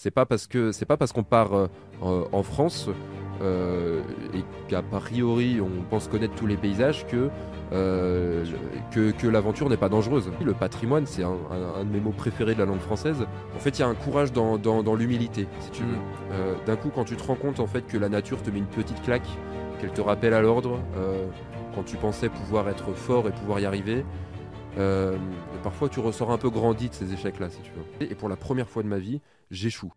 C'est pas parce que c'est pas parce qu'on part euh, en France euh, et qu'a priori on pense connaître tous les paysages que euh, que, que l'aventure n'est pas dangereuse. Le patrimoine, c'est un, un- un de mes mots préférés de la langue française. En fait, il y a un courage dans, dans- dans l'humilité, si tu veux. Euh, D'un coup, quand tu te rends compte en fait que la nature te met une petite claque, qu'elle te rappelle à l'ordre, quand tu pensais pouvoir être fort et pouvoir y arriver, euh, parfois tu ressors un peu grandi de ces échecs-là, si tu veux. Et pour la première fois de ma vie, j'échoue.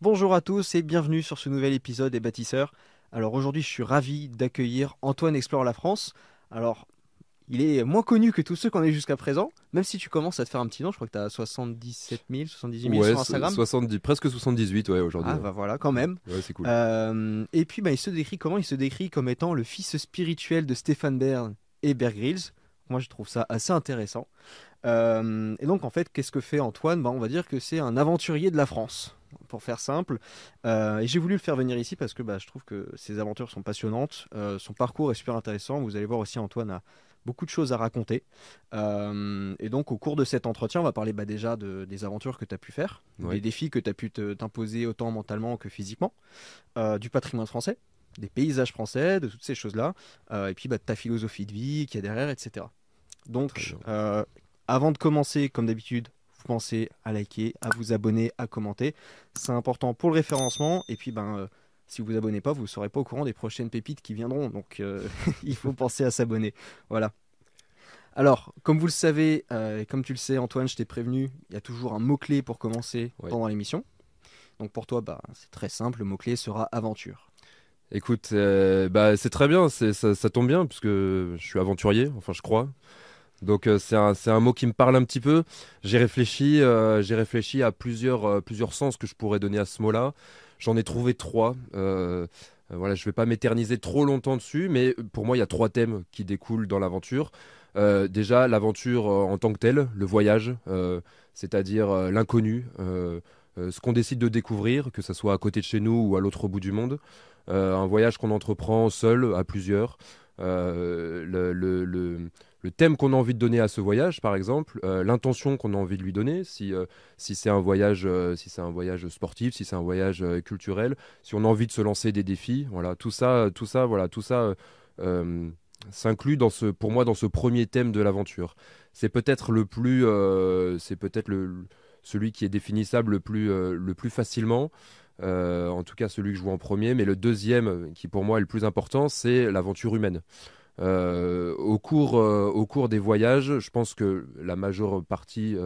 Bonjour à tous et bienvenue sur ce nouvel épisode des bâtisseurs. Alors aujourd'hui, je suis ravi d'accueillir Antoine Explore la France. Alors, il est moins connu que tous ceux qu'on a eu jusqu'à présent, même si tu commences à te faire un petit nom, je crois que tu as 77 000, 78 000 Ouais, sur Instagram. 70, presque 78 ouais, aujourd'hui. Ah bah voilà, quand même. Ouais, c'est cool. Euh, et puis bah, il se décrit comment Il se décrit comme étant le fils spirituel de Stéphane Bern et Bear Grylls. Moi je trouve ça assez intéressant. Euh, et donc en fait, qu'est-ce que fait Antoine? Bah, On va dire que c'est un aventurier de la France, pour faire simple. Euh, et j'ai voulu le faire venir ici parce que bah, je trouve que ses aventures sont passionnantes. Euh, son parcours est super intéressant. Vous allez voir aussi Antoine a beaucoup de choses à raconter. Euh, et donc au cours de cet entretien, on va parler bah, déjà de- des aventures que tu as pu faire, Ouais. des défis que tu as pu t'imposer autant mentalement que physiquement, euh, du patrimoine français, des paysages français, de toutes ces choses-là, euh, et puis bah, de ta philosophie de vie qu'il y a derrière, etc. Donc, avant de commencer, comme d'habitude, vous pensez à liker, à vous abonner, à commenter. C'est important pour le référencement. Et puis, ben, si vous vous abonnez pas, vous ne serez pas au courant des prochaines pépites qui viendront. Donc, euh, il faut penser à s'abonner. Voilà. Alors, comme vous le savez, euh, et comme tu le sais, Antoine, je t'ai prévenu, il y a toujours un mot-clé pour commencer Ouais. pendant l'émission. Donc, pour toi, bah, c'est très simple. Le mot-clé sera aventure. Écoute, euh, bah, c'est très bien, c'est- ça, ça tombe bien, puisque je suis aventurier, enfin je crois. Donc euh, c'est un, mot qui me parle un petit peu. J'ai réfléchi, euh, j'ai réfléchi à plusieurs, euh, plusieurs sens que je pourrais donner à ce mot-là. J'en ai trouvé trois. Euh, voilà, je ne vais pas m'éterniser trop longtemps dessus, mais pour moi, il y a trois thèmes qui découlent dans l'aventure. Euh, déjà, l'aventure euh, en tant que telle, le voyage, euh, c'est-à-dire l'inconnu, ce qu'on décide de découvrir, que ce soit à côté de chez nous ou à l'autre bout du monde. Un voyage qu'on entreprend seul, à plusieurs. Le thème qu'on a envie de donner à ce voyage, par exemple, euh, l'intention qu'on a envie de lui donner, si, euh, c'est un voyage, euh, un voyage sportif, si c'est un voyage culturel, si on a envie de se lancer des défis, voilà, tout ça, tout ça, voilà, tout ça s'inclut pour moi, dans ce premier thème de l'aventure. C'est peut-être le plus, c'est peut-être celui qui est définissable le plus, le plus facilement. En tout cas celui que je vois en premier, mais le deuxième, qui pour moi est le plus important, c'est l'aventure humaine. Euh, au, cours, euh, au cours des voyages, je pense que la majeure partie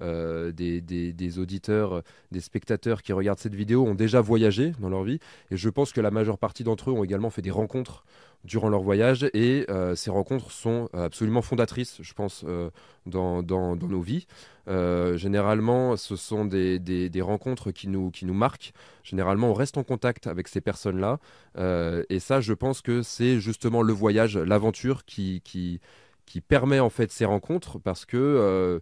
euh, des, auditeurs, des spectateurs qui regardent cette vidéo ont déjà voyagé dans leur vie, et je pense que la majeure partie d'entre eux ont également fait des rencontres durant leur voyage, et euh, ces rencontres sont absolument fondatrices, je pense, euh, dans, dans- dans nos vies. Euh, généralement, ce sont des, des- rencontres qui nous, qui nous marquent. Généralement, on reste en contact avec ces personnes-là. Euh, et ça, je pense que c'est justement le voyage, l'aventure qui, qui, qui permet en fait ces rencontres parce que euh,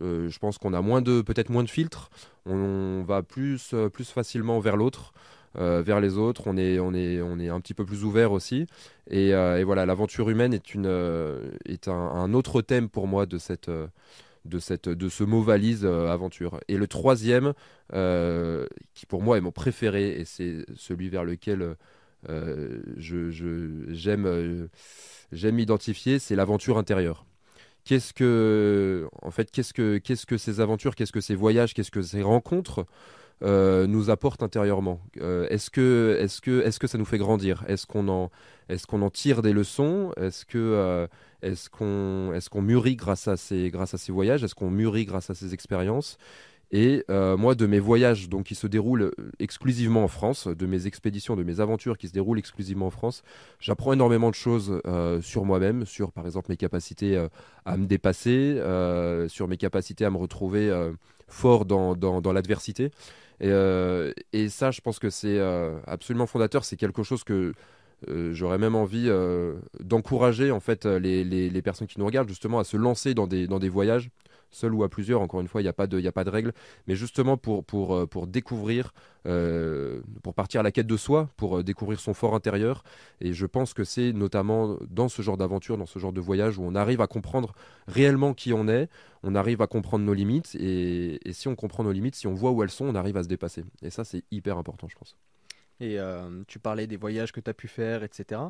euh, je pense qu'on a moins de, peut-être moins de filtres. On, va plus, euh, plus facilement vers l'autre. Euh, vers les autres, on est, on, est, on est un petit peu plus ouvert aussi. Et, euh, voilà, l'aventure humaine est, une, euh, est un, autre thème pour moi de cette, de, cette, de ce mot valise aventure. Et le troisième, qui pour moi est mon préféré, et c'est celui vers lequel je, j'aime m'identifier, c'est l'aventure intérieure. Qu'est-ce que, en fait, qu'est-ce que, qu'est-ce que ces aventures, qu'est-ce que ces voyages, qu'est-ce que ces rencontres euh, nous apportent intérieurement. Euh, Est-ce que, est-ce que, est-ce que ça nous fait grandir? Est-ce qu'on en, est-ce qu'on en tire des leçons? Est-ce que, euh, est-ce qu'on est qu'on mûrit grâce à ces, grâce à ces voyages? Est-ce qu'on mûrit grâce à ces expériences? Et euh, moi, de mes voyages donc, qui se déroulent exclusivement en France, de mes expéditions, de mes aventures qui se déroulent exclusivement en France, j'apprends énormément de choses sur moi-même, sur par exemple mes capacités à me dépasser, sur mes capacités à me retrouver fort dans, dans l'adversité. Et, euh, et ça, je pense que c'est euh, absolument fondateur. C'est quelque chose que euh, j'aurais même envie d'encourager en fait les, les- les personnes qui nous regardent justement à se lancer dans des, dans des voyages, seul ou à plusieurs. Encore une fois, il n'y a pas de, règle, mais justement pour pour découvrir, pour partir à la quête de soi, pour découvrir son fort intérieur. Et je pense que c'est notamment dans ce genre d'aventure, dans ce genre de voyage où on arrive à comprendre réellement qui on est, on arrive à comprendre nos limites, et si on comprend nos limites, si on voit où elles sont, on arrive à se dépasser. Et ça, c'est hyper important, je pense. Et tu parlais des voyages que tu as pu faire, etc.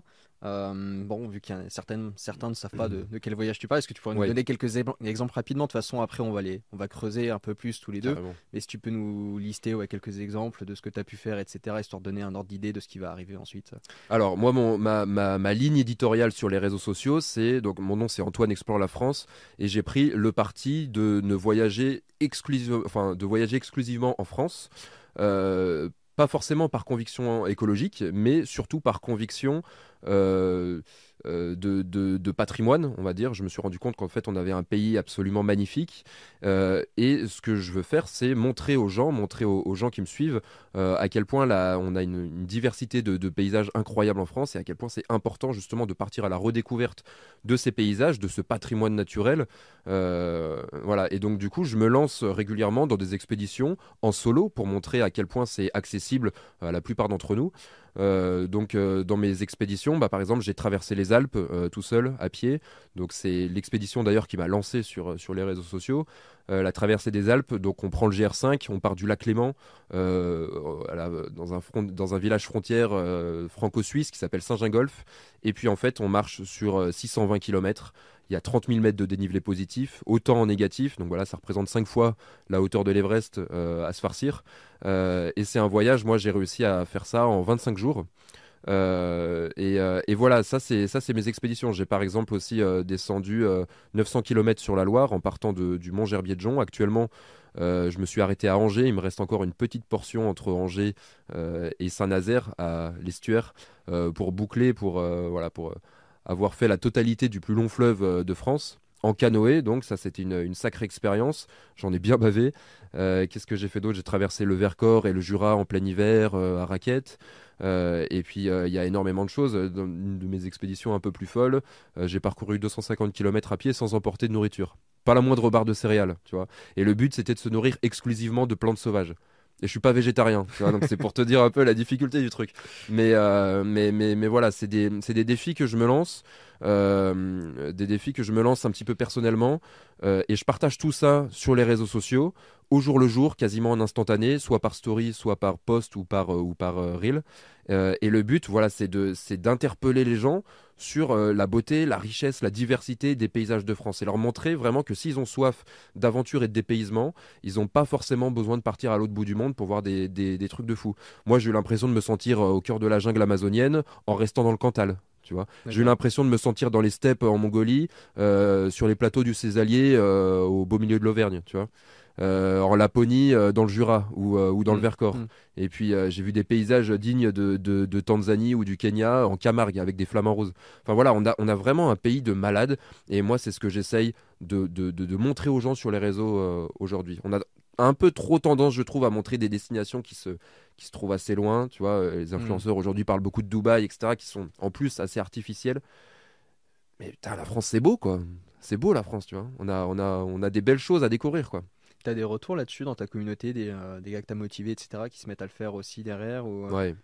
bon, vu qu'il y a certaines, certains ne savent pas de, quel voyage tu parles, est-ce que tu pourrais nous donner quelques exemples rapidement? De toute façon, après, on va, les, on va creuser un peu plus tous les deux. Mais si tu peux nous lister ouais, quelques exemples de ce que tu as pu faire, etc., histoire de donner un ordre d'idée de ce qui va arriver ensuite. Alors, moi, mon, ma, ma, ma, ligne éditoriale sur les réseaux sociaux, c'est donc mon nom, c'est Antoine Explore la France, et j'ai pris le parti de ne voyager exclusivement, enfin, de voyager exclusivement en France. Euh, pas forcément par conviction écologique, mais surtout par conviction euh, euh, de, de, patrimoine, on va dire. Je me suis rendu compte qu'en fait, on avait un pays absolument magnifique. Euh, et ce que je veux faire, c'est montrer aux gens, montrer aux, gens qui me suivent à quel point là, on a une, diversité de, paysages incroyables en France et à quel point c'est important justement de partir à la redécouverte de ces paysages, de ce patrimoine naturel. voilà. Et donc, du coup, je me lance régulièrement dans des expéditions en solo pour montrer à quel point c'est accessible à la plupart d'entre nous. Euh, donc euh, dans mes expéditions, bah, par exemple, j'ai traversé les Alpes euh, tout seul à pied. Donc c'est l'expédition d'ailleurs qui m'a lancé sur, sur les réseaux sociaux. La traversée des Alpes, donc on prend le GR5, on part du lac Léman dans, un front, dans un village frontière franco-suisse qui s'appelle Saint-Gingolf. Et puis en fait, on marche sur 620 km il y a 30 000 mètres de dénivelé positif, autant en négatif, donc voilà, ça représente 5 fois la hauteur de l'Everest euh, à se farcir. Euh, et c'est un voyage, moi j'ai réussi à faire ça en 25 jours. Euh, et, voilà, ça c'est ça c'est mes expéditions. J'ai par exemple aussi descendu 900 km sur la Loire en partant du Mont Gerbier de Jonc. Actuellement, je me suis arrêté à Angers. Il me reste encore une petite portion entre Angers et Saint-Nazaire à l'estuaire pour boucler, pour voilà pour avoir fait la totalité du plus long fleuve euh, de France en canoë, donc ça c'était une, sacrée expérience. J'en ai bien bavé. Euh, qu'est-ce que j'ai fait d'autre? J'ai traversé le Vercors et le Jura en plein hiver euh, à raquette. et puis il y a énormément de choses. Dans une de mes expéditions un peu plus folles, j'ai parcouru 250 km à pied sans emporter de nourriture. Pas la moindre barre de céréales, tu. Et le but c'était de se nourrir exclusivement de plantes sauvages et je suis pas végétarien donc c'est pour te dire un peu la difficulté du truc mais euh, mais, mais mais voilà c'est des des défis que je me lance euh, des défis que je me lance un petit peu personnellement euh, et je partage tout ça sur les réseaux sociaux au jour le jour, quasiment en instantané, soit par story, soit par post ou par, ou par reel. et le but, voilà, c'est d'interpeller les gens sur la beauté, la richesse, la diversité des paysages de France et leur montrer vraiment que s'ils ont soif d'aventure et de dépaysement, ils n'ont pas forcément besoin de partir à l'autre bout du monde pour voir des, des, des trucs de fou. Moi, j'ai eu l'impression de me sentir au cœur de la jungle amazonienne en restant dans le Cantal tu vois. J'ai eu l'impression de me sentir dans les steppes en Mongolie, euh, sur les plateaux du Césalier, euh, au beau milieu de l'Auvergne, tu vois. Euh, en Laponie, dans le Jura ou, ou dans le mm. Vercors. Mm. Et puis j'ai vu des paysages dignes de, de, Tanzanie ou du Kenya en Camargue avec des flamants roses. Enfin voilà, on a, on a vraiment un pays de malades. Et moi, c'est ce que j'essaye de, de, montrer aux gens sur les réseaux aujourd'hui. On a un peu trop tendance, je trouve, à montrer des destinations qui se, qui se trouvent assez loin. Tu vois, euh, les mm. influenceurs aujourd'hui parlent beaucoup de Dubaï, etc., qui sont en plus assez artificiels. Mais putain, la France, c'est beau, quoi. C'est beau, la France, tu vois. On a, on, a, on a des belles choses à découvrir, quoi. T'as des retours là-dessus dans ta communauté, des, euh, des gars que t'as motivés, etc., qui se mettent à le faire aussi derrière ou, euh? Ouais.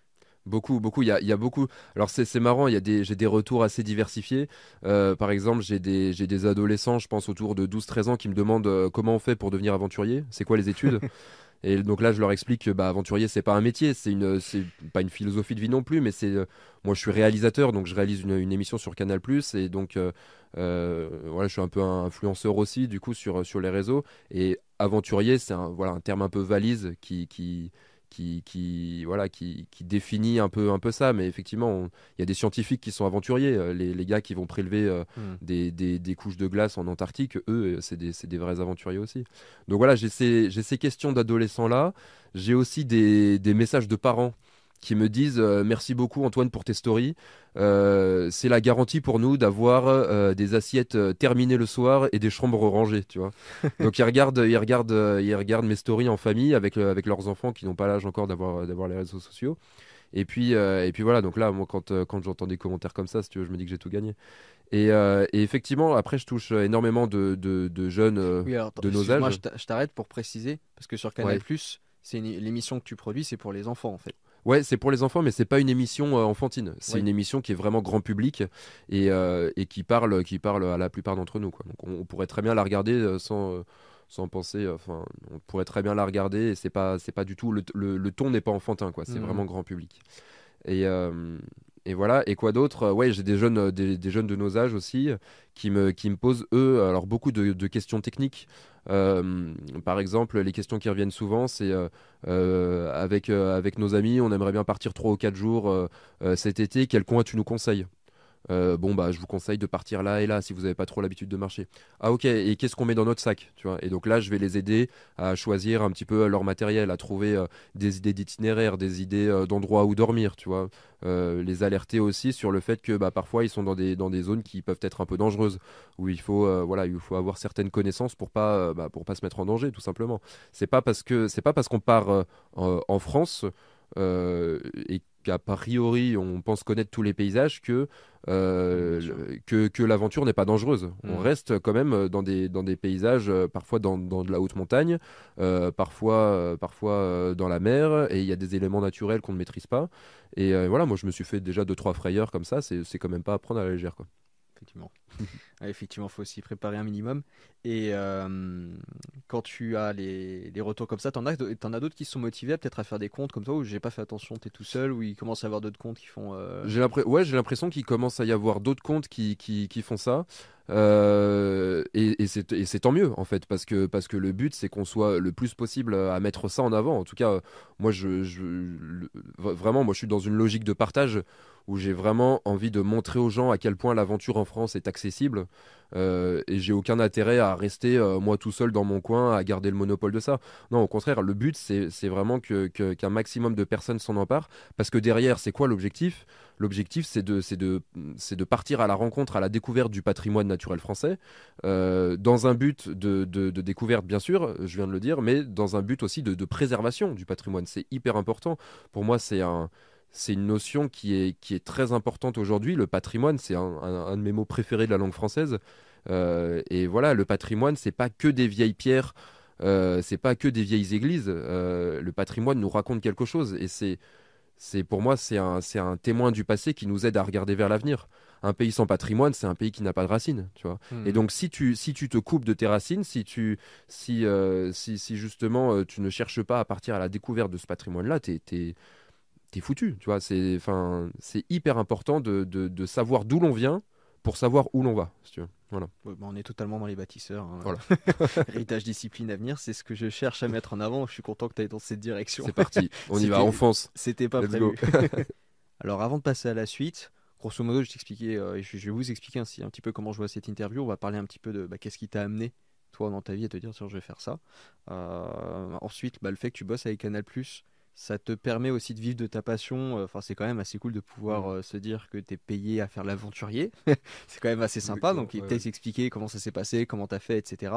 Beaucoup, beaucoup. Il y a, y a, beaucoup. Alors c'est marrant. Il y a des, j'ai des retours assez diversifiés. par exemple, j'ai des, j'ai des adolescents, je pense autour de 12-13 ans, qui me demandent comment on fait pour devenir aventurier. C'est quoi les études? Et donc là, je leur explique que bah, aventurier, c'est pas un métier, c'est une, c'est pas une philosophie de vie non plus, mais c'est, euh, moi, je suis réalisateur, donc je réalise une, émission sur Canal+, et donc euh, euh, voilà, je suis un peu un influenceur aussi, du coup, sur sur les réseaux. Et aventurier, c'est un voilà un terme un peu valise qui qui qui, qui, voilà, qui, qui, définit un peu, un peu ça. Mais effectivement, il y a des scientifiques qui sont aventuriers. Euh, les, les gars qui vont prélever euh, hmm. des, des, des, couches de glace en Antarctique, eux, euh, c'est des, des, vrais aventuriers aussi. Donc voilà, j'ai ces, ces questions d'adolescents-là. J'ai aussi des, messages de parents qui me disent euh, merci beaucoup Antoine pour tes stories. Euh, c'est la garantie pour nous d'avoir euh, des assiettes terminées le soir et des chambres rangées, tu vois. Donc ils regardent, ils regardent, ils regardent mes stories en famille avec avec leurs enfants qui n'ont pas l'âge encore d'avoir d'avoir les réseaux sociaux. Et puis et puis voilà. Donc là, moi quand quand j'entends des commentaires comme ça, si tu veux, je me dis que j'ai tout gagné. Et, effectivement, après, je touche énormément de, de, jeunes de nos âges. Moi, je t'arrête pour préciser, parce que sur Canal+, c'est l'émission que tu produis, c'est pour les enfants, en fait. Ouais, c'est pour les enfants, mais c'est pas une émission enfantine. C'est une émission qui est vraiment grand public et, et, qui parle, qui parle à la plupart d'entre nous. Quoi. Donc on, pourrait très bien la regarder sans, sans penser. Enfin, on pourrait très bien la regarder et c'est pas, c'est pas du tout le, le, ton n'est pas enfantin quoi. C'est mmh. vraiment grand public. Et, et voilà. Et quoi d'autre? Ouais, j'ai des jeunes, des, jeunes de nos âges aussi qui me, qui me posent eux, alors beaucoup de, questions techniques. Euh, par exemple, les questions qui reviennent souvent, c'est euh, euh, avec, nos amis, on aimerait bien partir 3 ou 4 jours cet été. Quel coin tu nous conseilles? Euh, bon bah je vous conseille de partir là et là si vous n'avez pas trop l'habitude de marcher. Ah ok et qu'est-ce qu'on met dans notre sac tu vois? Et donc là je vais les aider à choisir un petit peu leur matériel, à trouver euh, des idées d'itinéraire, des idées euh, d'endroits où dormir, tu vois? les alerter aussi sur le fait que bah, parfois ils sont dans des, dans des zones qui peuvent être un peu dangereuses où il faut voilà il faut avoir certaines connaissances pour pas bah, pour pas se mettre en danger tout simplement. C'est pas parce que c'est pas parce qu'on part en France et qu'a priori on pense connaître tous les paysages que euh, que, que l'aventure n'est pas dangereuse. On mm. reste quand même dans des, dans des paysages, euh, parfois dans, dans de la haute montagne, euh, parfois, parfois dans la mer, et il y a des éléments naturels qu'on ne maîtrise pas. Et voilà, moi je me suis fait déjà deux trois frayeurs comme ça, c'est quand même pas à prendre à la légère. Quoi. Effectivement. Effectivement, il faut aussi préparer un minimum. Et euh, quand tu as les, les retours comme ça, t'en as, en as d'autres qui sont motivés peut-être à faire des comptes comme toi où j'ai pas fait attention, t'es tout seul, ou il commence à avoir d'autres comptes qui font. Euh... J'ai ouais, j'ai l'impression qu'il commence à y avoir d'autres comptes qui, qui, qui, font ça. Euh, et, et c'est tant mieux en fait parce que, parce que le but c'est qu'on soit le plus possible à mettre ça en avant. En tout cas, moi je vraiment moi je suis dans une logique de partage où j'ai vraiment envie de montrer aux gens à quel point l'aventure en France est accessible. Euh, et j'ai aucun intérêt à rester euh, moi tout seul dans mon coin à garder le monopole de ça. Non, au contraire, le but c'est vraiment qu'un que, maximum de personnes s'en emparent parce que derrière, c'est quoi l'objectif? L'objectif c'est de, de, de partir à la rencontre, à la découverte du patrimoine naturel français, euh, dans un but de, de, découverte bien sûr, je viens de le dire, mais dans un but aussi de, préservation du patrimoine. C'est hyper important. Pour moi, c'est un c'est une notion qui est, qui est très importante aujourd'hui. Le patrimoine, c'est un, de mes mots préférés de la langue française. Euh, et voilà, le patrimoine, c'est pas que des vieilles pierres, euh, c'est pas que des vieilles églises. Euh, le patrimoine nous raconte quelque chose. Et c'est, c'est pour moi, c'est un, c'est un témoin du passé qui nous aide à regarder vers l'avenir. Un pays sans patrimoine, c'est un pays qui n'a pas de racines, tu vois. Hmm. Et donc, si tu, si tu te coupes de tes racines, si tu, si, si, si, justement tu ne cherches pas à partir à la découverte de ce patrimoine-là, t'es, t'es t'es foutu. Tu vois, c'est, enfin, c'est hyper important de, de, savoir d'où l'on vient pour savoir où l'on va. tu veux. Voilà. Bah, on est totalement dans les bâtisseurs. Hein. Voilà. Héritage discipline avenir, c'est ce que je cherche à mettre en avant. Je suis content que tu ailles dans cette direction. C'est parti, on y va, on fonce. C'était pas prévu. Alors avant de passer à la suite, grosso modo, je t'expliquais, euh, je, vais vous expliquer ainsi un petit peu comment je vois cette interview. On va parler un petit peu de bah, qu'est-ce qui t'a amené toi dans ta vie à te dire tiens je vais faire ça. Euh, ensuite, bah, le fait que tu bosses avec Canal+ ça te permet aussi de vivre de ta passion. Euh, enfin, c'est quand même assez cool de pouvoir mmh. euh, se dire que tu es payé à faire l'aventurier. c'est quand même assez sympa. Donc, il peut expliquer comment ça s'est passé, comment tu as fait, etc.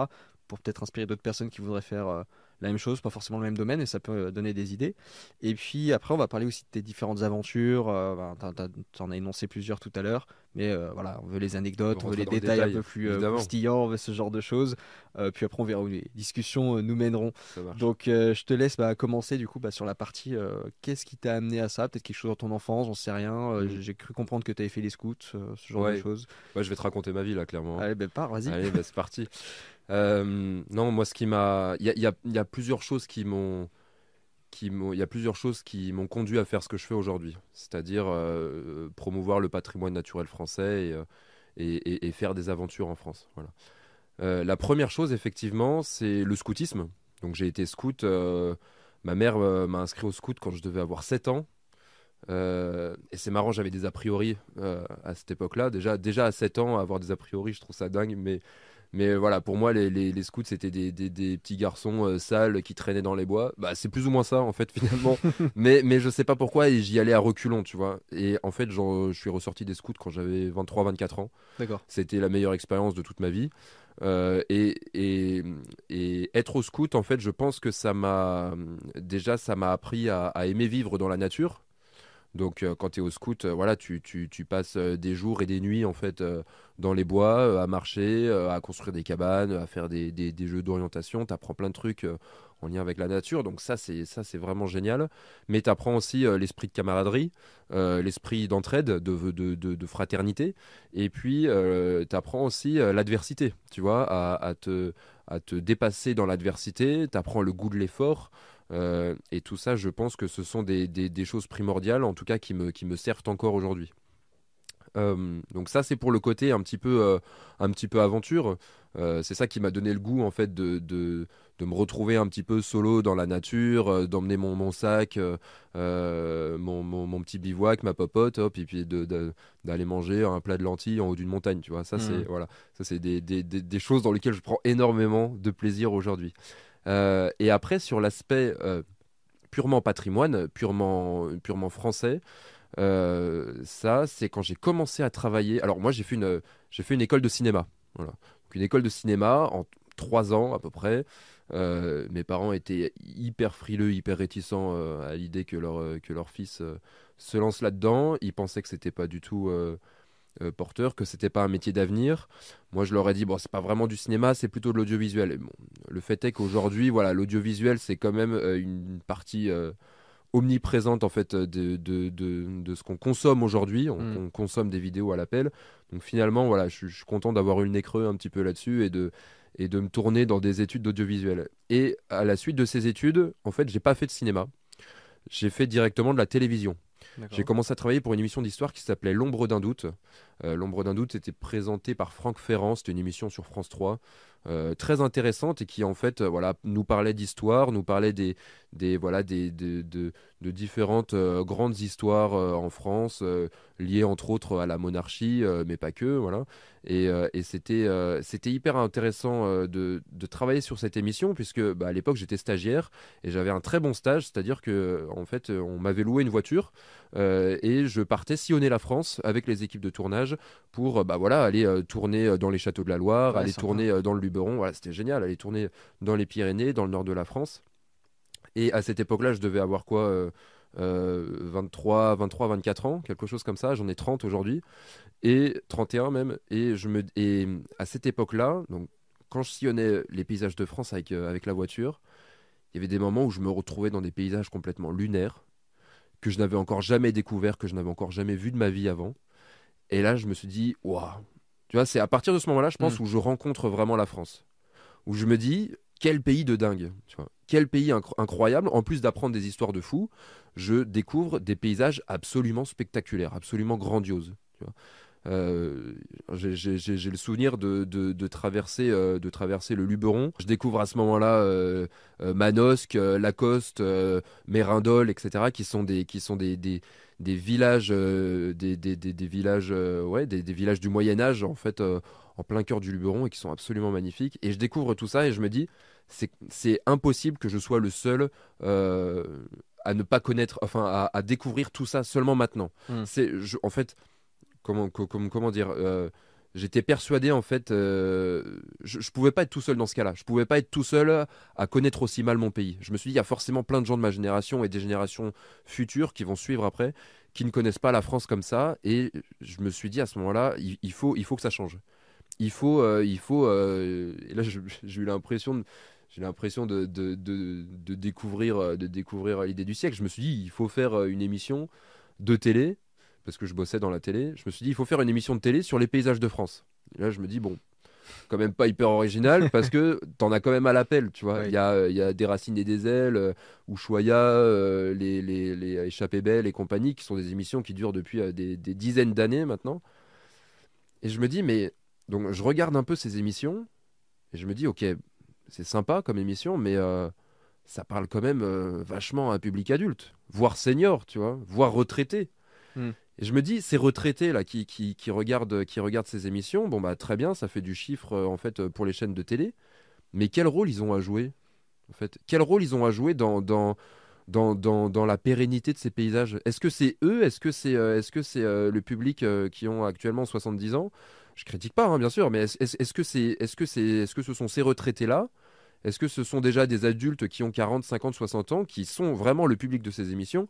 Pour peut-être inspirer d'autres personnes qui voudraient faire euh, la même chose, pas forcément le même domaine, et ça peut euh, donner des idées. Et puis après, on va parler aussi de tes différentes aventures. Ben, tu en as énoncé plusieurs tout à l'heure, mais euh, voilà, on veut les anecdotes, on, veut les détails, un peu plus croustillants, on veut ce genre de choses. puis après, on verra où les discussions nous mèneront. Donc, je te laisse bah, commencer du coup bah, sur la partie qu'est-ce qui t'a amené à ça? Peut-être quelque chose dans ton enfance, j'en sais rien. Mm. J'ai cru comprendre que tu avais fait les scouts, ce genre de choses. je vais te raconter ma vie là, clairement. Allez, ben pars, vas-y. Allez, ben, c'est parti. Euh, non, moi, ce qui m'a. Il y a, y a, plusieurs choses qui m'ont. Il y a plusieurs choses qui m'ont conduit à faire ce que je fais aujourd'hui, c'est-à-dire euh, promouvoir le patrimoine naturel français euh, et, faire des aventures en France. Voilà. la première chose, effectivement, c'est le scoutisme. Donc j'ai été scout. ma mère m'a inscrit au scout quand je devais avoir 7 ans. et c'est marrant, j'avais des a priori à cette époque-là. Déjà, déjà à 7 ans, avoir des a priori, je trouve ça dingue, mais mais voilà, pour moi, les, les, scouts, c'était des, des, petits garçons euh, sales qui traînaient dans les bois. Bah, c'est plus ou moins ça, en fait, finalement. mais, mais je sais pas pourquoi, et j'y allais à reculons, tu vois. Et en fait, je suis ressorti des scouts quand j'avais 23-24 ans. D'accord. C'était la meilleure expérience de toute ma vie. Euh, et, et, et, être au scout, en fait, je pense que ça m'a. Déjà, ça m'a appris à, aimer vivre dans la nature. Donc quand tu es au scout, voilà, tu, tu, tu, passes des jours et des nuits en fait dans les bois, à marcher, à construire des cabanes, à faire des, jeux d'orientation. Tu apprends plein de trucs en lien avec la nature. Donc ça, c'est ça, c'est vraiment génial. Mais tu apprends aussi euh, l'esprit de camaraderie, euh, l'esprit d'entraide, de, fraternité. Et puis, euh, tu apprends aussi l'adversité, tu vois, à, te, à te dépasser dans l'adversité. Tu apprends le goût de l'effort. Et tout ça, je pense que ce sont des, des, des, choses primordiales, en tout cas, qui me, qui me servent encore aujourd'hui. donc ça c'est pour le côté un petit peu un petit peu aventure c'est ça qui m'a donné le goût en fait de, de, de me retrouver un petit peu solo dans la nature, euh, d'emmener mon, mon, sac, euh, euh, mon, mon, petit bivouac, ma popote, hop, et puis d'aller manger un plat de lentilles en haut d'une montagne, tu vois. Ça, c'est mmh. voilà, ça c'est des, des, des, choses dans lesquelles je prends énormément de plaisir aujourd'hui. Et après, sur l'aspect purement patrimoine, purement, français, ça, c'est quand j'ai commencé à travailler. Alors moi, j'ai fait une, fait une école de cinéma. Voilà. une école de cinéma en trois ans à peu près. Euh, mes parents étaient hyper frileux, hyper réticents euh, à l'idée que leur, euh, que leur fils se lance là-dedans. Ils pensaient que c'était pas du tout porteur, que c'était pas un métier d'avenir. Moi, je leur ai dit bon, c'est pas vraiment du cinéma, c'est plutôt de l'audiovisuel. Bon, le fait est qu'aujourd'hui, voilà, l'audiovisuel, c'est quand même une partie omniprésente en fait de, de, de, ce qu'on consomme aujourd'hui. On, mm. on, consomme des vidéos à l'appel. Donc finalement, voilà, je, je suis content d'avoir eu le nez creux un petit peu là-dessus et de et de me tourner dans des études d'audiovisuel. Et à la suite de ces études, en fait, j'ai pas fait de cinéma. J'ai fait directement de la télévision. J'ai commencé à travailler pour une émission d'histoire qui s'appelait L'ombre d'un doute. Euh, L'ombre d'un doute était présentée par Franck Ferrand, c'était une émission sur France 3. Euh, très intéressante et qui en fait euh, voilà nous parlait d'histoire, nous parlait des, des voilà des, de, de, différentes grandes histoires en France liées entre autres à la monarchie mais pas que voilà. Et, et c'était c'était hyper intéressant de, de, travailler sur cette émission puisque bah, à l'époque j'étais stagiaire et j'avais un très bon stage c'est-à-dire que en fait on m'avait loué une voiture et je partais sillonner la France avec les équipes de tournage pour bah voilà aller tourner dans les châteaux de la Loire aller tourner dans le voilà, c'était génial, aller tourner dans les Pyrénées, dans le nord de la France. Et à cette époque-là, je devais avoir quoi 23, 23, 24 ans, quelque chose comme ça. J'en ai 30 aujourd'hui et 31 même. Et je me et à cette époque-là, donc quand je sillonnais les paysages de France avec euh, avec la voiture, il y avait des moments où je me retrouvais dans des paysages complètement lunaires que je n'avais encore jamais découvert, que je n'avais encore jamais vu de ma vie avant. Et là, je me suis dit, waouh, tu vois, c'est à partir de ce moment-là, je pense, mm. où je rencontre vraiment la France. Où je me dis, quel pays de dingue. Tu vois. Quel pays incroyable. En plus d'apprendre des histoires de fous, je découvre des paysages absolument spectaculaires, absolument grandioses. Tu vois. Euh, j'ai le souvenir de, de, traverser, euh, de traverser le Luberon. Je découvre à ce moment-là euh, Manosque, Lacoste, Mérindol, etc., qui sont des, villages du Moyen Âge en fait, en plein cœur du Luberon et qui sont absolument magnifiques. Et je découvre tout ça et je me dis, c'est impossible que je sois le seul à ne pas connaître, enfin à, découvrir tout ça seulement maintenant. Hmm. C'est, en fait, comment, comment, dire euh, J'étais persuadé en fait, euh, je, ne pouvais pas être tout seul dans ce cas-là. Je pouvais pas être tout seul à connaître aussi mal mon pays. Je me suis dit, il y a forcément plein de gens de ma génération et des générations futures qui vont suivre après, qui ne connaissent pas la France comme ça. Et je me suis dit à ce moment-là, il, faut, il faut que ça change. Il faut, euh, il faut. et là, j'ai eu l'impression j'ai l'impression de, de, de, de, découvrir, de découvrir l'idée du siècle. Je me suis dit, il faut faire une émission de télé parce que je bossais dans la télé, je me suis dit, il faut faire une émission de télé sur les paysages de France. Et là, je me dis, bon, quand même pas hyper original parce que t'en as quand même à l'appel, tu vois. Il y, a, y, a, des racines et des ailes, euh, Ushuaïa, euh, les, les, les Échappées Belles et compagnie, qui sont des émissions qui durent depuis euh, des, des, dizaines d'années maintenant. Et je me dis, mais donc je regarde un peu ces émissions et je me dis, ok, c'est sympa comme émission, mais ça parle quand même vachement à un public adulte, voire senior, tu vois, voire retraité. Hmm. Et je me dis, ces retraités là qui, qui, qui, regardent, qui regardent ces émissions, bon bah très bien, ça fait du chiffre euh, en fait euh, pour les chaînes de télé, mais quel rôle ils ont à jouer en fait? Quel rôle ils ont à jouer dans, dans, dans, dans, dans la pérennité de ces paysages? Est-ce que c'est eux? Est-ce que c'est euh, est-ce que c'est le public qui ont actuellement 70 ans? Je critique pas, hein, bien sûr, mais est-ce que c'est est-ce que c'est est-ce que ce sont ces retraités là Est-ce que ce sont déjà des adultes qui ont 40, 50, 60 ans qui sont vraiment le public de ces émissions?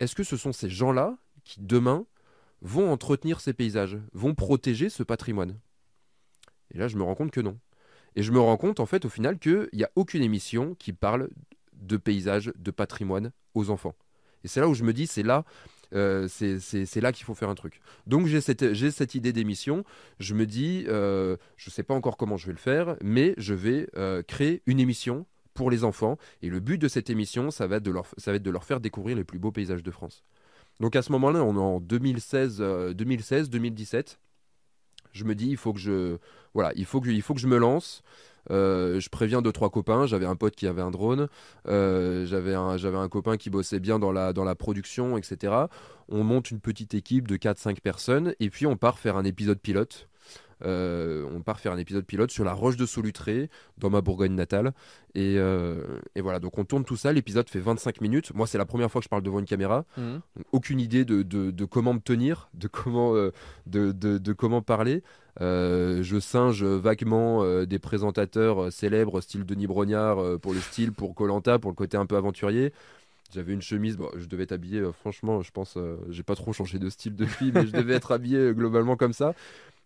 Est-ce que ce sont ces gens-là qui demain vont entretenir ces paysages, vont protéger ce patrimoine? Et là, je me rends compte que non. Et je me rends compte, en fait, au final, qu'il n'y a aucune émission qui parle de paysages, de patrimoine aux enfants. Et c'est là où je me dis, c'est là, euh, c'est là qu'il faut faire un truc. Donc j'ai cette, idée d'émission. Je me dis, euh, je ne sais pas encore comment je vais le faire, mais je vais euh, créer une émission pour les enfants. Et le but de cette émission, ça va, être de leur, de leur faire découvrir les plus beaux paysages de France. Donc à ce moment-là, on est en 2016, 2016, 2017. Je me dis, il faut que je, voilà, il faut que je me lance. Euh, je préviens deux trois copains. J'avais un pote qui avait un drone. Euh, j'avais un j'avais un copain qui bossait bien dans la dans la production, etc. On monte une petite équipe de 4-5 personnes et puis on part faire un épisode pilote. Euh, on part faire un épisode pilote sur la Roche de Solutré, dans ma Bourgogne natale. Et, voilà, donc on tourne tout ça. L'épisode fait 25 minutes. Moi, c'est la première fois que je parle devant une caméra. Mmh. aucune idée de, de, comment me tenir, de comment, de, de, comment parler. Euh, je singe vaguement euh, des présentateurs euh, célèbres, style Denis Brognard pour le style, pour Colanta, pour le côté un peu aventurier. J'avais une chemise, bon, je devais être habillé, franchement, je pense, j'ai pas trop changé de style depuis, mais je devais être habillé globalement comme ça.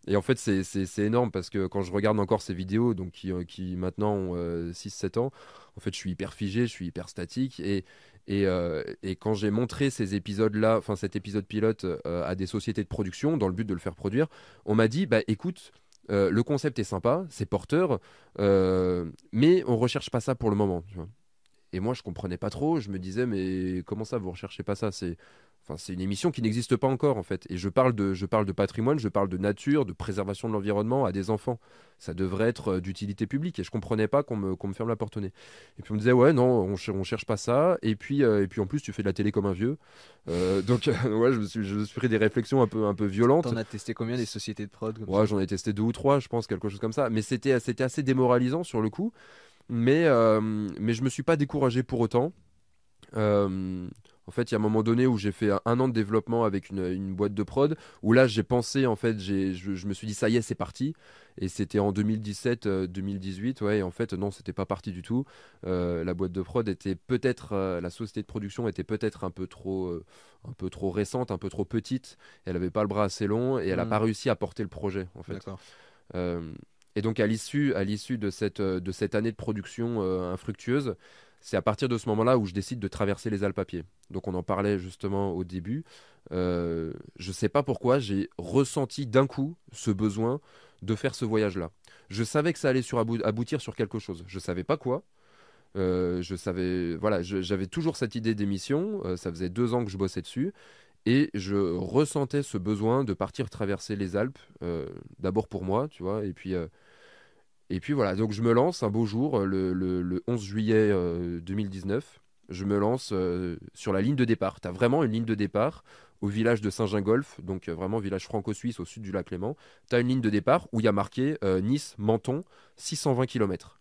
Et en fait, c'est énorme parce que quand je regarde encore ces vidéos, donc qui, qui maintenant ont 6-7 ans, en fait, je suis hyper figé, je suis hyper statique. Et, euh, et, quand j'ai montré ces épisodes-là, enfin cet épisode pilote euh, à des sociétés de production dans le but de le faire produire, on m'a dit bah écoute, euh, le concept est sympa, c'est porteur, mais on recherche pas ça pour le moment. Et moi je comprenais pas trop, je me disais mais comment ça vous recherchez pas ça? C'est une émission qui n'existe pas encore en fait. Et je parle, de, je parle de patrimoine, je parle de nature, de préservation de l'environnement à des enfants. Ça devrait être euh, d'utilité publique. Et je comprenais pas qu'on me, me, ferme la porte au nez. Et puis on me disait ouais non, on, on cherche pas ça. Et puis, euh, et puis en plus tu fais de la télé comme un vieux. Euh, donc ouais, je me, suis, je me suis pris des réflexions un peu, un peu violentes. T'en as testé combien des sociétés de prod Ouais, j'en ai testé deux ou trois, je pense, quelque chose comme ça. Mais c'était, c'était assez démoralisant sur le coup. Mais, mais je me suis pas découragé pour autant. En fait, il y a un moment donné où j'ai fait un an de développement avec une, boîte de prod, où là j'ai pensé, en fait, je, je, me suis dit ça y est, c'est parti. Et c'était en 2017-2018, euh, ouais, et en fait, non, c'était pas parti du tout. Euh, la boîte de prod était peut-être, euh, la société de production était peut-être un peu trop, un peu trop récente, un peu trop petite. Elle avait pas le bras assez long et elle n'a hmm. pas réussi à porter le projet, en fait. et donc à l'issue, à l'issue de cette, de cette année de production infructueuse, c'est à partir de ce moment-là où je décide de traverser les Alpes à pied. Donc on en parlait justement au début. Euh, je ne sais pas pourquoi, j'ai ressenti d'un coup ce besoin de faire ce voyage-là. Je savais que ça allait sur aboutir sur quelque chose. Je ne savais pas quoi. Euh, je savais, voilà, j'avais toujours cette idée d'émission. Euh, ça faisait deux ans que je bossais dessus. Et je ressentais ce besoin de partir traverser les Alpes, d'abord pour moi, tu vois, et puis et puis voilà, donc je me lance un beau jour, le, le, 11 juillet 2019. Euh, je me lance euh, sur la ligne de départ. Tu as vraiment une ligne de départ au village de Saint-Gingolf, donc euh, vraiment village franco-suisse au sud du lac Léman. Tu as une ligne de départ où il y a marqué Nice-Menton, 620 km.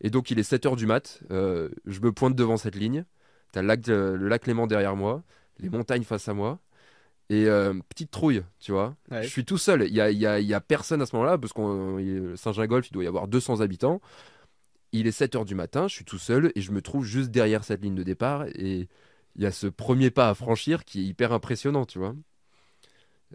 Et donc il est 7h du mat, je me pointe devant cette ligne. Tu as le lac Léman derrière moi, les montagnes face à moi. Et euh, petite trouille, tu vois. Je suis tout seul. Il y a, y, a, y a, personne à ce moment-là, parce que Saint-Gingolf, il doit y avoir 200 habitants. Il est 7 h du matin, je suis tout seul et je me trouve juste derrière cette ligne de départ. Et il y a ce premier pas à franchir qui est hyper impressionnant, tu vois.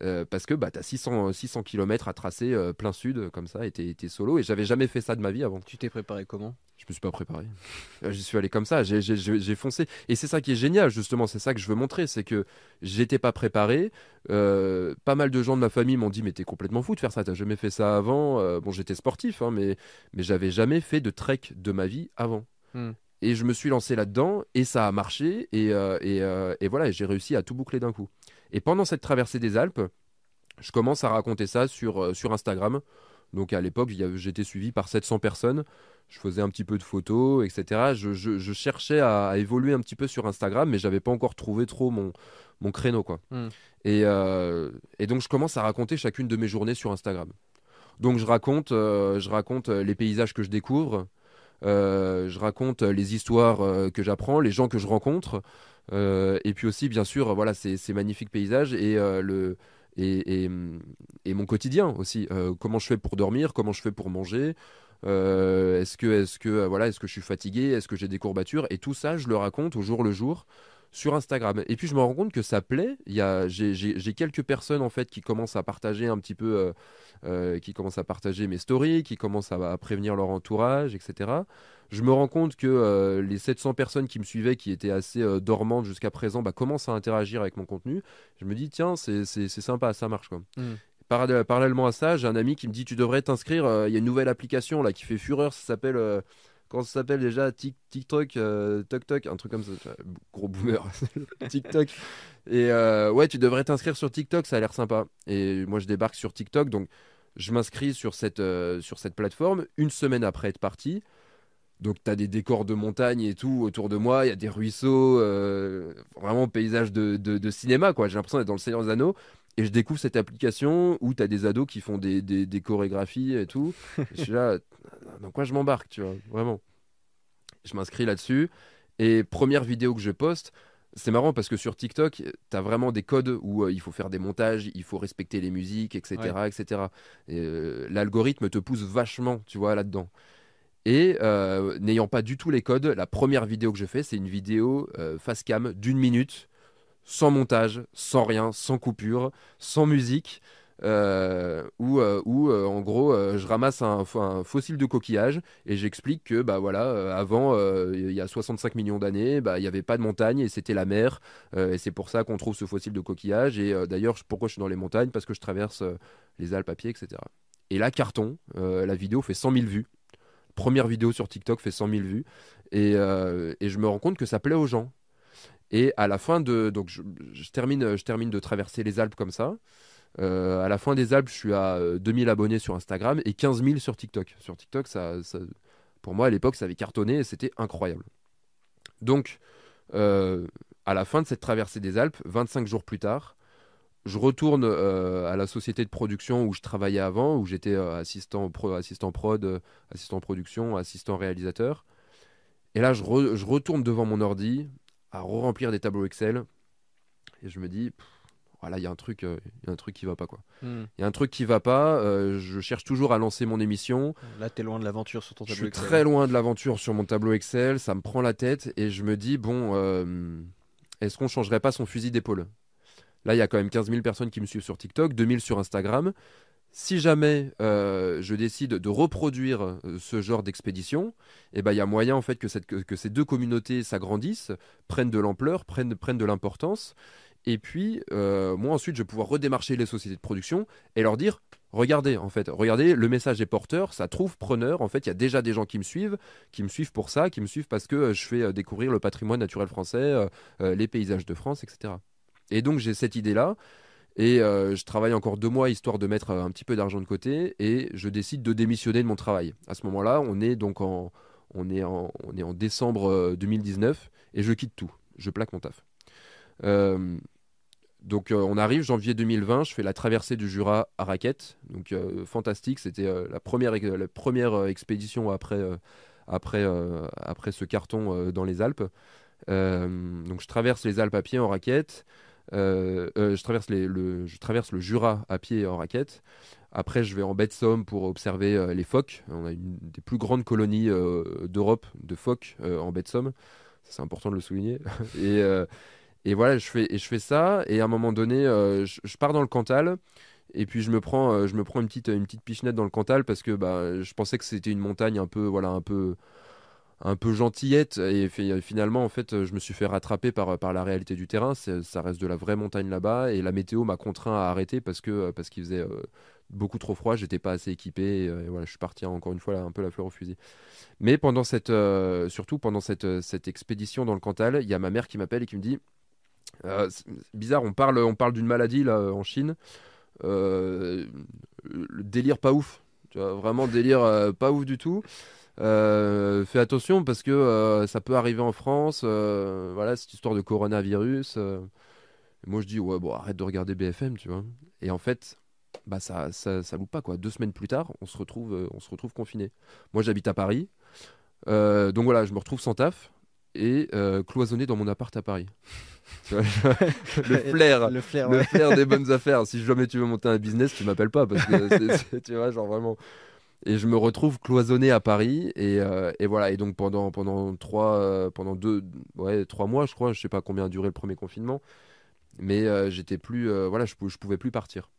Euh, parce que bah, tu as 600, 600 km à tracer euh, plein sud comme ça et t'es solo et j'avais jamais fait ça de ma vie avant. Tu t'es préparé comment? Je me suis pas préparé. Euh, j'y suis allé comme ça, j'ai foncé. Et c'est ça qui est génial justement, c'est ça que je veux montrer, c'est que j'étais pas préparé. pas mal de gens de ma famille m'ont dit mais t'es complètement fou de faire ça, t'as jamais fait ça avant. bon j'étais sportif hein, mais, mais j'avais jamais fait de trek de ma vie avant. Hmm. Et je me suis lancé là-dedans et ça a marché et, et, et voilà, j'ai réussi à tout boucler d'un coup. Et pendant cette traversée des Alpes, je commence à raconter ça sur, euh, sur Instagram. Donc à l'époque, j'étais suivi par 700 personnes. Je faisais un petit peu de photos, etc. Je, cherchais à, évoluer un petit peu sur Instagram, mais j'avais pas encore trouvé trop mon, mon créneau. Quoi. Hmm. Et, euh, et, donc je commence à raconter chacune de mes journées sur Instagram. Donc je raconte, euh, je raconte les paysages que je découvre, je raconte les histoires que j'apprends, les gens que je rencontre. Euh, et puis aussi, bien sûr, voilà, ces, magnifiques paysages et euh, le et, et, mon quotidien aussi. Euh, comment je fais pour dormir, comment je fais pour manger. est-ce que, est-ce que, voilà, est-ce que je suis fatigué, est-ce que j'ai des courbatures? Et tout ça, je le raconte au jour le jour sur Instagram. Et puis je me rends compte que ça plaît. Il y a, j'ai, j'ai- j'ai quelques personnes en fait qui commencent à partager un petit peu, euh, euh, qui commencent à partager mes stories, qui commencent à, à prévenir leur entourage, etc. Je me rends compte que euh, les 700 personnes qui me suivaient, qui étaient assez dormantes jusqu'à présent, bah, commencent à interagir avec mon contenu. Je me dis tiens, c'est, c'est, c'est sympa, ça marche quoi. Mm. Parallè- Parallèlement à ça, j'ai un ami qui me dit tu devrais t'inscrire. Il y a une nouvelle application là qui fait fureur. Ça s'appelle comment ça s'appelle déjà Tik- TikTok, euh, Tok Tok, un truc comme ça. Gros boomer. TikTok. Et euh, ouais, tu devrais t'inscrire sur TikTok. Ça a l'air sympa. Et moi, je débarque sur TikTok, donc je m'inscris sur cette euh, sur cette plateforme. Une semaine après être parti. Donc tu as des décors de montagne et tout autour de moi, il y a des ruisseaux, euh, vraiment paysage de, de- de cinéma quoi. J'ai l'impression d'être dans le Seigneur des Anneaux et je découvre cette application où tu as des ados qui font des, des- des chorégraphies et tout. Et je suis là, dans quoi je m'embarque, tu vois, vraiment. Je m'inscris là-dessus et première vidéo que je poste, c'est marrant parce que sur TikTok, tu as vraiment des codes où euh, il faut faire des montages, il faut respecter les musiques, etc. etc. Et, euh, L'algorithme te pousse vachement, tu vois, là-dedans. Et euh, n'ayant pas du tout les codes, la première vidéo que je fais, c'est une vidéo face cam d'une minute, sans montage, sans rien, sans coupure, sans musique, euh, où, euh, euh, en gros euh, je ramasse un, fo- un fossile de coquillage et j'explique que bah voilà avant il y a 65 millions d'années bah il n'y avait pas de montagne et c'était la mer et c'est pour ça qu'on trouve ce fossile de coquillage et d'ailleurs pourquoi je suis dans les montagnes? Parce que je traverse les Alpes à pied etc et là carton la vidéo fait 100 000 vues. Première vidéo sur TikTok fait 100 000 vues et je me rends compte que ça plaît aux gens et à la fin de donc je, termine je termine de traverser les Alpes comme ça euh, à la fin des Alpes, je suis à euh, 2000 abonnés sur Instagram et 15 000 sur TikTok. Sur TikTok, ça, pour moi, à l'époque, ça avait cartonné et c'était incroyable. Donc, euh, à la fin de cette traversée des Alpes, 25 jours plus tard, je retourne euh, à la société de production où je travaillais avant, où j'étais euh, assistant, assistant prod, euh, assistant production, assistant réalisateur. Et là, je retourne devant mon ordi à remplir des tableaux Excel et je me dis, pff, voilà, il y a un truc, euh, il y a un truc qui va pas quoi. Hmm. Il y a un truc qui va pas. euh, je cherche toujours à lancer mon émission. Là, t'es loin de l'aventure sur ton Je tableau suis Excel. très loin de l'aventure sur mon tableau Excel. Ça me prend la tête et je me dis bon, euh, est-ce qu'on changerait pas son fusil d'épaule Là, il y a quand même 15 000 personnes qui me suivent sur TikTok, 2000 sur Instagram. Si jamais euh, je décide de reproduire euh, ce genre d'expédition, eh ben, il y a moyen en fait que, ces deux communautés s'agrandissent, prennent de l'ampleur, prennent, de l'importance. Et puis, euh, moi ensuite, je vais pouvoir redémarcher les sociétés de production et leur dire, regardez, en fait, regardez, le message est porteur, ça trouve preneur. En fait, il y a déjà des gens qui me suivent, qui me suivent pour ça, qui me suivent parce que je fais découvrir le patrimoine naturel français, les paysages de France, etc. Et donc, j'ai cette idée-là. Et euh, je travaille encore deux mois histoire de mettre euh, un petit peu d'argent de côté et je décide de démissionner de mon travail. À ce moment-là, on est donc en, on est en, on est en décembre euh, 2019 et je quitte tout. Je plaque mon taf. Euh, donc euh, on arrive janvier 2020, je fais la traversée du Jura à raquette, donc euh, fantastique. C'était euh, la première, la première euh, expédition après, euh, après, euh, après ce carton euh, dans les Alpes. Euh, donc je traverse les Alpes à pied en raquette. Euh, euh, je, traverse le, Jura à pied en raquette. Après, je vais en baie de Somme pour observer euh, les phoques. On a une des plus grandes colonies d'Europe de phoques en baie de Somme. C'est important de le souligner. et, et voilà, je fais, et ça. Et à un moment donné, je, pars dans le Cantal. Et puis je me prends, une petite pichenette dans le Cantal parce que bah, je pensais que c'était une montagne un peu, voilà, un peu, un peu gentillette. Et fi- finalement, en fait, je me suis fait rattraper par, par la réalité du terrain. Ça reste de la vraie montagne là-bas. Et la météo m'a contraint à arrêter parce que parce qu'il faisait euh, beaucoup trop froid. J'étais pas assez équipé. Et, euh, et voilà, je suis parti encore une fois là, un peu la fleur au fusil. Mais pendant cette, euh, surtout pendant cette, euh, cette expédition dans le Cantal, il y a ma mère qui m'appelle et qui me dit euh, bizarre, on parle, on parle d'une maladie là en Chine. Euh, le délire pas ouf. Vraiment délire euh, pas ouf du tout. Euh, fais attention parce que euh, ça peut arriver en France. euh, voilà, cette histoire de coronavirus. moi je dis ouais bon arrête de regarder BFM, tu vois. Et en fait, bah ça, ça, ça loupe pas quoi. Deux semaines plus tard, on se retrouve, on se retrouve confiné. Moi j'habite à Paris, Euh, donc voilà, je me retrouve sans taf et euh, cloisonné dans mon appart à Paris. Le flair Le flair, le ouais. flair des bonnes affaires. Si jamais tu veux monter un business, tu m'appelles pas parce que c'est- c'est- tu vois, genre vraiment. Et je me retrouve cloisonné à Paris et, euh, voilà. Et donc pendant pendant trois euh, pendant deux ouais trois mois je crois je sais pas combien a duré le premier confinement mais euh, j'étais plus voilà je, je pouvais plus partir.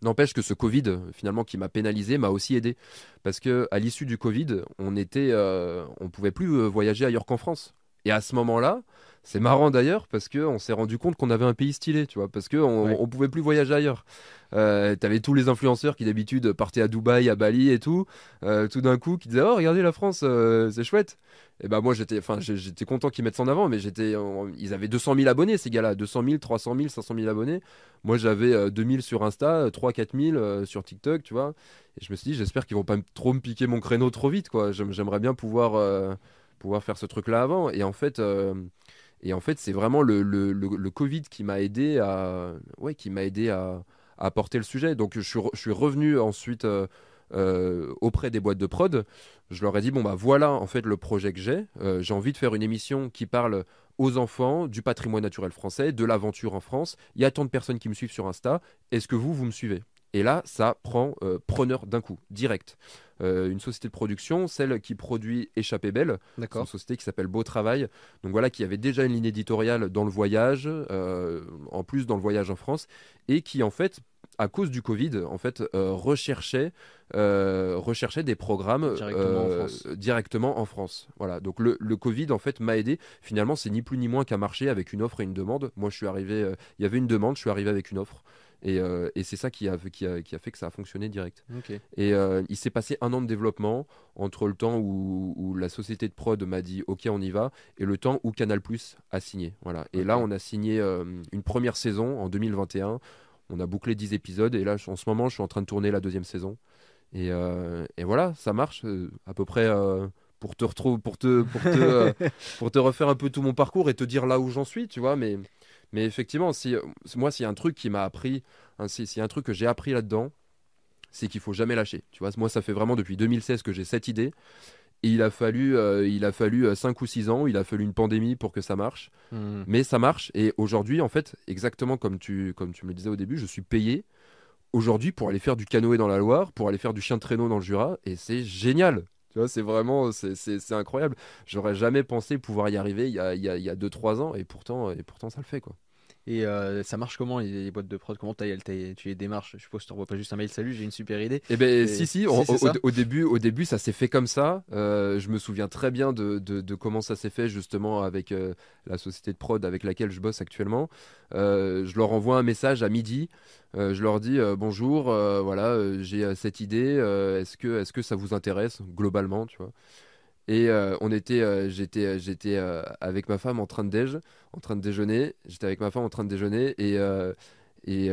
N'empêche que ce Covid finalement qui m'a pénalisé m'a aussi aidé. Parce que à l'issue du Covid on était on pouvait plus voyager ailleurs qu'en France et à ce moment-là c'est marrant d'ailleurs parce que on s'est rendu compte qu'on avait un pays stylé tu vois parce que on, Ouais. on pouvait plus voyager ailleurs euh, t'avais tous les influenceurs qui d'habitude partaient à Dubaï, à Bali et tout, euh, tout d'un coup qui disaient oh regardez la France, euh, c'est chouette. Et ben moi j'étais, enfin j'étais content qu'ils mettent ça en avant, mais j'étais, ils avaient 200 000 abonnés ces gars-là, 200 000, 300 000, 500 000 abonnés. Moi j'avais euh, 2000 sur Insta, 3 4 000 euh, sur TikTok, tu vois. Et je me suis dit j'espère qu'ils vont pas trop me piquer mon créneau trop vite quoi. J'aime- J'aimerais bien pouvoir euh, pouvoir faire ce truc-là avant. Et en fait. euh, et en fait, c'est vraiment le, le, le, Covid qui m'a aidé à, ouais, qui m'a aidé à, à porter le sujet. Donc, je suis, je suis revenu ensuite euh, euh, auprès des boîtes de prod. Je leur ai dit bon bah voilà en fait le projet que j'ai. J'ai envie de faire une émission qui parle aux enfants du patrimoine naturel français, de l'aventure en France. Il y a tant de personnes qui me suivent sur Insta. Est-ce que vous vous me suivez? Et là, ça prend preneur d'un coup, direct. Euh, une société de production, celle qui produit Échappée Belle, une société qui s'appelle Beau Travail. Donc voilà, qui avait déjà une ligne éditoriale dans le voyage, euh, en plus dans le voyage en France, et qui en fait, à cause du Covid, en fait, euh, recherchait, euh, recherchait des programmes Directement en France. directement en France. Voilà. Donc le, le Covid en fait m'a aidé. Finalement, c'est ni plus ni moins qu'un marché avec une offre et une demande. Moi, je suis arrivé, il y avait une demande, je suis arrivé avec une offre. Et, euh, et c'est ça qui a, qui, a, qui a fait que ça a fonctionné direct. Et euh, il s'est passé un an de développement entre le temps où, où la société de prod m'a dit OK, on y va, et le temps où Canal Plus a signé. Voilà. Et là, on a signé euh, une première saison en 2021. On a bouclé 10 épisodes, et là, en ce moment, je suis en train de tourner la deuxième saison. Et, et voilà, ça marche à peu près. pour te retrouver, pour te, pour te, pour te refaire un peu tout mon parcours et te dire là où j'en suis, tu vois. Mais, mais effectivement, si, moi, s'il y a un truc qui m'a appris, hein, si- s'il y a un truc que j'ai appris là-dedans, c'est qu'il faut jamais lâcher. Tu vois, moi, ça fait vraiment depuis 2016 que j'ai cette idée. Et il a fallu, euh, il a fallu 5 ou 6 ans, il a fallu une pandémie pour que ça marche. Hmm. Mais ça marche. Et aujourd'hui, en fait, exactement comme tu, comme tu me le disais au début, je suis payé aujourd'hui pour aller faire du canoë dans la Loire, pour aller faire du chien de traîneau dans le Jura. Et c'est génial. Tu vois, c'est vraiment, c'est- incroyable. J'aurais jamais pensé pouvoir y arriver il y a 2-3 il y a, il y a deux, trois ans. Et pourtant, et pourtant, ça le fait, quoi. Et euh, ça marche comment les, les boîtes de prod? Comment tu les démarches? Je suppose que tu n'envoies pas juste un mail Salut, j'ai une super idée. Eh ben Et- si si, si, au, début au début ça s'est fait comme ça. Euh, je me souviens très bien de, de, de comment ça s'est fait justement avec euh, la société de prod avec laquelle je bosse actuellement. Je leur envoie un message à midi. Euh, je leur dis euh, bonjour, euh, voilà j'ai cette idée. est-ce que est-ce que ça vous intéresse globalement, tu vois? Et euh, on était euh, j'étais j'étais euh, avec ma femme en train de déjeuner. J'étais avec ma femme en train de déjeuner et et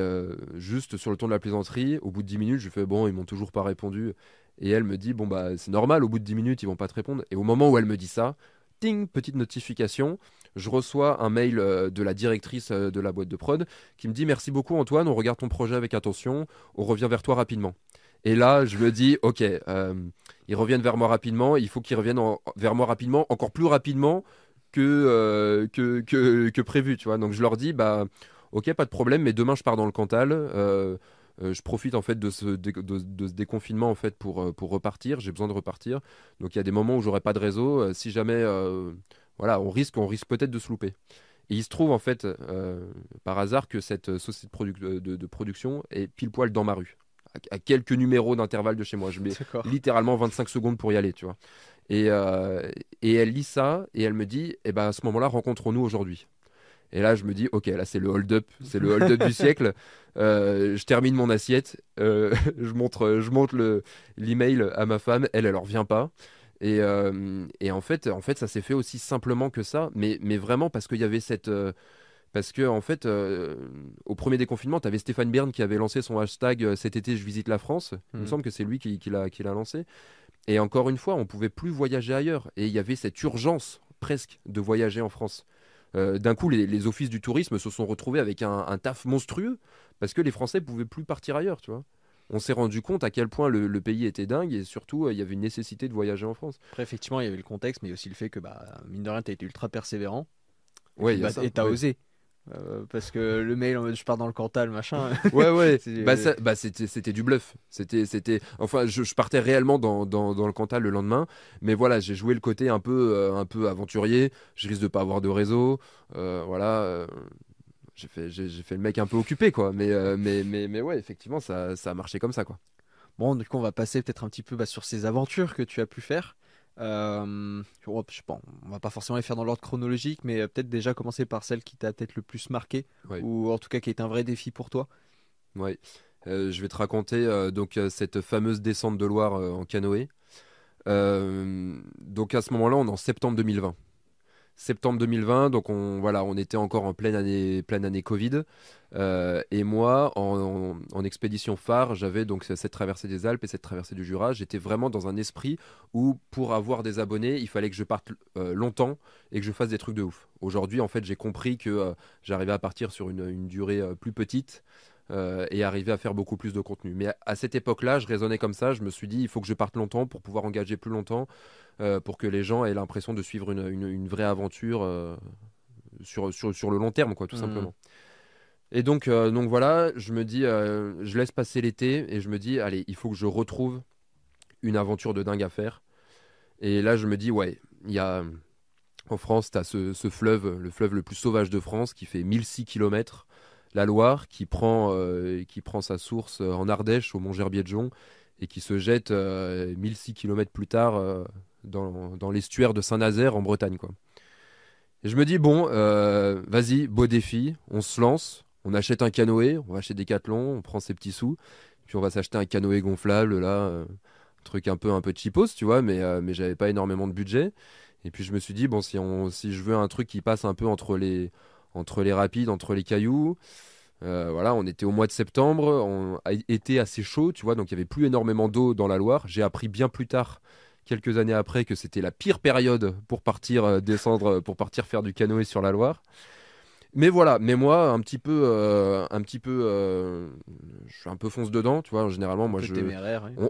juste sur le ton de la plaisanterie, au bout de 10 minutes, je fais bon, ils m'ont toujours pas répondu. Et elle me dit bon bah c'est normal, au bout de 10 minutes, ils vont pas te répondre. Et au moment où elle me dit ça, ting, petite notification, je reçois un mail de la directrice de la boîte de prod qui me dit merci beaucoup Antoine, on regarde ton projet avec attention, on revient vers toi rapidement. Et là, je me dis ok, euh, ils reviennent vers moi rapidement, il faut qu'ils reviennent en- vers moi rapidement, encore plus rapidement que, euh, que, que, prévu, tu vois. Donc je leur dis bah Ok, pas de problème, mais demain je pars dans le Cantal. euh, je profite en fait de ce, déconfinement en fait pour, pour repartir. J'ai besoin de repartir. Donc il y a des moments où j'aurai pas de réseau. si jamais, voilà, on risque, on risque peut-être de se louper. Et il se trouve en fait par hasard que cette société de production est pile poil dans ma rue, à, à quelques numéros d'intervalle de chez moi. Je mets littéralement 25 secondes pour y aller, tu vois. Et, euh, et elle lit ça et elle me dit, eh ben à ce moment-là, rencontrons-nous aujourd'hui. Et là, je me dis, ok, là c'est le hold-up, c'est le hold-up du siècle. Euh, je termine mon assiette, euh, je montre, je montre le l'email à ma femme, elle, elle en revient pas. Et, euh, et en fait, en fait, ça s'est fait aussi simplement que ça, mais, mais vraiment parce qu'il y avait cette, parce que en fait, euh, au premier déconfinement, tu avais Stéphane Bern qui avait lancé son hashtag euh, cet été je visite la France. Il me Mhm. semble que c'est lui qui, qui l'a lancé. Et encore une fois, on pouvait plus voyager ailleurs. Et il y avait cette urgence presque de voyager en France. Euh, D'un coup, les, les offices du tourisme se sont retrouvés avec un, un taf monstrueux parce que les Français pouvaient plus partir ailleurs, tu vois. On s'est rendu compte à quel point le, le pays était dingue et surtout, euh, il y avait une nécessité de voyager en France. Après, effectivement, il y avait le contexte, mais aussi le fait que, bah, mine de rien, tu as été ultra persévérant. Ouais, Et il y a ça. et t'as Ouais. osé. Euh, parce que le mail en mode je pars dans le Cantal, machin. ouais, ouais. bah, bah c'était du bluff. C'était, c'était. Enfin, je, partais réellement dans, dans, dans, le Cantal le lendemain, mais voilà, j'ai joué le côté un peu, euh, un peu aventurier. Je risque de pas avoir de réseau, euh, voilà. j'ai fait, j'ai, fait le mec un peu occupé, quoi. Mais, mais, mais, mais ouais, effectivement, ça, ça a marché comme ça, quoi. Bon, du coup, on va passer peut-être un petit peu bah, sur ces aventures que tu as pu faire. Euh, je on va pas forcément les faire dans l'ordre chronologique, mais euh, peut-être déjà commencer par celle qui t'a peut-être le plus marqué, ou en tout cas qui est un vrai défi pour toi. Oui, euh, je vais te raconter donc cette fameuse descente de Loire en canoë. donc à ce moment-là, on est en septembre 2020 septembre 2020, donc on, voilà, on était encore en pleine année, pleine année Covid. Euh, et moi, en, expédition phare, j'avais donc cette traversée des Alpes et cette traversée du Jura. J'étais vraiment dans un esprit où, pour avoir des abonnés, il fallait que je parte euh, longtemps et que je fasse des trucs de ouf. Aujourd'hui, en fait, j'ai compris que euh, j'arrivais à partir sur une, une durée plus petite. Et arriver à faire beaucoup plus de contenu. Mais à cette époque-là, je raisonnais comme ça. Je me suis dit, il faut que je parte longtemps pour pouvoir engager plus longtemps. Euh, pour que les gens aient l'impression de suivre une, vraie aventure euh, sur, sur, le long terme, quoi, tout mmh. simplement. Et donc, euh, donc voilà, je me dis, je laisse passer l'été et je me dis, allez, il faut que je retrouve une aventure de dingue à faire. Et là, je me dis, ouais, il y a en France, tu as ce, fleuve, le fleuve le plus sauvage de France, qui fait 1006 km, la Loire, qui prend, qui prend sa source en Ardèche, au Mont-Gerbier de Jonc, et qui se jette 1006 km plus tard dans, l'estuaire de Saint-Nazaire en Bretagne. Quoi. Je me dis, bon, euh, vas-y, beau défi, on se lance, on achète un canoë, on va des Decathlon, on prend ses petits sous, puis on va s'acheter un canoë gonflable, là, euh, truc un peu un peu cheapos, tu vois, mais, euh, mais j'avais pas énormément de budget. Et puis je me suis dit, bon, si, on, si je veux un truc qui passe un peu entre les, entre les rapides, entre les cailloux, voilà, on était au mois de septembre, on a été assez chaud, tu vois, donc il y avait plus énormément d'eau dans la Loire. J'ai appris bien plus tard quelques années après que c'était la pire période pour partir euh, descendre, euh, pour partir faire du canoë sur la Loire. Mais voilà, mais moi, un petit peu, euh, un petit peu, je suis un peu fonce dedans, tu vois. Généralement, moi, je,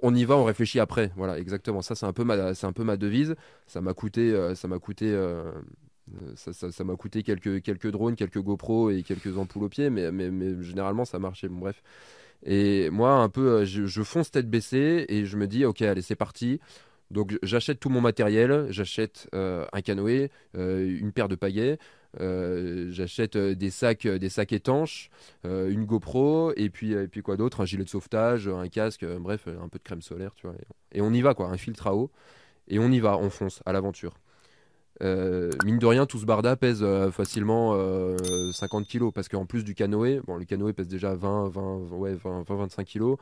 on, y va, on réfléchit après. Voilà, exactement. Ça, c'est un peu ma, c'est un peu ma devise. Ça m'a coûté, ça m'a coûté, ça, m'a coûté quelques, drones, quelques GoPro et quelques ampoules au pied, mais, généralement, ça marchait. Bref. Et moi, un peu, je, je fonce tête baissée et je me dis, ok, allez, c'est parti. Donc j'achète tout mon matériel, j'achète euh, un canoë, euh, une paire de pagaies, euh, j'achète des sacs, des sacs étanches, une GoPro et puis et puis quoi d'autre, un gilet de sauvetage, un casque, bref, un peu de crème solaire, tu vois. Et on y va quoi, un filtre à eau et on y va, on fonce à l'aventure. Mine de rien, tout ce barda pèse facilement 50 kg parce qu'en plus du canoë, bon, le canoë pèse déjà 20, 20, ouais, 20, 20 25 kg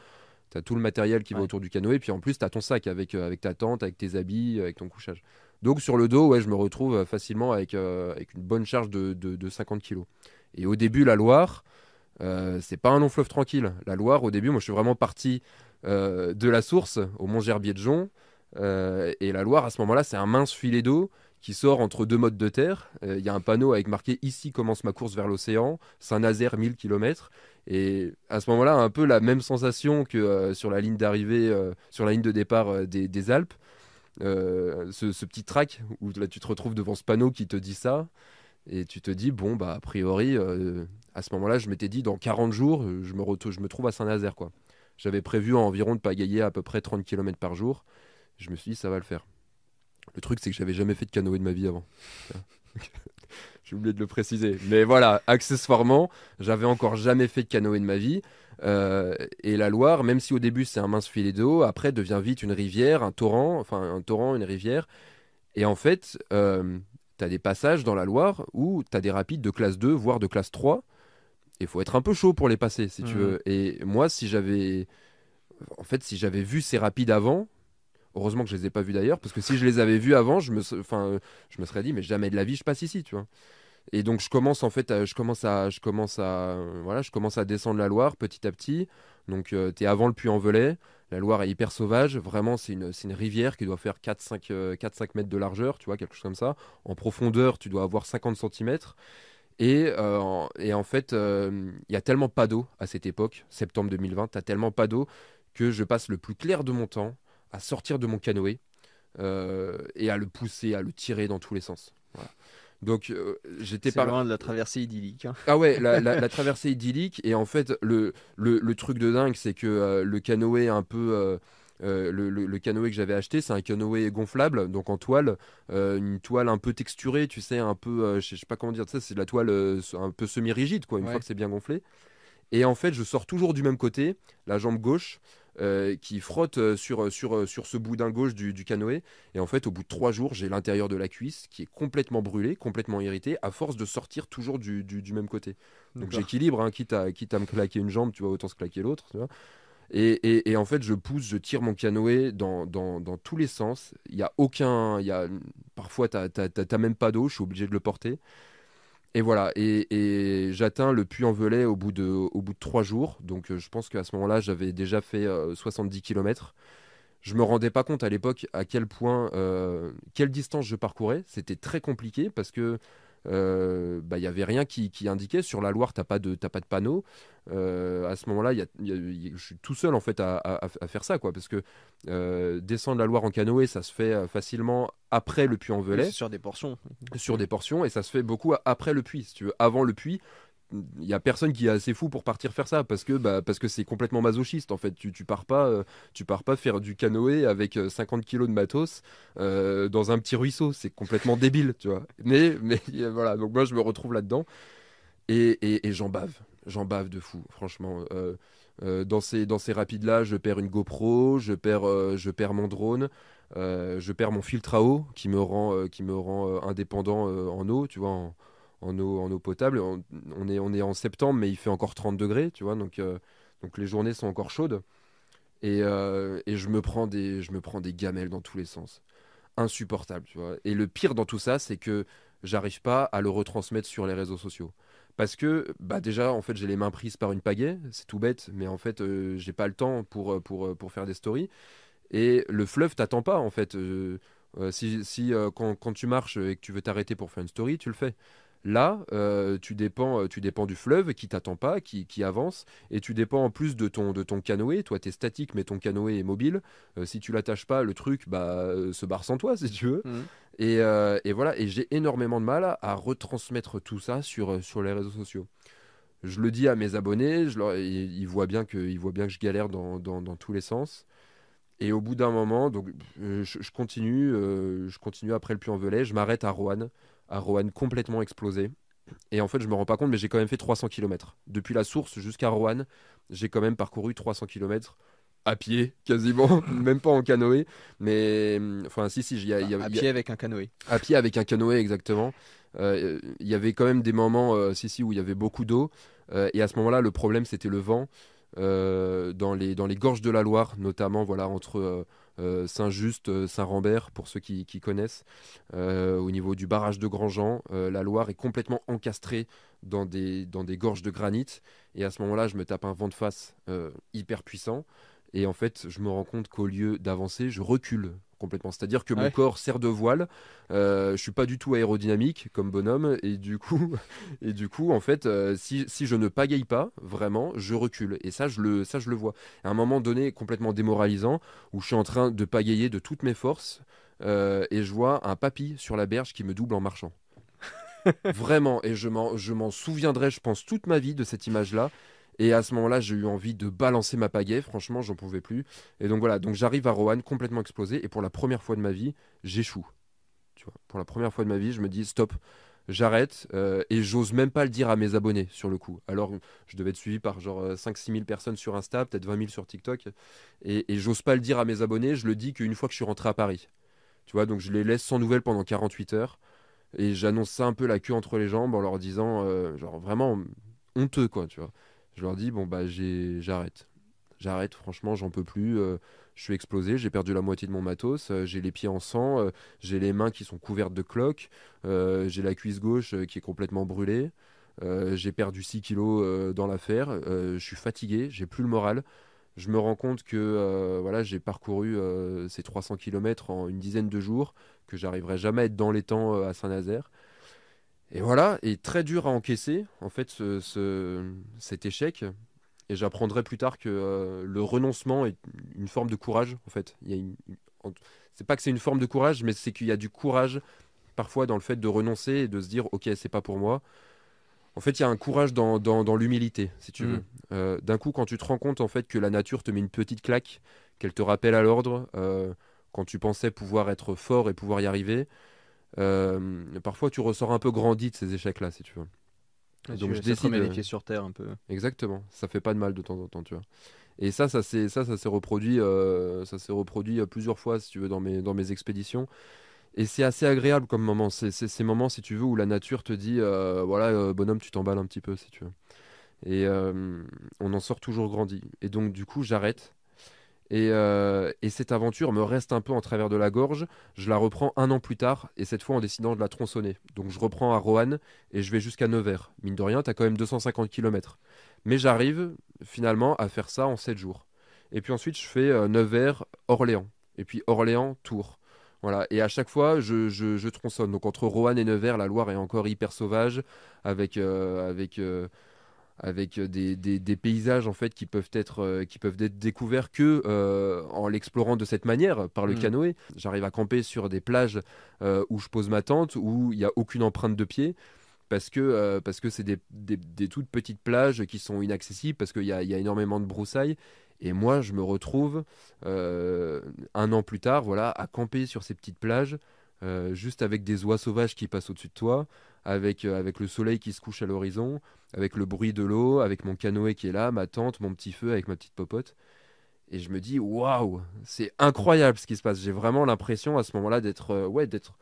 tu as tout le matériel qui va autour du canoë, puis en plus, tu as ton sac avec, euh, avec ta tente, avec tes habits, avec ton couchage. Donc sur le dos, ouais, je me retrouve euh, facilement avec, euh, avec une bonne charge de, de, 50 kg. Et au début, la Loire, c'est pas un long fleuve tranquille. La Loire, au début, moi, je suis vraiment parti de la source au Mont-Gerbier de Jonc. et la Loire, à ce moment-là, c'est un mince filet d'eau qui sort entre deux modes de terre. Il y a un panneau avec marqué Ici commence ma course vers l'océan, Saint-Nazaire 1000 km. Et à ce moment-là, un peu la même sensation que euh, sur la ligne d'arrivée, euh, sur la ligne de départ euh, des, Alpes. Ce, petit track où là tu te retrouves devant ce panneau qui te dit ça. Et tu te dis, bon, bah, a priori, à ce moment-là, je m'étais dit, dans 40 jours, je me, trouve à Saint-Nazaire. J'avais prévu environ de pagayer à peu près 30 km par jour. Je me suis dit, ça va le faire. Le truc, c'est que j'avais jamais fait de canoë de ma vie avant. J'ai oublié de le préciser. Mais voilà, accessoirement, j'avais encore jamais fait de canoë de ma vie. Euh, et la Loire, même si au début c'est un mince filet d'eau, après devient vite une rivière, un torrent, enfin un torrent, une rivière. Et en fait, euh, tu as des passages dans la Loire où tu as des rapides de classe 2, voire de classe 3. Il faut être un peu chaud pour les passer, si tu mmh. veux. Et moi, si j'avais. En fait, si j'avais vu ces rapides avant, Heureusement que je les ai pas vus d'ailleurs, parce que si je les avais vus avant, je me, enfin, je me serais dit, mais jamais de la vie je passe ici, tu vois. Et donc je commence en fait, à, je commence à, je commence à, voilà, je commence à descendre la Loire petit à petit. Donc euh, tu es avant le Puy-en-Velay. La Loire est hyper sauvage. Vraiment, c'est une, une, rivière qui doit faire 4-5 euh, mètres de largeur, tu vois, quelque chose comme ça. En profondeur, tu dois avoir 50 cm. Et, euh, et, en fait, il y a tellement pas d'eau à cette époque, septembre 2020, tu tellement pas d'eau que je passe le plus clair de mon temps à sortir de mon canoë euh, et à le pousser, à le tirer dans tous les sens. Donc euh, j'étais pas loin de la traversée idyllique. Hein. Ah ouais, la, traversée idyllique. Et en fait, le, le, truc de dingue, c'est que euh, le canoë un peu. Euh, le, canoë que j'avais acheté, c'est un canoë gonflable, donc en toile, une toile un peu texturée, tu sais, un peu, je sais pas comment dire ça, c'est de la toile un peu semi-rigide, quoi, une fois que c'est bien gonflé. Et en fait, je sors toujours du même côté, la jambe gauche, euh, qui frotte euh, sur, sur, sur ce boudin gauche du, canoë. Et en fait, au bout de trois jours, j'ai l'intérieur de la cuisse qui est complètement brûlé, complètement irrité, à force de sortir toujours du, du, même côté. Donc j'équilibre, hein, quitte, à, quitte à me claquer une jambe, tu vois, autant se claquer l'autre. Et, et, et, en fait, je pousse, je tire mon canoë dans, dans, dans tous les sens. Il y a aucun. Y a, parfois, tu n'as même pas d'eau, je suis obligé de le porter. Et voilà, et, j'atteins le au, bout de, au bout de trois jours. Donc euh, je pense qu'à ce moment-là, j'avais déjà fait 70 euh, km. Je me rendais pas compte à l'époque à quel point, euh, quelle distance je parcourais. C'était très compliqué parce que il euh, n'y bah, avait rien qui, indiquait. Sur la Loire, tu n'as pas, de, pas de panneau. Euh, à ce moment-là, je suis tout seul en fait à, faire ça, quoi, parce que euh, descendre la Loire en canoë, ça se fait facilement après le puits-en-Velay. sur des portions. Sur des portions, et ça se fait beaucoup après le puits. Si tu veux, avant le puits, il y a personne qui est assez fou pour partir faire ça parce que bah, parce que c'est complètement masochiste en fait. Tu, tu pars pas euh, tu pars pas faire du canoë avec 50 euh, kilos de matos euh, dans un petit ruisseau. C'est complètement débile tu vois. Mais mais voilà. Donc moi je me retrouve là dedans et, et, j'en bave. J'en bave de fou franchement. Dans ces dans ces rapides là je perds une GoPro je perds je perds mon drone je perds mon filtre à eau qui me rend qui me rend indépendant en eau tu vois en, en eau, potable. On, est, en septembre, mais il fait encore 30 degrés, tu vois, donc, euh, donc les journées sont encore chaudes. Et, euh, je, me prends des, gamelles dans tous les sens. Insupportable, tu vois. Et le pire dans tout ça, c'est que j'arrive pas à le retransmettre sur les réseaux sociaux. Parce que, bah déjà, en fait, j'ai les mains prises par une pagaie, c'est tout bête, mais en fait, euh, j'ai pas le temps pour, pour faire des stories. Et le fleuve t'attend pas, en fait. si, quand, tu marches et que tu veux t'arrêter pour faire une story, tu le fais. Là, euh, tu, dépends, euh, tu dépends du fleuve qui t'attend pas, qui, avance, et tu dépends en plus de ton, de ton canoë. Toi, tu es statique, mais ton canoë est mobile. Euh, si tu l'attaches pas, le truc bah, se barre sans toi, si tu veux. Mmh. Et, voilà, et j'ai énormément de mal à, retransmettre tout ça sur, sur les réseaux sociaux. Je le dis à mes abonnés, je leur, ils, voient bien que, voient bien que je galère dans, tous les sens. Et au bout d'un moment, donc, je, continue, je continue après le Puy-en-Velay, je m'arrête à Roanne à Roanne complètement explosé. Et en fait, je me rends pas compte, mais j'ai quand même fait 300 km. Depuis la source jusqu'à Roanne, j'ai quand même parcouru 300 km à pied, quasiment, même pas en canoë. Mais enfin, si, si, il y a, À pied avec un canoë. À pied avec un canoë, exactement. Euh, il y avait quand même des moments, euh, si, si, où il y avait beaucoup d'eau. Euh, et à ce moment-là, le problème, c'était le vent. dans, les, dans les gorges de la Loire, notamment voilà, entre Saint-Just, euh, Saint-Rambert, pour ceux qui, connaissent. Euh, au niveau du barrage de Grandjean, la Loire est complètement encastrée dans des, dans des gorges de granit. Et à ce moment-là, je me tape un vent de face hyper puissant. Et en fait, je me rends compte qu'au lieu d'avancer, je recule complètement. C'est-à-dire que mon corps sert de voile. Euh, je suis pas du tout aérodynamique comme bonhomme et du coup, et du coup, en fait, euh, si, si, je ne pagaille pas vraiment, je recule. Et ça, je le, ça, je le vois. À un moment donné, complètement démoralisant, où je suis en train de pagayer de toutes mes forces euh, et je vois un papy sur la berge qui me double en marchant. Vraiment, et je m'en souviendrai, je pense, toute ma vie de cette image-là. Et à ce moment-là, j'ai eu envie de balancer ma pagaie. Franchement, j'en pouvais plus. Et donc voilà, donc j'arrive à Roanne complètement explosé. Et pour la première fois de ma vie, j'échoue. Tu vois, pour la première fois de ma vie, je me dis stop, j'arrête. Euh, et j'ose même pas le dire à mes abonnés sur le coup. Alors, je devais être suivi par genre 5-6 euh, 000 personnes sur Insta, peut-être 20 000 sur TikTok. Et, j'ose pas le dire à mes abonnés. Je le dis qu'une fois que je suis rentré à Paris. Tu vois, donc je les laisse sans nouvelles pendant 48 heures. Et j'annonce ça un peu la queue entre les jambes en leur disant, euh, genre vraiment honteux, quoi, tu vois je leur dis bon bah j'arrête. J'arrête, franchement, j'en peux plus. Euh, je suis explosé, j'ai perdu la moitié de mon matos, euh, j'ai les pieds en sang, euh, j'ai les mains qui sont couvertes de cloques, j'ai la cuisse gauche qui est complètement brûlée, j'ai perdu 6 kilos dans l'affaire, je suis fatigué, j'ai plus le moral. Je me rends compte que voilà, j'ai parcouru ces 300 km en une dizaine de jours, que j'arriverai jamais à être dans les temps à Saint-Nazaire. Et voilà, et très dur à encaisser, en fait, ce, cet échec. Et j'apprendrai plus tard que euh, le renoncement est une forme de courage, en fait. Il y a une, c'est pas que c'est une forme de courage, mais c'est qu'il y a du courage parfois dans le fait de renoncer et de se dire ok c'est pas pour moi. En fait, il y a un courage dans, dans, l'humilité, si tu veux. Mm. D'un coup, quand tu te rends compte en fait que la nature te met une petite claque, qu'elle te rappelle à l'ordre, quand tu pensais pouvoir être fort et pouvoir y arriver, parfois tu ressors un peu grandi de ces échecs-là, si tu veux. Donc je décide. les pieds sur terre un peu. Exactement. Ça fait pas de mal de temps en temps, tu vois. Et ça, ça s'est ça, ça s'est reproduit, euh, ça s'est reproduit euh, plusieurs fois, si tu veux, dans mes dans mes expéditions. Et c'est assez agréable comme moment. C'est ces moments, si tu veux, où la nature te dit, euh, voilà, bonhomme, tu t'emballes un petit peu, si tu veux. Et on en sort toujours grandi. Et donc, du coup, j'arrête. Euh, et, cette aventure me reste un peu en travers de la gorge. Je la reprends un an plus tard, et cette fois en décidant de la tronçonner. Donc je reprends à Roanne et je vais jusqu'à Nevers. Mine de rien, t'as quand même 250 km. Mais j'arrive finalement à faire ça en 7 jours. Et puis ensuite, je fais euh, Nevers, Orléans. Et puis Orléans, Tours. Voilà. Et à chaque fois, je, tronçonne. Donc entre Roanne et Nevers, la Loire est encore hyper sauvage, avec, euh, avec avec euh, des, des, paysages en fait qui peuvent être euh, qui peuvent être découverts que euh, en l'explorant de cette manière par le mm. canoë. J'arrive à camper sur des plages où je pose ma tente où il n'y a aucune empreinte de pied parce que parce que c'est des, des, toutes petites plages qui sont inaccessibles parce qu'il y a, y a, énormément de broussailles et moi je me retrouve un an plus tard voilà à camper sur ces petites plages juste avec des oies sauvages qui passent au-dessus de toi avec, euh, avec le soleil qui se couche à l'horizon, avec le bruit de l'eau, avec mon canoë qui est là, ma tente, mon petit feu avec ma petite popote. Et je me dis, waouh, c'est incroyable ce qui se passe. J'ai vraiment l'impression à ce moment-là d'être euh, ouais, d'être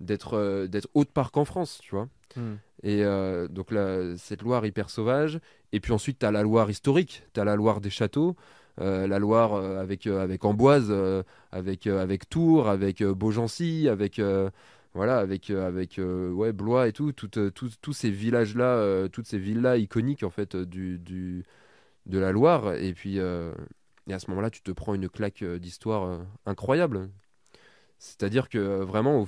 d'être euh, d'être haute parc en France, tu vois. Hmm. Et donc là, cette Loire hyper sauvage. Et puis ensuite, tu as la Loire historique, tu as la Loire des châteaux, la Loire avec, avec Amboise, avec, avec Tours, avec Beaugency, avec, voilà, avec, euh, avec euh, ouais, Blois et tout, euh, tous ces villages-là, toutes ces villes-là iconiques en fait du, du, de la Loire. Et puis, et à ce moment-là, tu te prends une claque d'histoire incroyable. C'est-à-dire que vraiment,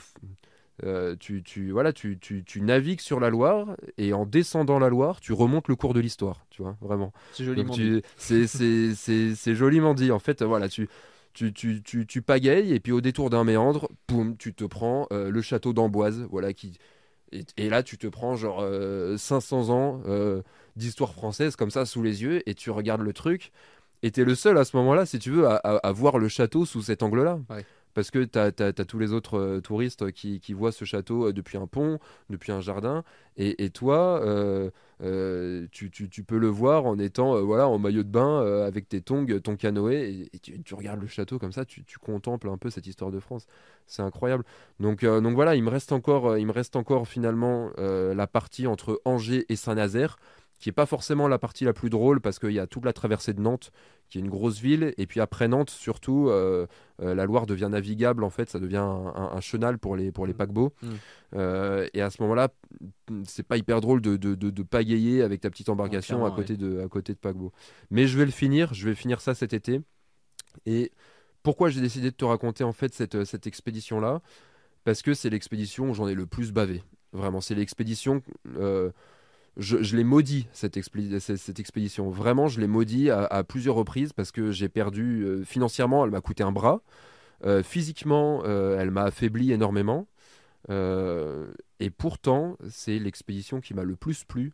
tu, tu, voilà, tu, tu, tu, navigues sur la Loire et en descendant la Loire, tu remontes le cours de l'histoire, tu vois, vraiment. C'est joliment dit. C'est joliment dit. En fait, voilà, tu tu, tu, tu, tu, pagayes et puis au détour d'un méandre, boum, tu te prends euh, le château d'Amboise, voilà qui et, là tu te prends genre 500 euh, ans euh, d'histoire française comme ça sous les yeux et tu regardes le truc et t'es le seul à ce moment-là, si tu veux, à, voir le château sous cet angle-là. Parce que tu as, tous les autres touristes qui, qui, voient ce château depuis un pont, depuis un jardin. Et, et toi, euh, tu, tu, peux le voir en étant euh, voilà en maillot de bain euh, avec tes tongs, ton canoë et, tu, regardes le château comme ça, tu, contemples un peu cette histoire de France. C'est incroyable. Donc donc voilà, il me reste encore il me reste encore finalement la partie entre Angers et Saint-Nazaire qui est pas forcément la partie la plus drôle parce qu'il y a toute la traversée de Nantes qui est une grosse ville. Et puis après Nantes surtout euh, euh, la Loire devient navigable en fait. Ça devient un, chenal pour les pour les mmh. paquebots. Mmh. Euh, et à ce moment-là c'est pas hyper drôle de, de, de, pagayer avec ta petite embarcation à côté de à côté de paquebot mais je vais le finir je vais finir ça cet été. Et pourquoi j'ai décidé de te raconter en fait cette, cette expédition là parce que c'est l'expédition où j'en ai le plus bavé. Vraiment c'est l'expédition je, l'ai maudit cette, expédition. Vraiment, je l'ai maudit à, plusieurs reprises parce que j'ai perdu euh, financièrement, elle m'a coûté un bras. Euh, physiquement, euh, elle m'a affaibli énormément. et pourtant, c'est l'expédition qui m'a le plus plu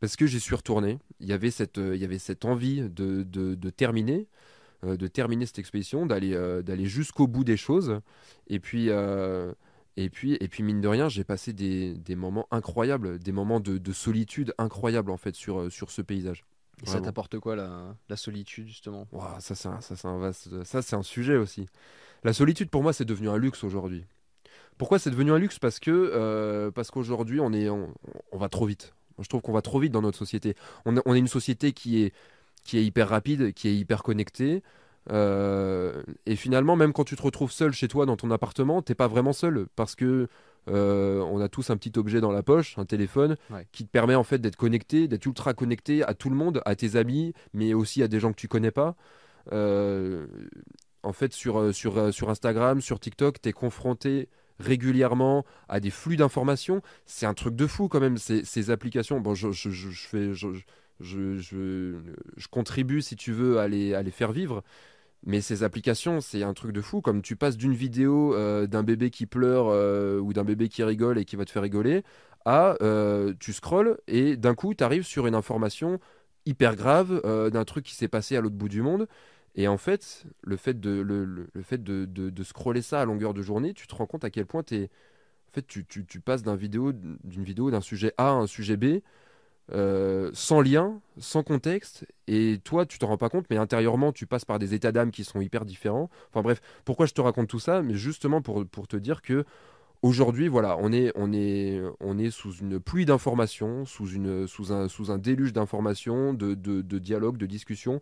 parce que j'y suis retourné. Il y avait cette, envie de, de terminer, de terminer cette expédition, d'aller, d'aller jusqu'au bout des choses. Et puis et puis, et puis mine de rien, j'ai passé des, des, moments incroyables, des moments de, de, solitude incroyables en fait sur, euh, sur ce paysage. Et ça t'apporte quoi la, la, solitude justement? Ça c'est un, ça, un, ça c'est un sujet aussi. La solitude pour moi c'est devenu un luxe aujourd'hui. Pourquoi c'est devenu un luxe? Parce que euh, parce qu'aujourd'hui on est on, on, va trop vite. Je trouve qu'on va trop vite dans notre société. On, on est une société qui est qui est hyper rapide, qui est hyper connectée. Euh, et finalement, même quand tu te retrouves seul chez toi dans ton appartement, t'es pas vraiment seul parce que euh, on a tous un petit objet dans la poche, un téléphone, qui te permet en fait d'être connecté, d'être ultra connecté à tout le monde, à tes amis, mais aussi à des gens que tu connais pas. Euh, en fait, sur, sur, sur Instagram, sur TikTok, tu es confronté régulièrement à des flux d'informations. C'est un truc de fou quand même, ces, ces applications. Bon, je, je, je fais. Je, je, je, je, contribue, si tu veux, à les, à les faire vivre. Mais ces applications, c'est un truc de fou. Comme tu passes d'une vidéo euh, d'un bébé qui pleure euh, ou d'un bébé qui rigole et qui va te faire rigoler, à euh, tu scrolles et d'un coup, tu arrives sur une information hyper grave d'un truc qui s'est passé à l'autre bout du monde. Et en fait, le fait, de, le, fait de, de, scroller ça à longueur de journée, tu te rends compte à quel point es, en fait, tu, tu, tu passes d'une vidéo d'un sujet A à un sujet B euh, sans lien, sans contexte, et toi tu te rends pas compte, mais intérieurement tu passes par des états d'âme qui sont hyper différents. Enfin bref, pourquoi je te raconte tout ça? Mais justement pour, pour te dire que aujourd'hui, voilà, on est, on est, on est sous une pluie d'informations, sous, sous, un, sous un déluge d'informations, de, de, de dialogues, de discussions.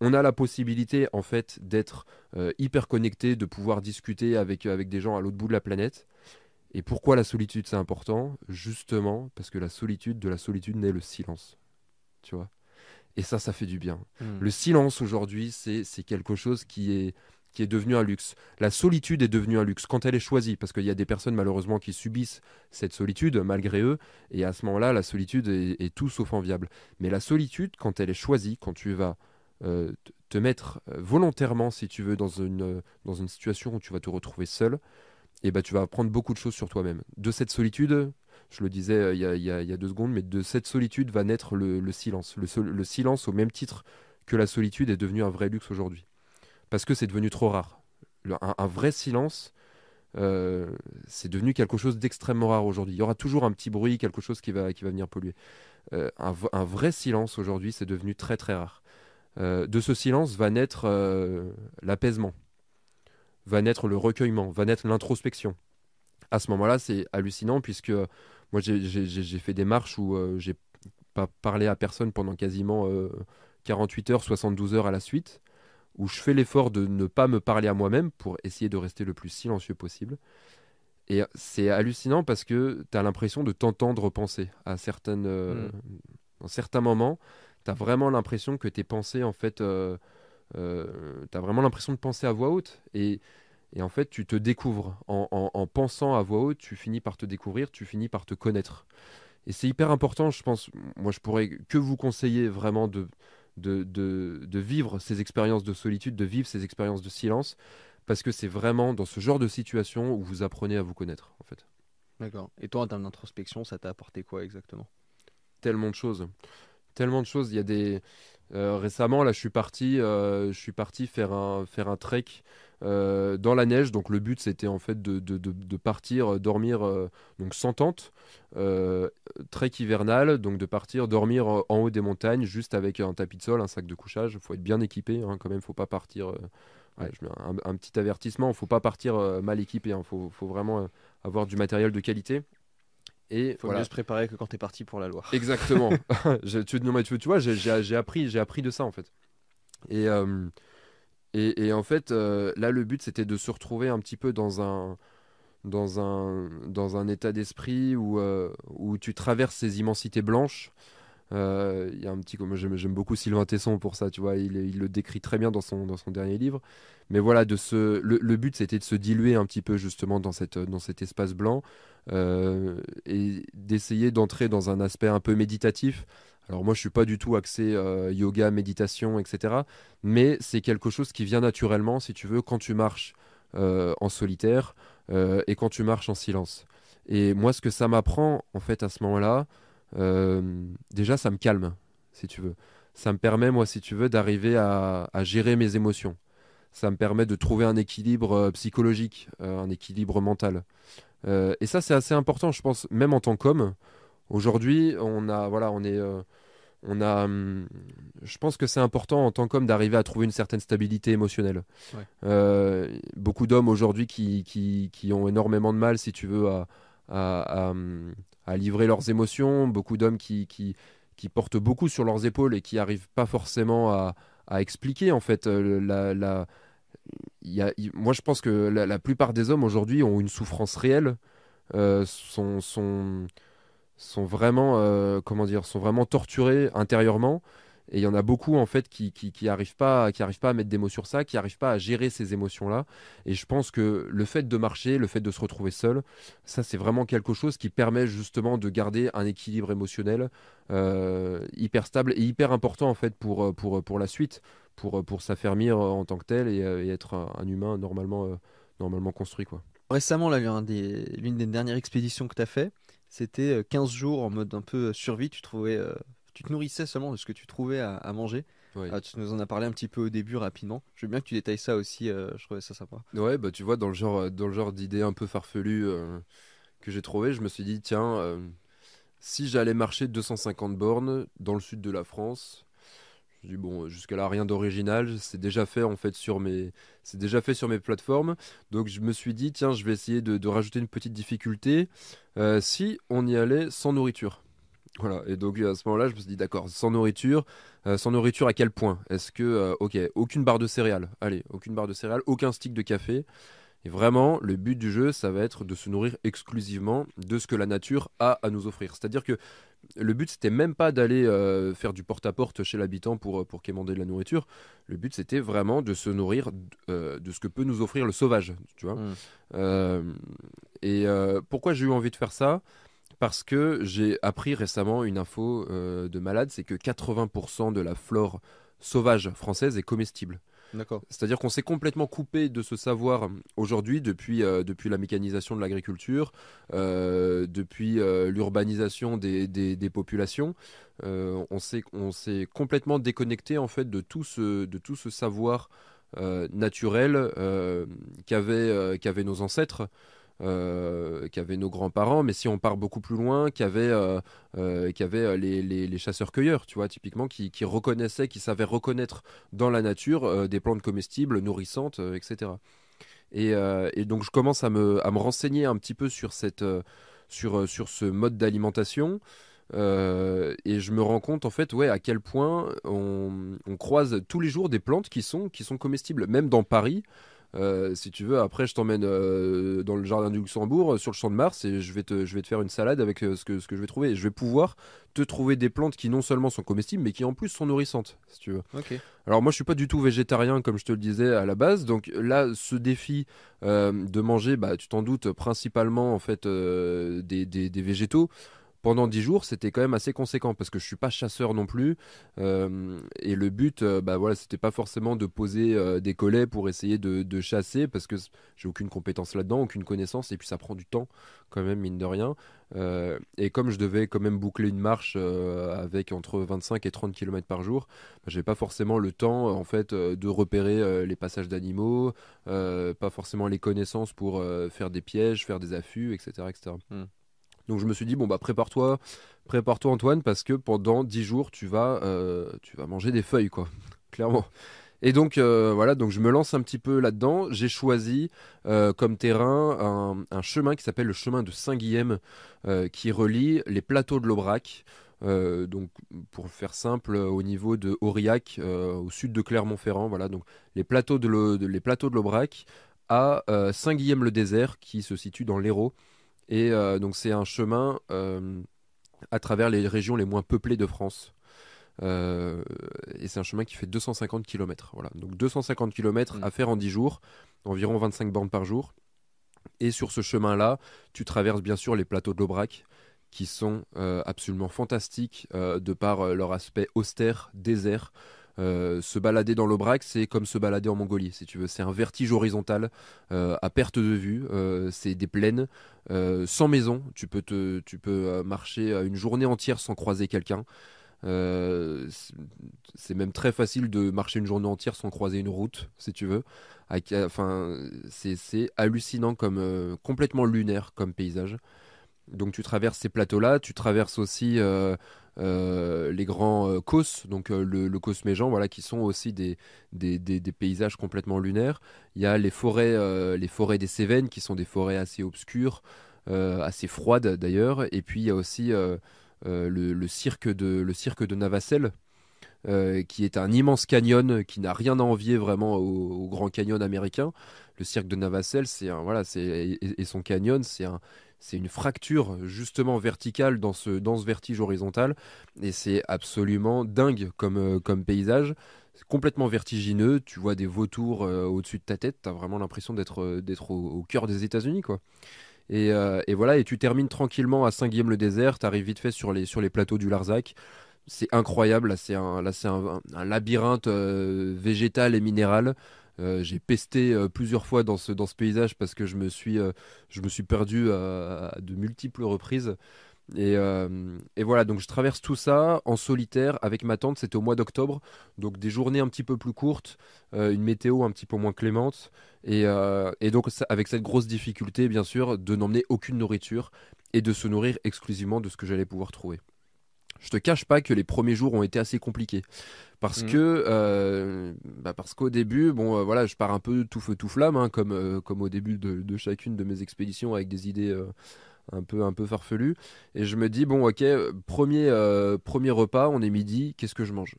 On a la possibilité en fait d'être euh, hyper connecté, de pouvoir discuter avec, avec des gens à l'autre bout de la planète. Et pourquoi la solitude c'est important? Justement parce que la solitude, de la solitude naît le silence. Tu vois? Et ça, ça fait du bien. Hmm. Le silence aujourd'hui, c'est quelque chose qui est, qui est devenu un luxe. La solitude est devenue un luxe quand elle est choisie, parce qu'il y a des personnes malheureusement qui subissent cette solitude malgré eux, et à ce moment-là, la solitude est, tout sauf enviable. Mais la solitude, quand elle est choisie, quand tu vas euh, te mettre euh, volontairement, si tu veux, dans une, dans une situation où tu vas te retrouver seul, et bah, tu vas apprendre beaucoup de choses sur toi-même. De cette solitude, je le disais euh, il y, a, deux secondes, mais de cette solitude va naître le, silence. Le, silence, au même titre que la solitude, est devenu un vrai luxe aujourd'hui. Parce que c'est devenu trop rare. un, vrai silence, euh, c'est devenu quelque chose d'extrêmement rare aujourd'hui. Il y aura toujours un petit bruit, quelque chose qui va, qui va venir polluer. Euh, un, vrai silence aujourd'hui, c'est devenu très très rare. de ce silence va naître l'apaisement va naître le recueillement, va naître l'introspection. À ce moment-là, c'est hallucinant puisque moi j'ai fait des marches où euh, j'ai pas parlé à personne pendant quasiment 48 euh, heures, 72 heures à la suite, où je fais l'effort de ne pas me parler à moi-même pour essayer de rester le plus silencieux possible. Et c'est hallucinant parce que tu as l'impression de t'entendre penser à certaines, euh, mm. certains moments. Tu as vraiment l'impression que tes pensées, en fait, euh, tu as vraiment l'impression de penser à voix haute. Et, et en fait, tu te découvres. En, pensant à voix haute, tu finis par te découvrir, tu finis par te connaître. Et c'est hyper important, je pense. Moi, je pourrais que vous conseiller vraiment de, de, de, vivre ces expériences de solitude, de vivre ces expériences de silence, parce que c'est vraiment dans ce genre de situation où vous apprenez à vous connaître, en fait. D'accord. Et toi, en termes d'introspection, ça t'a apporté quoi exactement? Tellement de choses. Tellement de choses. Il y a des récemment, là, je suis parti, euh, je suis parti faire un, faire un trek euh, dans la neige. Donc, le but, c'était en fait de, de, de, partir dormir donc sans tente, trek hivernal, donc de partir dormir en haut des montagnes, juste avec un tapis de sol, un sac de couchage. Il faut être bien équipé, hein, quand même. Faut pas partir. Ouais, je mets un, petit avertissement. Il faut pas partir mal équipé. Il hein. faut, faut, vraiment avoir du matériel de qualité. Et faut mieux se préparer que quand tu es parti pour la Loire. Exactement. tu, tu, tu, vois, j'ai appris, j'ai appris de ça en fait. Et, euh, et, et, en fait, euh, là, le but c'était de se retrouver un petit peu dans un, dans un, dans un état d'esprit où, euh, où tu traverses ces immensités blanches. Il y a un petit, j'aime beaucoup Sylvain Tesson pour ça, tu vois, il, le décrit très bien dans son, dernier livre. Mais voilà, de se, le, but c'était de se diluer un petit peu justement dans, cet espace blanc. Euh, et d'essayer d'entrer dans un aspect un peu méditatif. Alors moi je suis pas du tout axé euh, yoga, méditation, etc. Mais c'est quelque chose qui vient naturellement, si tu veux, quand tu marches euh, en solitaire et quand tu marches en silence. Et moi ce que ça m'apprend en fait à ce moment-là, déjà ça me calme, si tu veux. Ça me permet moi si tu veux d'arriver à, à gérer mes émotions ça me permet de trouver un équilibre psychologique, un équilibre mental. Euh, et ça, c'est assez important, je pense, même en tant qu'homme. Aujourd'hui, on a, voilà, on est, euh, on a, hum, je pense que c'est important en tant qu'homme d'arriver à trouver une certaine stabilité émotionnelle. Euh, beaucoup d'hommes aujourd'hui qui, qui, qui, ont énormément de mal, si tu veux, à, à, à, livrer leurs émotions. Beaucoup d'hommes qui, qui, portent beaucoup sur leurs épaules et qui n'arrivent pas forcément à, à, expliquer en fait la, la moi, je pense que la, plupart des hommes aujourd'hui ont une souffrance réelle, euh, sont, sont, sont, vraiment, euh, comment dire, sont vraiment torturés intérieurement. Et il y en a beaucoup en fait qui qui, qui arrivent pas qui arrivent pas à mettre des mots sur ça, qui arrivent pas à gérer ces émotions là. Et je pense que le fait de marcher, le fait de se retrouver seul, ça c'est vraiment quelque chose qui permet justement de garder un équilibre émotionnel euh, hyper stable et hyper important en fait pour pour pour la suite pour, pour s'affermir en tant que tel et, être un, humain normalement, normalement construit. Quoi. Récemment, l'une des, des dernières expéditions que tu as fait, c'était 15 jours en mode un peu survie. Tu, trouvais, tu te nourrissais seulement de ce que tu trouvais à manger. Ah, tu nous en as parlé un petit peu au début rapidement. Je veux bien que tu détailles ça aussi, euh, je trouvais ça sympa. Ouais, bah tu vois, dans le genre, euh, dans le genre d'idée un peu farfelue euh, que j'ai trouvé, je me suis dit, tiens, si j'allais marcher 250 bornes dans le sud de la France, je dis bon, jusqu'à là rien d'original, c'est déjà fait en fait sur mes, c'est déjà fait sur mes plateformes. Donc je me suis dit tiens, je vais essayer de, de rajouter une petite difficulté. si on y allait sans nourriture. Voilà, et donc à ce moment-là, je me suis dit, d'accord, sans nourriture, euh, sans nourriture à quel point Est-ce que, euh, ok, aucune barre de céréales, allez, aucune barre de céréales, aucun stick de café. Et vraiment, le but du jeu, ça va être de se nourrir exclusivement de ce que la nature a à nous offrir. C'est-à-dire que le but, c'était même pas d'aller euh, faire du porte-à-porte chez l'habitant pour, pour quémander de la nourriture. Le but, c'était vraiment de se nourrir de ce que peut nous offrir le sauvage, tu vois. Mmh. et pourquoi j'ai eu envie de faire ça? Parce que j'ai appris récemment une info euh, de malade, c'est que 80% de la flore sauvage française est comestible. D'accord. C'est-à-dire qu'on s'est complètement coupé de ce savoir aujourd'hui depuis, euh, depuis la mécanisation de l'agriculture, euh, depuis l'urbanisation des, des, populations. on s'est on s'est complètement déconnecté en fait de tout ce, de tout ce savoir naturel qu'avaient qu'avaient nos ancêtres. Euh, qu'avaient nos grands-parents, mais si on part beaucoup plus loin, qu'avaient euh, euh, les, les, chasseurs-cueilleurs, tu vois, typiquement, qui, reconnaissaient, qui savaient reconnaître dans la nature des plantes comestibles, nourrissantes, etc. Et, et, donc je commence à me, à me, renseigner un petit peu sur, cette, sur, sur ce mode d'alimentation. et je me rends compte en fait ouais à quel point on, on, croise tous les jours des plantes qui sont qui sont comestibles même dans Paris euh, si tu veux, après, je t'emmène euh, dans le jardin du Luxembourg, euh, sur le champ de Mars, et je vais te, je vais te faire une salade avec ce, que, ce que je vais trouver. Et je vais pouvoir te trouver des plantes qui non seulement sont comestibles, mais qui en plus sont nourrissantes, si tu veux. Alors moi, je suis pas du tout végétarien, comme je te le disais à la base. Donc là, ce défi de manger, bah, tu t'en doutes, principalement en fait des, des, des végétaux pendant 10 jours, c'était quand même assez conséquent parce que je suis pas chasseur non plus. Euh, et le but, euh, bah voilà, c'était pas forcément de poser euh, des collets pour essayer de, chasser parce que j'ai aucune compétence là-dedans, aucune connaissance et puis ça prend du temps quand même, mine de rien. et comme je devais quand même boucler une marche avec entre 25 et 30 km par jour, bah, j'ai pas forcément le temps en fait de repérer les passages d'animaux, pas forcément les connaissances pour faire des pièges, faire des affûts, etc. etc. Donc je me suis dit bon bah prépare-toi, prépare-toi Antoine parce que pendant 10 jours tu vas euh, tu vas manger des feuilles quoi, clairement. Et donc euh, voilà, donc je me lance un petit peu là-dedans. J'ai choisi euh, comme terrain un, chemin qui s'appelle le chemin de Saint-Guilhem, qui relie les plateaux de l'Aubrac. donc pour faire simple, au niveau de Aurillac, au sud de Clermont-Ferrand, voilà, donc les plateaux de, les plateaux de l'Aubrac à Saint-Guilhem-le-Désert, qui se situe dans l'Hérault. Et euh, donc c'est un chemin euh, à travers les régions les moins peuplées de France. Euh, et c'est un chemin qui fait 250 km. Voilà. Donc 250 km mm. à faire en 10 jours, environ 25 bornes par jour. Et sur ce chemin-là, tu traverses bien sûr les plateaux de l'Aubrac, qui sont absolument fantastiques de par leur aspect austère, désert. Euh, se balader dans l'Aubrac, c'est comme se balader en Mongolie, si tu veux. C'est un vertige horizontal euh, à perte de vue. Euh, c'est des plaines sans maison. Tu peux, te, tu peux marcher une journée entière sans croiser quelqu'un. c'est même très facile de marcher une journée entière sans croiser une route, si tu veux. Enfin, c'est hallucinant comme complètement lunaire comme paysage. Donc tu traverses ces plateaux-là, tu traverses aussi les grands euh, donc euh, le, le Cosméjean, voilà, qui sont aussi des, des, paysages complètement lunaires. Il y a les forêts, euh, les forêts des Cévennes, qui sont des forêts assez obscures, assez froides d'ailleurs. Et puis il y a aussi le, cirque de, le cirque de Navacelle, qui est un immense canyon qui n'a rien à envier vraiment au, Grand Canyon américain. Le cirque de Navacelle, c'est voilà, c'est et, son canyon, c'est un, c'est une fracture justement verticale dans ce, dans ce vertige horizontal et c'est absolument dingue comme, euh, comme paysage. C'est complètement vertigineux, tu vois des vautours euh, au-dessus de ta tête, tu as vraiment l'impression d'être euh, au, cœur des États-Unis quoi. Et, voilà, et tu termines tranquillement à Saint-Guillaume-le-Désert, tu arrives vite fait sur les, sur les plateaux du Larzac. c'est incroyable. Là, c'est un, là, c'est un, labyrinthe végétal et minéral. J'ai pesté plusieurs fois dans ce, dans ce paysage parce que je me suis, je me suis perdu à de multiples reprises. Euh, et, voilà, donc je traverse tout ça en solitaire avec ma tante. C'était au mois d'octobre, donc des journées un petit peu plus courtes, euh, une météo un petit peu moins clémente, et, euh, donc avec cette grosse difficulté, bien sûr, de n'emmener aucune nourriture et de se nourrir exclusivement de ce que j'allais pouvoir trouver. Je te cache pas que les premiers jours ont été assez compliqués. Parce mmh. que bah, parce qu'au début, bon, voilà, je pars un peu tout feu tout flamme, hein, comme comme au début de, de, chacune de mes expéditions avec des idées un peu un peu farfelu et je me dis bon ok premier euh, premier repas on est midi qu'est-ce que je mange?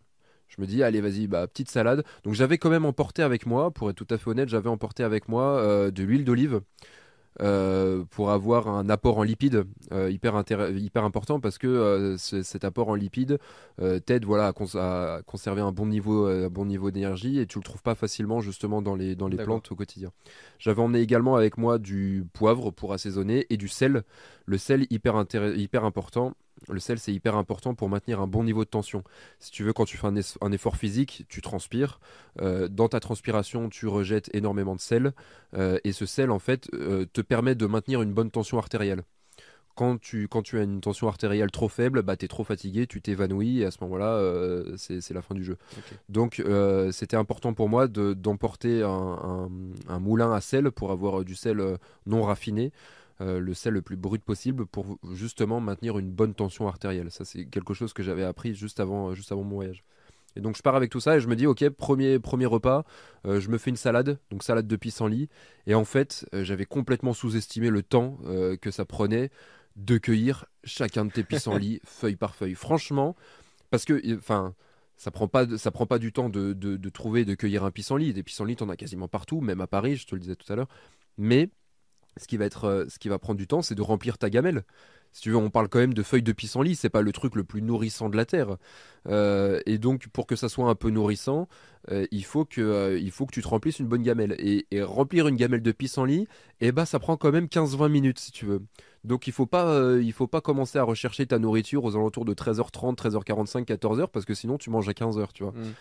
Je me dis allez vas-y bah petite salade. Donc j'avais quand même emporté avec moi pour être tout à fait honnête j'avais emporté avec moi euh, de l'huile d'olive euh, pour avoir un apport en lipides euh, hyper, hyper important parce que euh, cet apport en lipides t'aide voilà, à, conserver un bon niveau, bon niveau d'énergie et tu le trouves pas facilement justement dans les, dans les plantes au quotidien. J'avais emmené également avec moi du poivre pour assaisonner et du sel. Le sel hyper, hyper important le sel, c'est hyper important pour maintenir un bon niveau de tension. Si tu veux, quand tu fais un, effort physique, tu transpires. Euh, dans ta transpiration, tu rejettes énormément de sel. Euh, et ce sel, en fait, euh, te permet de maintenir une bonne tension artérielle. Quand tu, quand tu as une tension artérielle trop faible, bah, tu es trop fatigué, tu t'évanouis, et à ce moment-là, c'est la fin du jeu. Donc, c'était important pour moi d'emporter un, un, moulin à sel pour avoir du sel non raffiné. Euh, le sel le plus brut possible pour justement maintenir une bonne tension artérielle. Ça, c'est quelque chose que j'avais appris juste avant, juste avant mon voyage. Et donc je pars avec tout ça et je me dis ok premier premier repas, euh, je me fais une salade, donc salade de pissenlit. Et en fait euh, j'avais complètement sous-estimé le temps que ça prenait de cueillir chacun de tes pissenlits feuille par feuille. Franchement, parce que enfin ça prend pas ça prend pas du temps de, de, de trouver de cueillir un pissenlit. Des pissenlits t'en as quasiment partout, même à Paris, je te le disais tout à l'heure. Mais ce qui va être, euh, ce qui va prendre du temps, c'est de remplir ta gamelle. Si tu veux, on parle quand même de feuilles de pissenlit, c'est pas le truc le plus nourrissant de la terre. Euh, et donc, pour que ça soit un peu nourrissant, euh, il, faut que, il faut que tu te remplisses une bonne gamelle. Et, remplir une gamelle de pissenlit, eh ben, ça prend quand même 15-20 minutes, si tu veux. Donc, il faut pas, il faut pas commencer à rechercher ta nourriture aux alentours de 13h30, 13h45, 14h, parce que sinon, tu manges à 15h, tu vois. Mmh.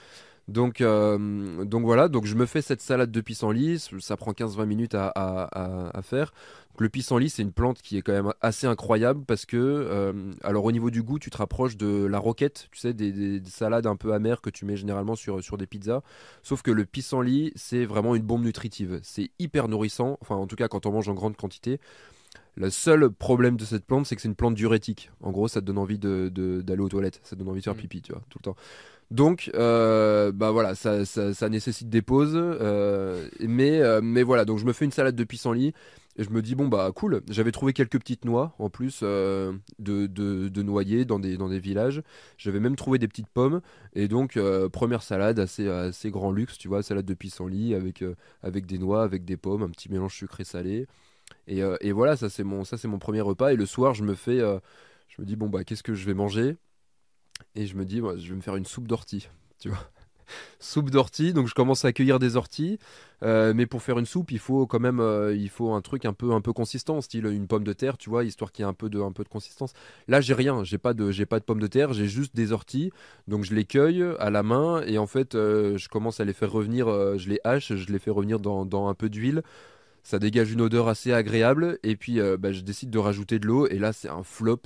Donc, euh, donc voilà, donc je me fais cette salade de pissenlit, ça prend 15-20 minutes à, à, faire. le pissenlit, c'est une plante qui est quand même assez incroyable parce que, euh, alors au niveau du goût, tu te rapproches de la roquette, tu sais, des, salades un peu amères que tu mets généralement sur, sur des pizzas. Sauf que le pissenlit, c'est vraiment une bombe nutritive. C'est hyper nourrissant, enfin en tout cas quand on mange en grande quantité. Le seul problème de cette plante, c'est que c'est une plante diurétique. En gros, ça te donne envie d'aller de, aux toilettes, ça te donne envie de faire mmh. pipi, tu vois, tout le temps. Donc, euh, bah voilà, ça, ça, nécessite des pauses. Euh, mais, euh, mais voilà, donc je me fais une salade de pissenlit et je me dis, bon, bah cool. J'avais trouvé quelques petites noix en plus de, de, de, noyer dans des, dans des villages. J'avais même trouvé des petites pommes. Et donc, première salade assez, assez grand luxe, tu vois, salade de pissenlit avec, avec des noix, avec des pommes, un petit mélange sucré-salé. Et, et, voilà, ça c'est mon, mon premier repas. Et le soir, je me fais. je me dis, bon, bah qu'est-ce que je vais manger? Et je me dis, je vais me faire une soupe d'ortie, tu vois. soupe d'ortie, donc je commence à cueillir des orties, euh, mais pour faire une soupe, il faut quand même, euh, il faut un truc un peu, un peu consistant, style une pomme de terre, tu vois, histoire qu'il y ait un peu de, un peu de consistance. Là, j'ai rien, j'ai pas de, j'ai pas de pommes de terre, j'ai juste des orties, donc je les cueille à la main et en fait, euh, je commence à les faire revenir, je les hache, je les fais revenir dans, dans un peu d'huile. Ça dégage une odeur assez agréable et puis bah, je décide de rajouter de l'eau et là c'est un flop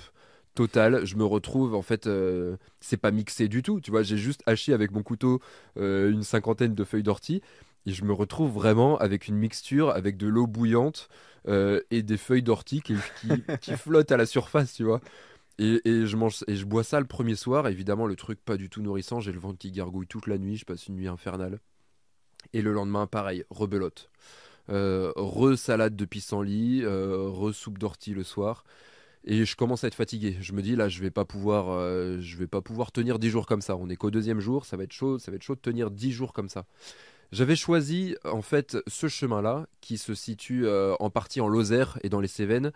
total. Je me retrouve, en fait, euh, c'est pas mixé du tout. Tu vois, j'ai juste haché avec mon couteau euh, une cinquantaine de feuilles d'ortie. Et je me retrouve vraiment avec une mixture, avec de l'eau bouillante euh, et des feuilles d'ortie qui, qui, flottent à la surface, tu vois. Et, et, je mange et je bois ça le premier soir. Évidemment, le truc pas du tout nourrissant. J'ai le ventre qui gargouille toute la nuit. Je passe une nuit infernale. Et le lendemain, pareil, rebelote. Re-salade de pissenlit, re-soupe d'ortie le soir et je commence à être fatigué. Je me dis là, je vais pas pouvoir, euh, je vais pas pouvoir tenir 10 jours comme ça. On est qu'au deuxième jour, ça va être chaud, ça va être chaud de tenir 10 jours comme ça. J'avais choisi en fait ce chemin-là qui se situe euh, en partie en Lozère et dans les Cévennes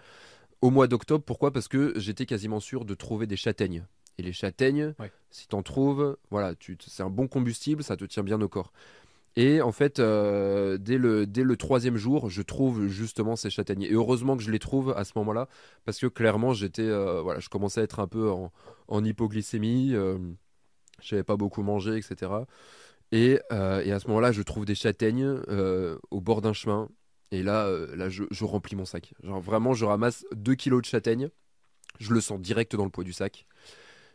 au mois d'octobre. Pourquoi? Parce que j'étais quasiment sûr de trouver des châtaignes. Et les châtaignes, si si t'en trouves, voilà, c'est un bon combustible, ça te tient bien au corps. Et en fait, euh, dès, le, dès le troisième jour, je trouve justement ces châtaigniers. Et heureusement que je les trouve à ce moment-là, parce que clairement, j'étais, euh, voilà, je commençais à être un peu en, hypoglycémie, euh, je n'avais pas beaucoup mangé, etc. Et, et à ce moment-là, je trouve des châtaignes au bord d'un chemin. Et là, là je, je, remplis mon sac. Genre vraiment, je ramasse 2 kilos de châtaignes. Je le sens direct dans le poids du sac.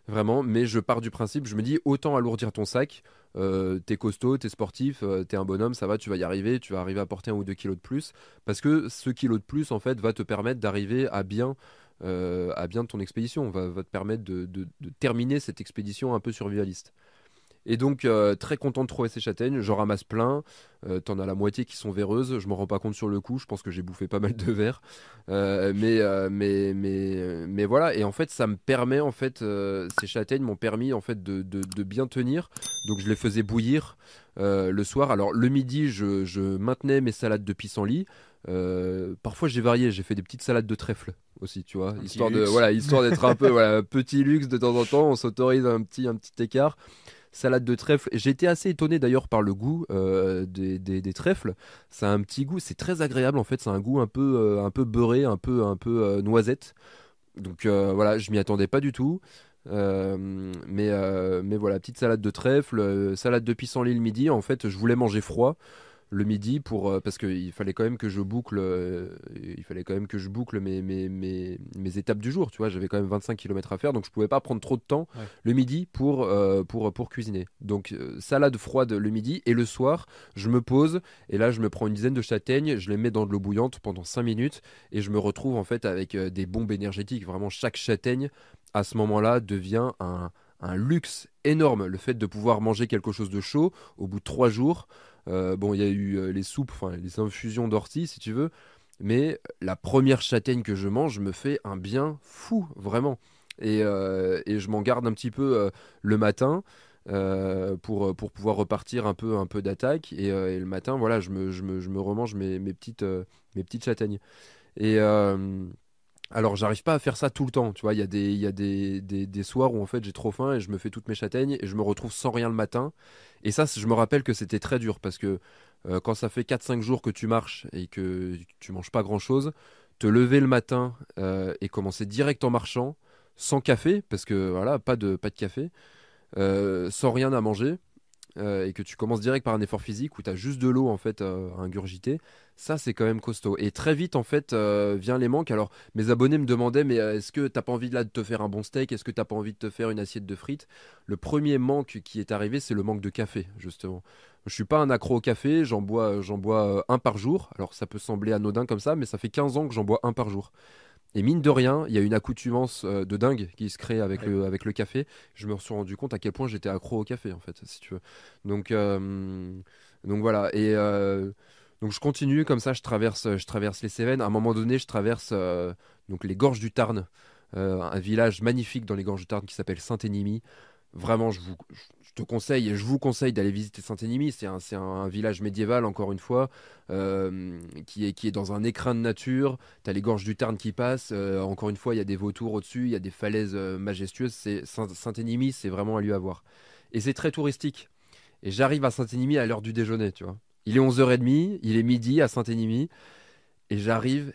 Vraiment, mais je pars du principe, je me dis autant alourdir ton sac. Euh, t'es costaud, t'es sportif, euh, t'es un bonhomme, ça va, tu vas y arriver, tu vas arriver à porter un ou deux kilos de plus. Parce que ce kilo de plus, en fait, va te permettre d'arriver à bien, euh, bien ton expédition, va, va te permettre de, de, terminer cette expédition un peu survivaliste. Et donc, euh, très content de trouver ces châtaignes. J'en ramasse plein. Euh, T'en as la moitié qui sont véreuses. Je m'en rends pas compte sur le coup. Je pense que j'ai bouffé pas mal de verre. Euh, mais, mais, mais, mais voilà. Et en fait, ça me permet, en fait, ces châtaignes m'ont permis, en fait, de, de, de, bien tenir. Donc, je les faisais bouillir le soir. Alors, le midi, je, je maintenais mes salades de pissenlit. parfois, j'ai varié. J'ai fait des petites salades de trèfle aussi, tu vois, histoire de, voilà, histoire d'être un peu, voilà, petit luxe de temps en temps. On s'autorise un petit, un petit écart salade de trèfle. J'étais assez étonné d'ailleurs par le goût euh, des, des, trèfles. Ça a un petit goût, c'est très agréable en fait. C'est un goût un peu, euh, un peu beurré, un peu, un peu euh, noisette. Donc voilà, je m'y attendais pas du tout. mais, mais voilà, petite salade de trèfle, salade de pissenlit le midi. En fait, je voulais manger froid le midi pour euh, parce qu'il fallait quand même que je boucle euh, il fallait quand même que je boucle mes, mes, mes, mes étapes du jour tu vois. J'avais quand même 25 km à faire donc je pouvais pas prendre trop de temps le midi pour, euh, pour, pour cuisiner. Donc salade froide le midi et le soir je me pose et là je me prends une dizaine de châtaignes je les mets dans de l'eau bouillante pendant 5 minutes et je me retrouve en fait avec des bombes énergétiques. Vraiment chaque châtaigne à ce moment là devient un, un luxe énorme. Le fait de pouvoir manger quelque chose de chaud au bout de 3 jours euh, bon, il y a eu euh, les soupes, enfin les infusions d'ortie, si tu veux. Mais la première châtaigne que je mange me fait un bien fou, vraiment. Et, euh, et je m'en garde un petit peu le matin. pour, pour pouvoir repartir un peu, un peu d'attaque. Et, le matin, voilà, je me, je me, je me remange mes, mes, petites, mes petites châtaignes. Et alors, j'arrive pas à faire ça tout le temps. Tu vois, il y a, des, y a des, soirs où en fait j'ai trop faim et je me fais toutes mes châtaignes et je me retrouve sans rien le matin. Et ça, je me rappelle que c'était très dur parce que euh, quand ça fait 4-5 jours que tu marches et que tu manges pas grand chose, te lever le matin euh, et commencer direct en marchant, sans café, parce que voilà, pas de, pas de café, euh, sans rien à manger, et que tu commences direct par un effort physique où tu as juste de l'eau en fait à ingurgiter, ça c'est quand même costaud. Et très vite en fait euh, vient les manques. Alors mes abonnés me demandaient mais est-ce que t'as pas envie là de te faire un bon steak? Est-ce que t'as pas envie de te faire une assiette de frites? Le premier manque qui est arrivé c'est le manque de café justement. Je suis pas un accro au café, j'en bois, j'en bois un par jour. Alors ça peut sembler anodin comme ça, mais ça fait 15 ans que j'en bois un par jour. Et mine de rien, il y a une accoutumance euh, de dingue qui se crée avec, le, avec le café. Je me suis rendu compte à quel point j'étais accro au café, en fait, si tu veux. Donc, euh, donc voilà. Et euh, donc je continue comme ça, je traverse, je traverse les Cévennes. À un moment donné, je traverse donc les gorges du Tarn, un village magnifique dans les gorges du Tarn qui s'appelle Saint-Énimie. Vraiment, je vous, te conseille, je vous conseille d'aller visiter Saint-Énimie. C'est un, village médiéval, encore une fois, euh, qui, est, qui est dans un écrin de nature. Tu as les gorges du Tarn qui passent. Euh, encore une fois, il y a des vautours au-dessus, il y a des falaises euh, majestueuses. Saint-Énimie, c'est vraiment un lieu à voir. Et c'est très touristique. Et j'arrive à Saint-Énimie à l'heure du déjeuner, tu vois. Il est 11h30, il est midi à Saint-Énimie. Et j'arrive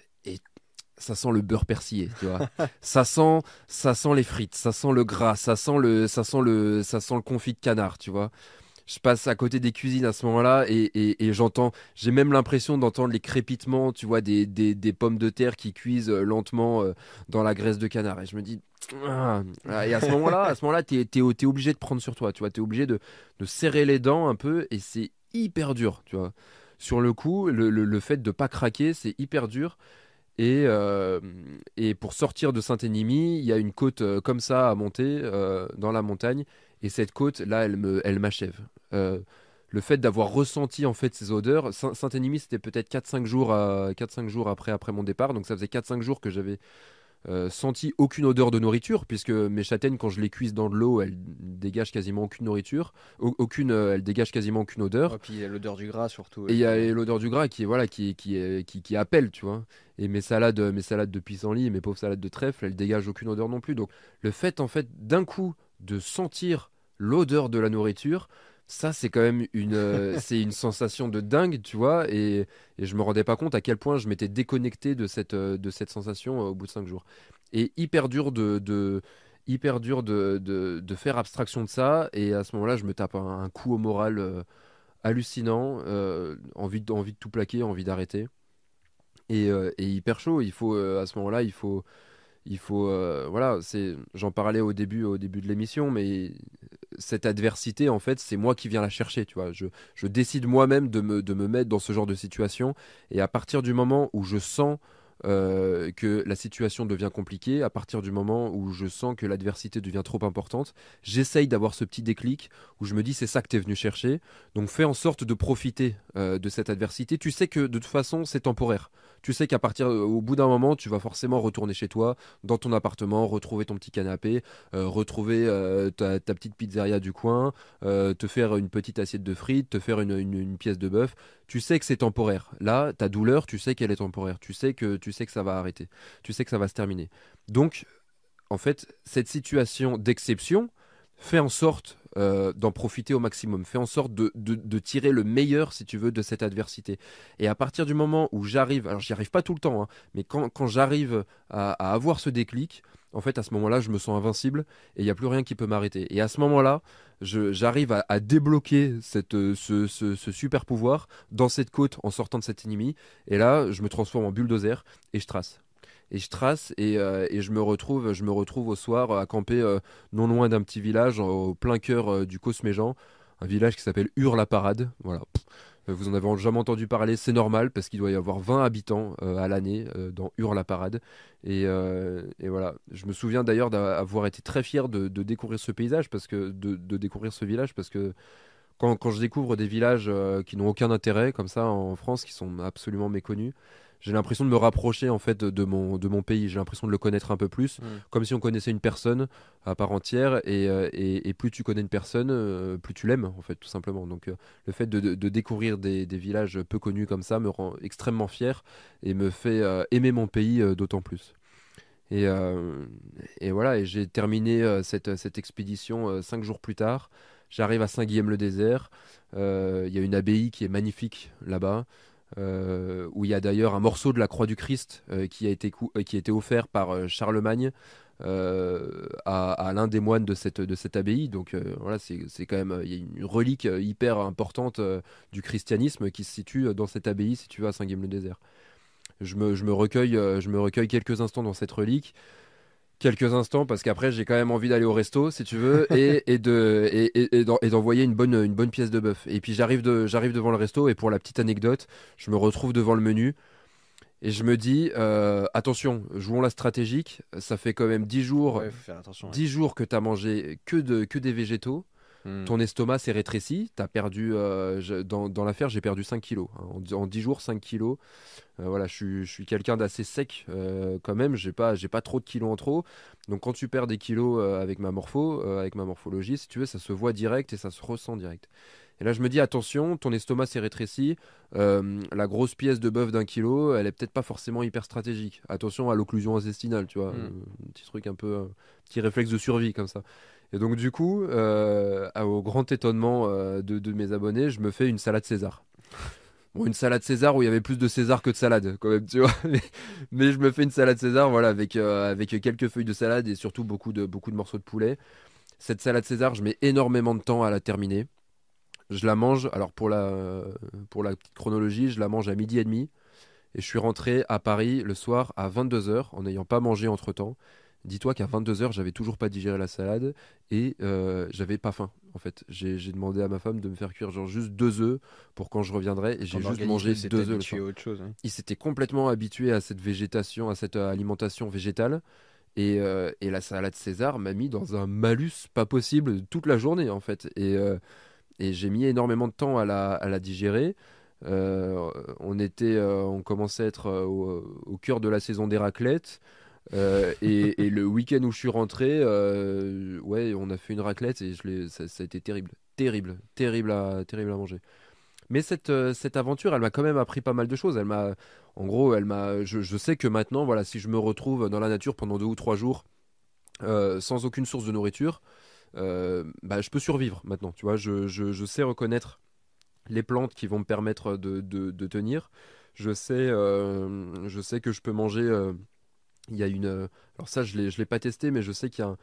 ça sent le beurre persillé, tu vois. ça sent, ça sent les frites, ça sent le gras, ça sent le, ça sent le, ça sent le confit de canard, tu vois. Je passe à côté des cuisines à ce moment-là et, et, j'entends, j'ai même l'impression d'entendre les crépitements, tu vois, des, des, des, pommes de terre qui cuisent euh, lentement euh, dans la graisse de canard. Et je me dis, ah. et à ce moment-là, à ce moment-là, t'es, es, es, obligé de prendre sur toi, tu vois, t'es obligé de, de serrer les dents un peu et c'est hyper dur, tu vois. Sur le coup, le, le, le fait de pas craquer, c'est hyper dur. Et, euh, et, pour sortir de Saint-Énimie, il y a une côte euh, comme ça à monter euh, dans la montagne. Et cette côte, là, elle me, elle m'achève. le fait d'avoir ressenti en fait ces odeurs, Saint-Énimie, c'était peut-être 4-5 jours, 4-5 jours après, après mon départ. Donc ça faisait 4-5 jours que j'avais euh, senti aucune odeur de nourriture, puisque mes châtaignes, quand je les cuise dans de l'eau, elles dégagent quasiment aucune nourriture, aucune, euh, elles dégagent quasiment aucune odeur. Et puis il y a l'odeur du gras surtout. Et il y a l'odeur du gras qui, voilà, qui, qui, qui, qui, appelle, tu vois. Et mes salades, mes salades de pissenlit, mes pauvres salades de trèfle, elles dégagent aucune odeur non plus. Donc le fait, en fait, d'un coup, de sentir l'odeur de la nourriture, ça c'est quand même une euh, c'est une sensation de dingue tu vois et, et je me rendais pas compte à quel point je m'étais déconnecté de cette euh, de cette sensation euh, au bout de cinq jours. Et hyper dur de, de hyper dur de, de, de faire abstraction de ça et à ce moment-là je me tape un, un coup au moral hallucinant envie de, envie de tout plaquer envie d'arrêter. Et, et hyper chaud il faut à ce moment-là il faut il faut euh, voilà c'est j'en parlais au début au début de l'émission mais cette adversité en fait c'est moi qui viens la chercher tu vois je, décide moi-même de me, de me mettre dans ce genre de situation et à partir du moment où je sens euh, que la situation devient compliquée, à partir du moment où je sens que l'adversité devient trop importante, j'essaye d'avoir ce petit déclic où je me dis c'est ça que tu es venu chercher, donc fais en sorte de profiter euh, de cette adversité. Tu sais que de toute façon c'est temporaire. Tu sais qu'à partir au bout d'un moment, tu vas forcément retourner chez toi, dans ton appartement, retrouver ton petit canapé, euh, retrouver euh, ta, petite pizzeria du coin, euh, te faire une petite assiette de frites, te faire une, une- pièce de bœuf. Tu sais que c'est temporaire. Là, ta douleur, tu sais qu'elle est temporaire. Tu sais que tu sais que ça va arrêter. Tu sais que ça va se terminer. Donc, en fait, cette situation d'exception, fais en sorte euh, d'en profiter au maximum. Fais en sorte de, de- tirer le meilleur, si tu veux, de cette adversité. Et à partir du moment où j'arrive, alors j'y arrive pas tout le temps, hein, mais quand, quand j'arrive à, avoir ce déclic, en fait, à ce moment-là, je me sens invincible et il n'y a plus rien qui peut m'arrêter. Et à ce moment-là, j'arrive à, à débloquer cette, euh, ce, ce- ce super pouvoir dans cette côte en sortant de cet ennemi. Et là, je me transforme en bulldozer et je trace. Et je trace et, euh, et je me retrouve, je me retrouve au soir à camper euh, non loin d'un petit village au plein cœur euh, du Cosméjean, un village qui s'appelle Ur-la-Parade. Voilà. Pff, euh, Vous en avez jamais entendu parler, c'est normal parce qu'il doit y avoir 20 habitants à l'année dans Ur-la-Parade. Et, euh, et voilà, je me souviens d'ailleurs d'avoir été très fier de, découvrir ce paysage parce que de, de découvrir ce village parce que quand, quand je découvre des villages qui n'ont aucun intérêt comme ça en France, qui sont absolument méconnus, j'ai l'impression de me rapprocher en fait de, mon, de mon pays. J'ai l'impression de le connaître un peu plus, Mm. comme si on connaissait une personne à part entière. Et, euh, et, et plus tu connais une personne, euh, plus tu l'aimes en fait, tout simplement. Donc euh, le fait de, de- de découvrir des, des villages peu connus comme ça me rend extrêmement fier et me fait aimer mon pays d'autant plus. Et, euh, et voilà, et j'ai terminé euh, cette, cette expédition euh, cinq jours plus tard. J'arrive à Saint-Guilhem-le-Désert. Euh, Il y a une abbaye qui est magnifique là-bas, euh, où il y a d'ailleurs un morceau de la croix du Christ euh, qui, a été euh, qui a été offert par Charlemagne à, l'un des moines de cette, de abbaye. Donc voilà, c'est quand même il y a une relique hyper importante du christianisme qui se situe dans cette abbaye, si tu vas à Saint-Guilhem-le-Désert. Je me, je, me recueille, je me recueille quelques instants dans cette relique. Quelques instants parce qu'après j'ai quand même envie d'aller au resto si tu veux et, et de et, et- et d'en- et d'envoyer une bonne une bonne pièce de bœuf et puis j'arrive de j'arrive devant le resto et pour la petite anecdote je me retrouve devant le menu et je me dis euh, attention jouons la stratégique ça fait quand même 10 jours Ouais, faut faire attention. ouais. 10 jours que tu as mangé que de que des végétaux Mm. ton estomac s'est rétréci, t'as perdu, euh, je- dans, dans l'affaire, j'ai perdu 5 kilos. hein. En, en 10 jours, 5 kilos. Euh, voilà, je suis, je suis quelqu'un d'assez sec euh, quand même, j'ai pas, j'ai pas trop de kilos en trop. Donc quand tu perds des kilos avec ma morpho, avec ma morphologie, si tu veux, ça se voit direct et ça se ressent direct. Et là, je me dis, attention, ton estomac s'est rétréci. euh, la grosse pièce de bœuf d'un kilo, elle est peut-être pas forcément hyper stratégique. Attention à l'occlusion intestinale, tu vois. Mm. euh, un petit truc un peu, un petit réflexe de survie comme ça. Et donc du coup, euh, au grand étonnement euh, de, mes abonnés, je me fais une salade César. Bon, une salade César où il y avait plus de César que de salade, quand même, tu vois. Mais, je me fais une salade César, voilà, avec, euh, quelques feuilles de salade et surtout beaucoup de, morceaux de poulet. Cette salade César, je mets énormément de temps à la terminer. Je la mange, alors pour la, pour la chronologie, je la mange à midi et demi. Et je suis rentré à Paris le soir à 22h en n'ayant pas mangé entre temps. Dis-toi qu'à 22h, j'avais toujours pas digéré la salade et euh, j'avais pas faim en fait. J'ai demandé à ma femme de me faire cuire genre juste deux œufs pour quand je reviendrai et j'ai juste mangé deux œufs le autre chose. hein. Il s'était complètement habitué à cette végétation, à cette euh, alimentation végétale. Et, euh, et la salade César m'a mis dans un malus pas possible toute la journée en fait. Et, euh, et j'ai mis énormément de temps à la, à la digérer. On était, on commençait à être au, au cœur de la saison des raclettes. Euh, et, le week-end où je suis rentré, euh, ouais, on a fait une raclette et ça, a été terrible, terrible, terrible à, manger. Mais cette, euh, cette aventure, elle m'a quand même appris pas mal de choses. Elle m'a, en gros, elle m'a, je, sais que maintenant, voilà, si je me retrouve dans la nature pendant deux ou trois jours sans aucune source de nourriture, bah, je peux survivre maintenant. Tu vois, je, je, sais reconnaître les plantes qui vont me permettre de, de, tenir. Je sais, je sais que je peux manger. Il y a une. Alors ça, je ne l'ai pas testé, mais je sais qu'il y a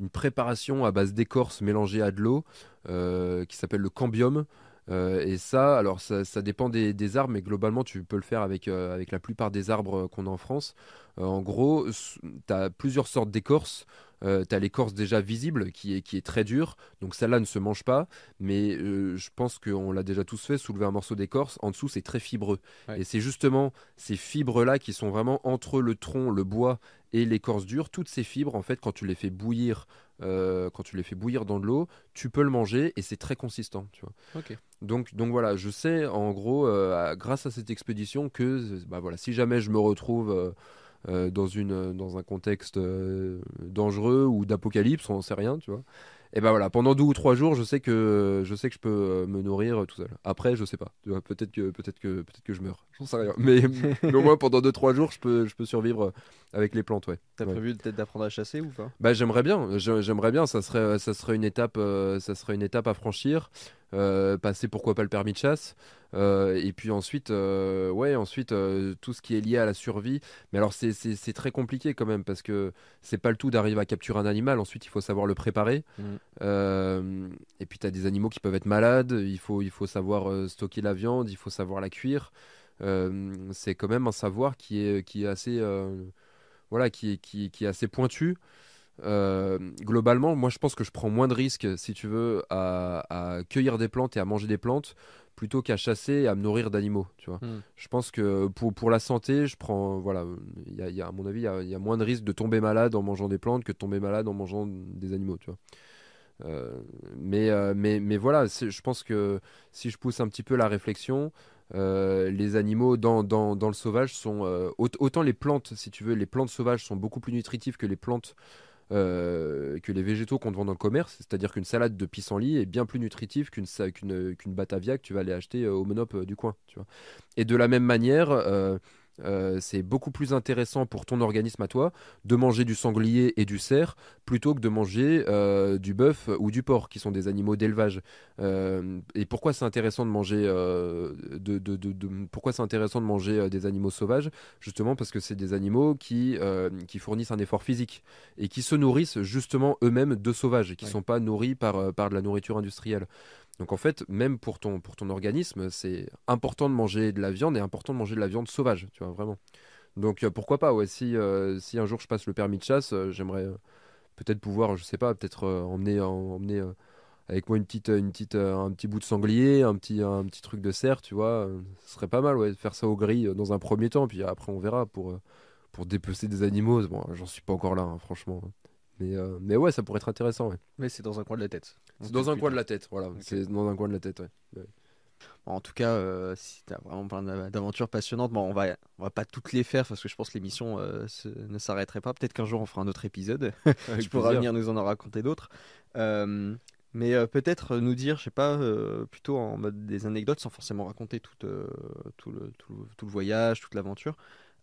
une préparation à base d'écorce mélangée à de l'eau qui s'appelle le cambium. Euh, et ça, alors ça, dépend des, arbres, mais globalement, tu peux le faire avec, euh, avec la plupart des arbres qu'on a en France. Euh, en gros, tu as plusieurs sortes d'écorce. Tu as l'écorce déjà visible qui est, qui est très dure, donc celle-là ne se mange pas, mais je pense qu'on l'a déjà tous fait, soulever un morceau d'écorce, en dessous c'est très fibreux. Et c'est justement ces fibres-là qui sont vraiment entre le tronc, le bois et l'écorce dure, toutes ces fibres, en fait, quand tu les fais bouillir euh, quand tu les fais bouillir dans de l'eau, tu peux le manger et c'est très consistant. Tu vois. Donc, donc voilà, je sais en gros, euh, grâce à cette expédition, que bah voilà, si jamais je me retrouve euh, dans, une, dans un contexte dangereux ou d'apocalypse, on ne sait rien, tu vois, et ben voilà, pendant deux ou trois jours, je sais que je sais que je peux euh, me nourrir tout seul. Après, je sais pas. Peut-être que peut-être que peut-être que je meurs. J'en sais rien. Mais, au moins pendant deux trois jours, je peux je peux survivre avec les plantes, ouais. T'as prévu peut-être d'apprendre à chasser ou pas? Bah j'aimerais bien. J'aimerais bien. Ça serait ça serait une étape euh, ça serait une étape à franchir. Euh, passer pourquoi pas le permis de chasse. Euh, et puis ensuite, euh, ouais, ensuite tout ce qui est lié à la survie. Mais alors c'est très compliqué quand même parce que c'est pas le tout d'arriver à capturer un animal. Ensuite, il faut savoir le préparer. Mm. et puis tu as des animaux qui peuvent être malades. Il faut, il faut savoir stocker la viande. Il faut savoir la cuire. c'est quand même un savoir qui est, qui est assez, voilà, qui, qui, qui est assez pointu. Euh, globalement, moi je pense que je prends moins de risques, si tu veux, à, cueillir des plantes et à manger des plantes plutôt qu'à chasser et à me nourrir d'animaux. Tu vois. Hmm. Je pense que pour, pour la santé, je prends, voilà, y a, à mon avis, il y, a, moins de risques de tomber malade en mangeant des plantes que de tomber malade en mangeant des animaux. Tu vois. Euh, mais, euh, mais, mais voilà, je pense que si je pousse un petit peu la réflexion, les animaux dans, dans, dans, le sauvage sont autant les plantes, si tu veux, les plantes sauvages sont beaucoup plus nutritives que les plantes euh, que les végétaux qu'on vend dans le commerce. C'est-à-dire qu'une salade de pissenlit est bien plus nutritive qu'une qu'une batavia que tu vas aller acheter euh, au monop euh, du coin. Et de la même manière, c'est beaucoup plus intéressant pour ton organisme à toi de manger du sanglier et du cerf plutôt que de manger euh, du bœuf ou du porc, qui sont des animaux d'élevage. Euh, et pourquoi c'est intéressant de manger, de, pourquoi c'est intéressant de manger des animaux sauvages? Justement parce que c'est des animaux qui, qui fournissent un effort physique et qui se nourrissent justement eux-mêmes de sauvages, qui ne sont pas nourris par, par de la nourriture industrielle. Donc en fait, même pour ton, pour ton organisme, c'est important de manger de la viande et important de manger de la viande sauvage, tu vois, vraiment. Donc euh, pourquoi pas, ouais, si, euh, si un jour je passe le permis de chasse, euh, j'aimerais peut-être pouvoir, je sais pas, peut-être emmener, avec moi une petite, un petit bout de sanglier, un petit, un petit truc de cerf, tu vois, ce serait pas mal, ouais, de faire ça au gris dans un premier temps, puis après on verra pour, pour dépecer des animaux. Bon, j'en suis pas encore là, hein, franchement. Mais, mais ouais, ça pourrait être intéressant. Ouais. Mais c'est dans un coin de la tête. C'est dans un coin de la tête, voilà. C'est dans un coin de la tête, ouais. en tout cas, euh, si tu as vraiment plein d'aventures passionnantes, bon, on va, on va pas toutes les faire parce que je pense que l'émission euh, ne s'arrêterait pas. Peut-être qu'un jour on fera un autre épisode. tu pourras venir nous en raconter d'autres. Euh, mais peut-être nous dire, je sais pas, plutôt en mode des anecdotes sans forcément raconter tout, tout, le, tout, tout, le, voyage, toute l'aventure.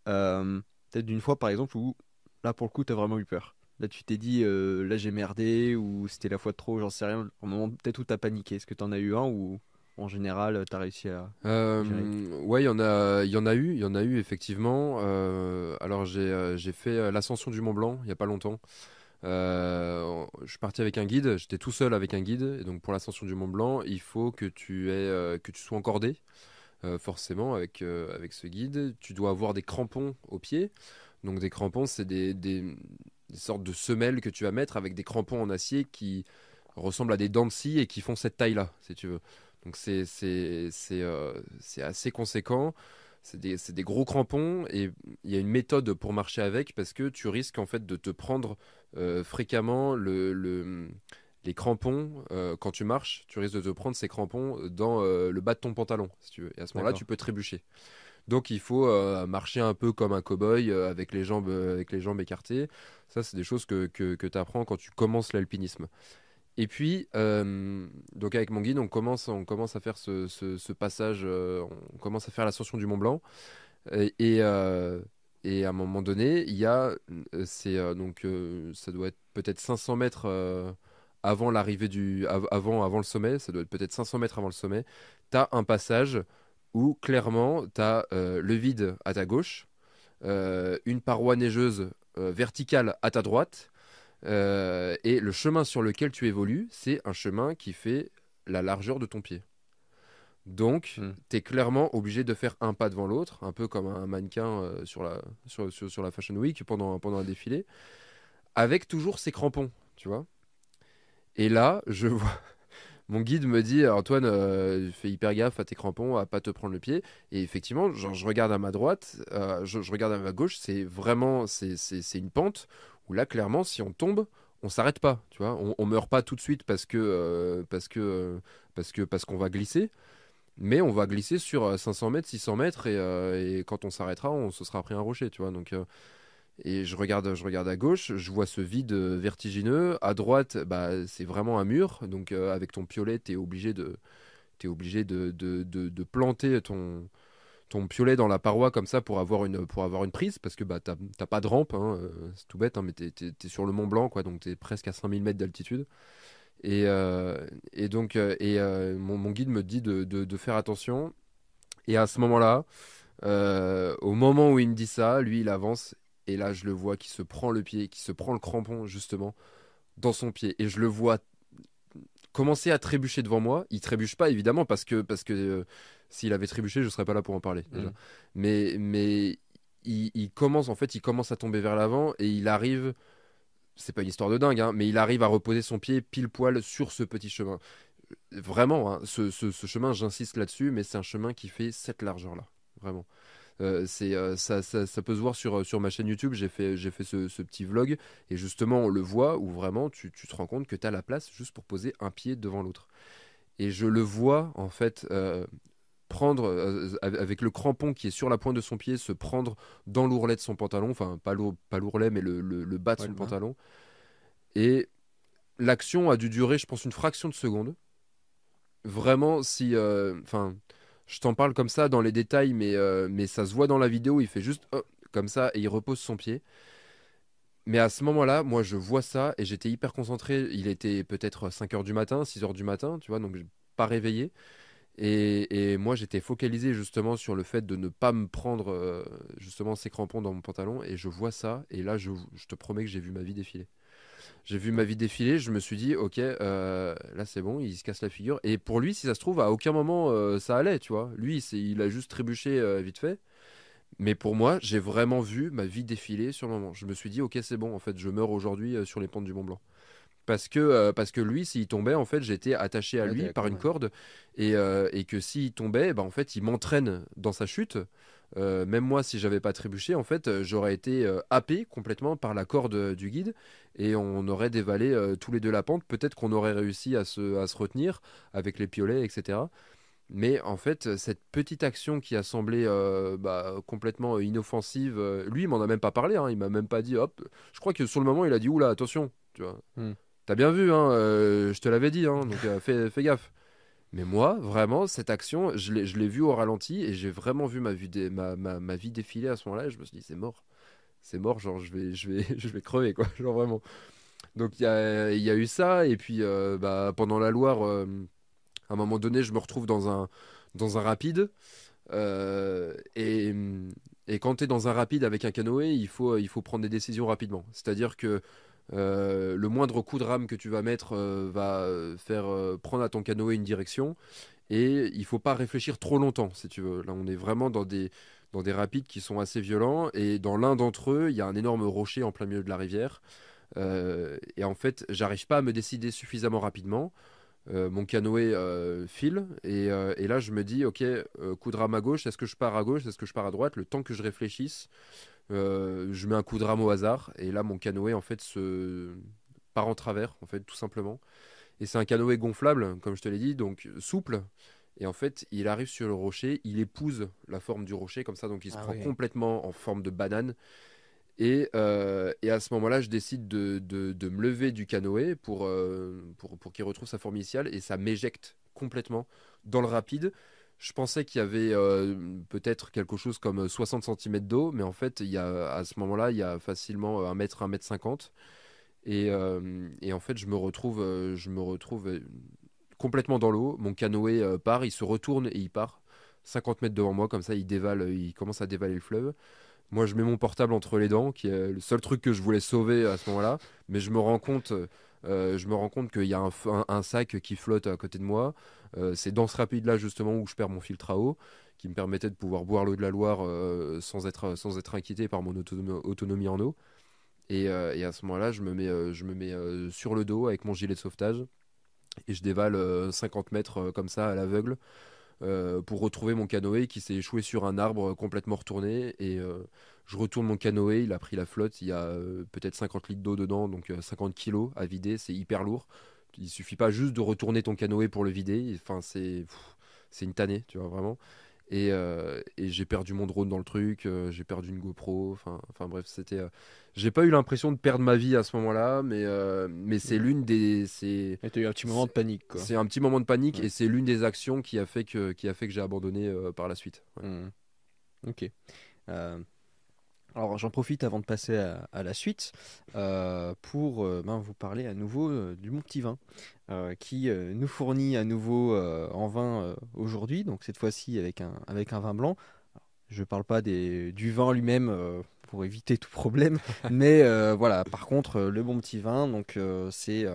peut-être d'une fois par exemple où là pour le coup tu as vraiment eu peur. Là, tu t'es dit, euh, là j'ai merdé, ou c'était la fois de trop, j'en sais rien. Au moment peut-être où t'as paniqué, est-ce que t'en as eu un ou en général t'as réussi à. Euh, ouais, il y en a, il y en a eu, il y en a eu effectivement. Euh, alors j'ai, j'ai fait l'ascension du Mont Blanc il y a pas longtemps. je suis parti avec un guide, j'étais tout seul avec un guide, et donc pour l'ascension du Mont Blanc, il faut que tu aies, que tu sois encordé, forcément avec avec ce guide. Tu dois avoir des crampons aux pieds. Donc des crampons, c'est des, des, des sortes de semelles que tu vas mettre avec des crampons en acier qui ressemblent à des dents de scie et qui font cette taille-là, si tu veux. Donc c'est euh, assez conséquent. C'est des, des, gros crampons et il y a une méthode pour marcher avec parce que tu risques en fait de te prendre euh, fréquemment le, le, les crampons euh, quand tu marches. Tu risques de te prendre ces crampons dans le bas de ton pantalon, si tu veux. Et à ce moment-là, tu peux trébucher. Donc il faut euh, marcher un peu comme un cow-boy euh, avec, les jambes, euh, avec les jambes écartées. Ça, c'est des choses que, que, tu apprends quand tu commences l'alpinisme. Et puis, donc avec mon guide, on commence, on commence à faire ce, ce, passage, on commence à faire l'ascension du Mont Blanc. Et, et, à un moment donné, il y a, c'est donc, ça doit être peut-être 500 mètres avant l'arrivée du, avant, avant le sommet, ça doit être peut-être 500 mètres avant le sommet, tu as un passage où clairement tu as le vide à ta gauche, une paroi neigeuse verticale à ta droite, et le chemin sur lequel tu évolues, c'est un chemin qui fait la largeur de ton pied. Donc, hmm. tu es clairement obligé de faire un pas devant l'autre, un peu comme un mannequin euh, sur, la, sur, sur, la Fashion Week pendant, pendant un défilé, avec toujours ses crampons, tu vois. Et là, je vois. Mon guide me dit Antoine, euh, fais hyper gaffe à tes crampons, à pas te prendre le pied. Et effectivement, je regarde à ma droite, euh, je, regarde à ma gauche, c'est vraiment c'est une pente où là, clairement, si on tombe, on s'arrête pas, tu vois. On, on meurt pas tout de suite parce que parce que parce que qu'on va glisser. Mais on va glisser sur 500 euh, mètres, 600 mètres, euh, et, quand on s'arrêtera, on se sera pris un rocher, tu vois. Donc, euh, et je regarde, je regarde à gauche, je vois ce vide vertigineux. À droite, bah, c'est vraiment un mur. Donc, avec ton piolet, tu es obligé de, es obligé de, de, de, planter ton, ton piolet dans la paroi comme ça pour avoir une, pour avoir une prise, parce que bah, tu n'as pas de rampe, hein, c'est tout bête, hein, mais tu es, sur le Mont Blanc, quoi, donc tu es presque à 5000 mètres d'altitude. Et, euh, et donc, euh, et, euh, mon, mon, guide me dit de, de, faire attention. Et à ce moment-là, au moment où il me dit ça, lui, il avance. Et là, je le vois qui se prend le pied, qui se prend le crampon, justement, dans son pied. Et je le vois commencer à trébucher devant moi. Il trébuche pas, évidemment, parce que, parce que s'il avait trébuché, je serais pas là pour en parler. Mmh. Mais, mais il, il, commence, en fait, il commence à tomber vers l'avant et il arrive c'est pas une histoire de dingue, hein, mais il arrive à reposer son pied pile poil sur ce petit chemin. Vraiment, hein, ce, chemin, j'insiste là-dessus, mais c'est un chemin qui fait cette largeur-là. Vraiment. Euh, c'est euh, ça, ça, peut se voir sur, sur ma chaîne YouTube. J'ai fait, j'ai fait ce, petit vlog et justement, on le voit où vraiment tu, te rends compte que tu as la place juste pour poser un pied devant l'autre. Et je le vois en fait euh, prendre euh, avec le crampon qui est sur la pointe de son pied, se prendre dans l'ourlet de son pantalon, enfin pas l'ourlet mais le, le, bas de son pantalon. Et l'action a dû durer, je pense, une fraction de seconde. Vraiment, si, euh, enfin, je t'en parle comme ça dans les détails, mais euh, mais ça se voit dans la vidéo. Il fait juste comme ça et il repose son pied. Mais à ce moment-là, moi, je vois ça et j'étais hyper concentré. Il était peut-être 5 heures du matin, 6 heures du matin, tu vois, donc pas réveillé. Et, moi, j'étais focalisé justement sur le fait de ne pas me prendre euh, justement ces crampons dans mon pantalon. Et je vois ça. Et là, je, te promets que j'ai vu ma vie défiler. J'ai vu ma vie défiler. Je me suis dit, ok, euh, là c'est bon, il se casse la figure. Et pour lui, si ça se trouve, à aucun moment euh, ça allait, tu vois. Lui, il a juste trébuché vite fait. Mais pour moi, j'ai vraiment vu ma vie défiler sur le moment. Je me suis dit, ok, c'est bon, en fait, je meurs aujourd'hui sur les pentes du Mont Blanc parce que euh, parce que lui s'il tombait en fait j'étais attaché à lui par une corde et, euh, et que s'il tombait bah, en fait il m'entraîne dans sa chute euh, même moi si j'avais pas trébuché en fait j'aurais été happé complètement par la corde du guide et on aurait dévalé tous les deux la pente peut-être qu'on aurait réussi à se, à se retenir avec les piolets etc mais en fait, cette petite action qui a semblé bah, complètement inoffensive, lui, il m'en a même pas parlé. Hein, il m'a même pas dit, hop. Je crois que sur le moment, il a dit, oula, attention, tu vois. Hmm. T'as bien vu, hein, euh, je te l'avais dit, hein, donc euh, fais, fais, gaffe. Mais moi, vraiment, cette action, je l'ai vue au ralenti et j'ai vraiment vu ma, ma, ma, ma, vie défiler à ce moment-là. je me suis dit, c'est mort. C'est mort, genre, je vais, je, vais, je vais crever, quoi. Genre, vraiment. Donc, il y a, y a, eu ça. Et puis, euh, bah, pendant la Loire, à un moment donné, je me retrouve dans un, dans un rapide. et, et quand tu es dans un rapide avec un canoë, il faut, il faut prendre des décisions rapidement. C'est-à-dire que euh, le moindre coup de rame que tu vas mettre euh, va faire euh, prendre à ton canoë une direction et il faut pas réfléchir trop longtemps si tu veux. Là on est vraiment dans des, dans des rapides qui sont assez violents et dans l'un d'entre eux il y a un énorme rocher en plein milieu de la rivière et en fait j'arrive pas à me décider suffisamment rapidement. mon canoë file et, et, là je me dis ok coup de rame à gauche est-ce que je pars à gauche est-ce que je pars à droite? Le temps que je réfléchisse euh, je mets un coup de rame au hasard et là mon canoë en fait se part en travers en fait tout simplement. Et c'est un canoë gonflable comme je te l'ai dit donc souple. Et en fait, il arrive sur le rocher, il épouse la forme du rocher comme ça, donc il se ah prend complètement en forme de banane. Et, euh, et à ce moment-là, je décide de, de, me lever du canoë pour, euh, pour, pour qu'il retrouve sa forme initiale et ça m'éjecte complètement dans le rapide. Je pensais qu'il y avait euh, peut-être quelque chose comme 60 cm d'eau, mais en fait, il y a, à ce moment-là, il y a facilement 1 mètre, 1 mètre 50. Et, et, en fait, je me retrouve, je me retrouve complètement dans l'eau. Mon canoë part, il se retourne et il part 50 mètres devant moi, comme ça, il dévale, il commence à dévaler le fleuve. Moi, je mets mon portable entre les dents, qui est le seul truc que je voulais sauver à ce moment-là. Mais je me rends compte, euh, je me rends compte qu'il y a un, sac qui flotte à côté de moi. Euh, c'est dans ce rapide-là justement où je perds mon filtre à eau, qui me permettait de pouvoir boire l'eau de la Loire euh, sans être sans être inquiété par mon autonomie, en eau. Et, et à ce moment-là, je me mets, je me mets sur le dos avec mon gilet de sauvetage et je dévale 50 mètres comme ça à l'aveugle euh, pour retrouver mon canoë qui s'est échoué sur un arbre complètement retourné. Et euh, je retourne mon canoë, il a pris la flotte, il y a euh, peut-être 50 litres d'eau dedans, donc 50 kilos à vider, c'est hyper lourd. Il suffit pas juste de retourner ton canoë pour le vider, enfin c'est c'est une tannée, tu vois vraiment. Et, et j'ai perdu mon drone dans le truc, j'ai perdu une GoPro, enfin bref, c'était j'ai pas eu l'impression de perdre ma vie à ce moment-là, mais, euh, mais c'est l'une des. C'est eu un petit moment de panique. C'est un petit moment de panique et c'est l'une des actions qui a fait que, qui a fait que j'ai abandonné euh, par la suite. Mm. Ok. Euh, alors j'en profite avant de passer à, la suite pour ben, vous parler à nouveau du Mon Petit Vin qui nous fournit à nouveau en vin aujourd'hui, donc cette fois-ci avec un, avec un vin blanc. Je ne parle pas des, du vin lui-même pour éviter tout problème. Mais euh, voilà, par contre, euh, le bon petit vin, donc euh, c'est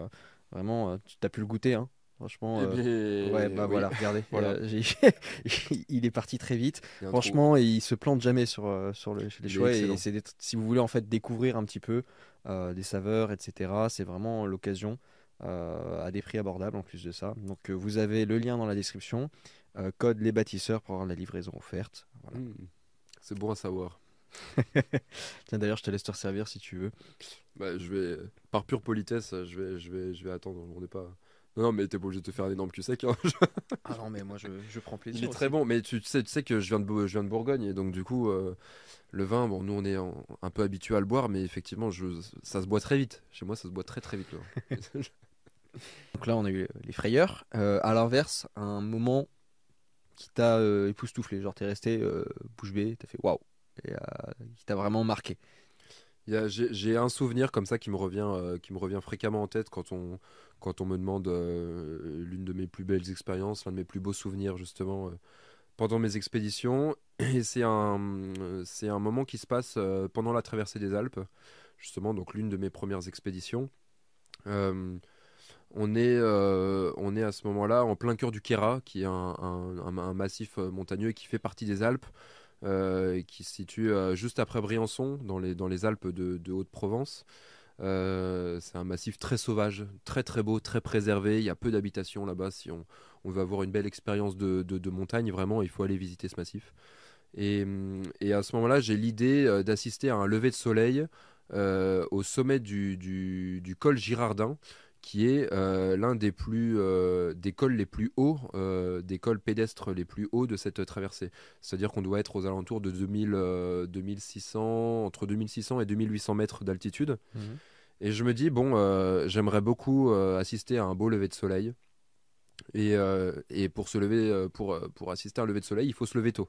vraiment, tu as pu le goûter, hein Franchement, ouais, bah voilà, regardez, il est parti très vite. Franchement, il se plante jamais sur, sur le, les choix. Et c'est si vous voulez en fait découvrir un petit peu des saveurs, etc., c'est vraiment l'occasion à des prix abordables en plus de ça. Donc vous avez le lien dans la description, code les bâtisseurs pour avoir la livraison offerte. Mmh. c'est bon à savoir. Tiens, d'ailleurs, je te laisse te servir si tu veux. Bah, je vais, par pure politesse, je vais, je vais, je vais attendre. On n'est pas. Non, non, mais t'es pas obligé de te faire un énorme cul sec. Hein. ah non, mais moi je, je prends plaisir. Il est très bon, mais tu sais, tu sais que je viens de, je viens de Bourgogne et donc du coup, euh, le vin, bon, nous on est un peu habitué à le boire, mais effectivement, je, ça se boit très vite. Chez moi, ça se boit très très vite. donc là, on a eu les frayeurs. Euh, à l'inverse, un moment qui t'a euh, époustouflé, genre t'es resté bouche bée, t'as fait waouh et euh, qui t'a vraiment marqué j'ai un souvenir comme ça qui me revient, euh, qui me revient fréquemment en tête quand on, quand on me demande euh, l'une de mes plus belles expériences, l'un de mes plus beaux souvenirs justement pendant mes expéditions. Et c'est un, c'est un moment qui se passe pendant la traversée des Alpes, justement, donc l'une de mes premières expéditions. on, est, on est à ce moment-là en plein cœur du Kera, qui est un, un, massif montagneux qui fait partie des Alpes. Euh, qui se situe euh, juste après Briançon, dans les, dans les Alpes de, Haute-Provence. Euh, c'est un massif très sauvage, très très beau, très préservé. Il y a peu d'habitations là-bas. Si on, on, veut avoir une belle expérience de, de, montagne, vraiment, il faut aller visiter ce massif. Et, et à ce moment-là, j'ai l'idée d'assister à un lever de soleil au sommet du, du col Girardin, qui est euh, l'un des plus euh, des cols les plus hauts, euh, des cols pédestres les plus hauts de cette traversée. C'est-à-dire qu'on doit être aux alentours de 2000, 2600, entre 2600 et 2800 mètres d'altitude. Mhm. Et je me dis bon, j'aimerais beaucoup assister à un beau lever de soleil. Et, et pour se lever, pour, pour assister à un lever de soleil, il faut se lever tôt.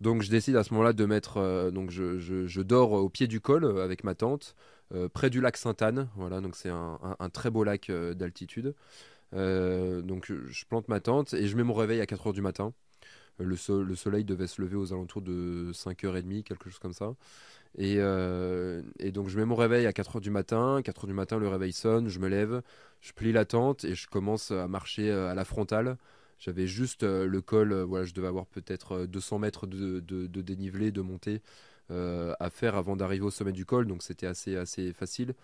Donc je décide à ce moment-là de mettre, donc je, je, je, dors au pied du col avec ma tente. Euh, près du lac Sainte-Anne. Voilà, donc c'est un, très beau lac euh, d'altitude. Euh, donc je plante ma tente et je mets mon réveil à 4h du matin. Le, le, soleil devait se lever aux alentours de 5h30, quelque chose comme ça. Et, donc je mets mon réveil à 4h du matin. 4h du matin, le réveil sonne, je me lève, je plie la tente et je commence à marcher à la frontale. J'avais juste le col, voilà, je devais avoir peut-être 200 mètres de, de, dénivelé, de montée. Euh, à faire avant d'arriver au sommet du col, donc c'était assez, assez facile.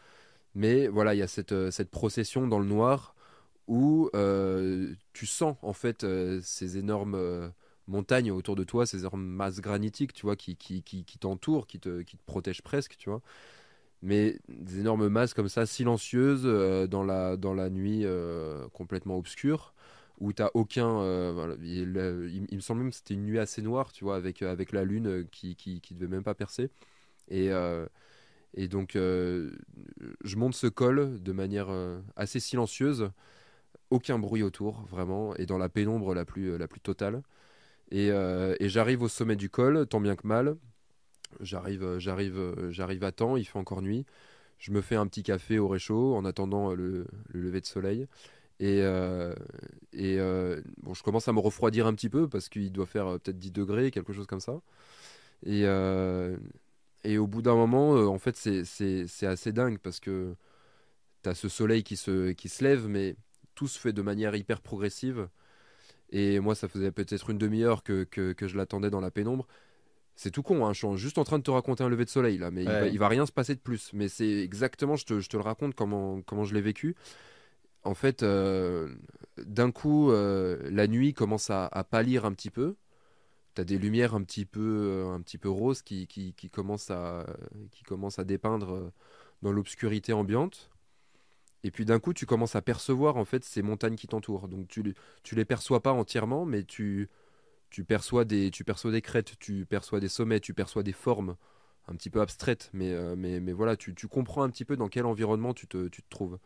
Mais voilà, il y a cette, euh, cette procession dans le noir où euh, tu sens en fait ces énormes montagnes autour de toi, ces énormes masses granitiques, tu vois, qui, qui, qui, qui t'entourent, qui te, qui te protègent presque, tu vois. Mais des énormes masses comme ça, silencieuses, dans, la, dans la nuit complètement obscure où t'as aucun. Euh, il, me semble même que c'était une nuit assez noire, tu vois, avec, euh, avec la lune euh, qui, qui, qui devait même pas percer. Et, et donc, je monte ce col de manière assez silencieuse, aucun bruit autour, vraiment, et dans la pénombre la plus, la plus totale. Et, et j'arrive au sommet du col, tant bien que mal. J'arrive, j'arrive, j'arrive à temps, il fait encore nuit. je me fais un petit café au réchaud en attendant le, lever de soleil. Et, et bon, je commence à me refroidir un petit peu parce qu'il doit faire peut-être 10 degrés, quelque chose comme ça. Et, et au bout d'un moment, en fait, c'est assez dingue parce que tu as ce soleil qui se, qui se lève, mais tout se fait de manière hyper progressive. Et moi, ça faisait peut-être une demi-heure que, que, que, je l'attendais dans la pénombre. C'est tout con, hein, je suis juste en train de te raconter un lever de soleil là, mais il, va, rien se passer de plus. Mais c'est exactement, je te, je te, le raconte comment, comment je l'ai vécu. En fait, euh, d'un coup, euh, la nuit commence à, pâlir un petit peu. Tu as des lumières un petit peu, euh, un petit peu roses qui, qui, qui, commencent à, qui à dépeindre dans l'obscurité ambiante. Et puis d'un coup, tu commences à percevoir en fait ces montagnes qui t'entourent. Donc tu tu les perçois pas entièrement, mais tu tu perçois des tu perçois des crêtes, tu perçois des sommets, tu perçois des formes un petit peu abstraites, mais mais, mais voilà, tu, tu, comprends un petit peu dans quel environnement tu te, tu te trouves.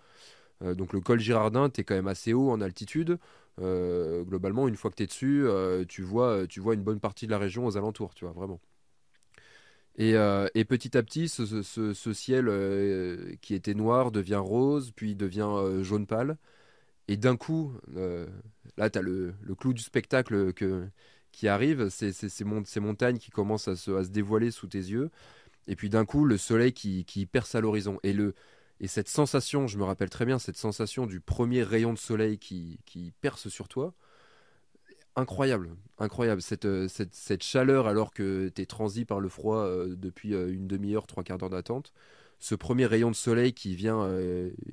Euh, donc le col Girardin, tu es quand même assez haut en altitude. Euh, globalement, une fois que tu es dessus, tu vois tu vois une bonne partie de la région aux alentours, tu vois vraiment. Euh, et, petit à petit, ce, ciel euh, qui était noir devient rose, puis devient euh, jaune pâle. Et d'un coup, là, tu as le, clou du spectacle qui arrive, c'est ces, montagnes qui commencent à se, dévoiler sous tes yeux. Et puis d'un coup, le soleil qui, perce à l'horizon. Et, et cette sensation, je me rappelle très bien, cette sensation du premier rayon de soleil qui perce sur toi, incroyable, incroyable. Cette, euh, cette, cette, chaleur alors que tu es transi par le froid euh, depuis euh, une demi-heure, trois quarts d'heure d'attente. Ce premier rayon de soleil qui vient,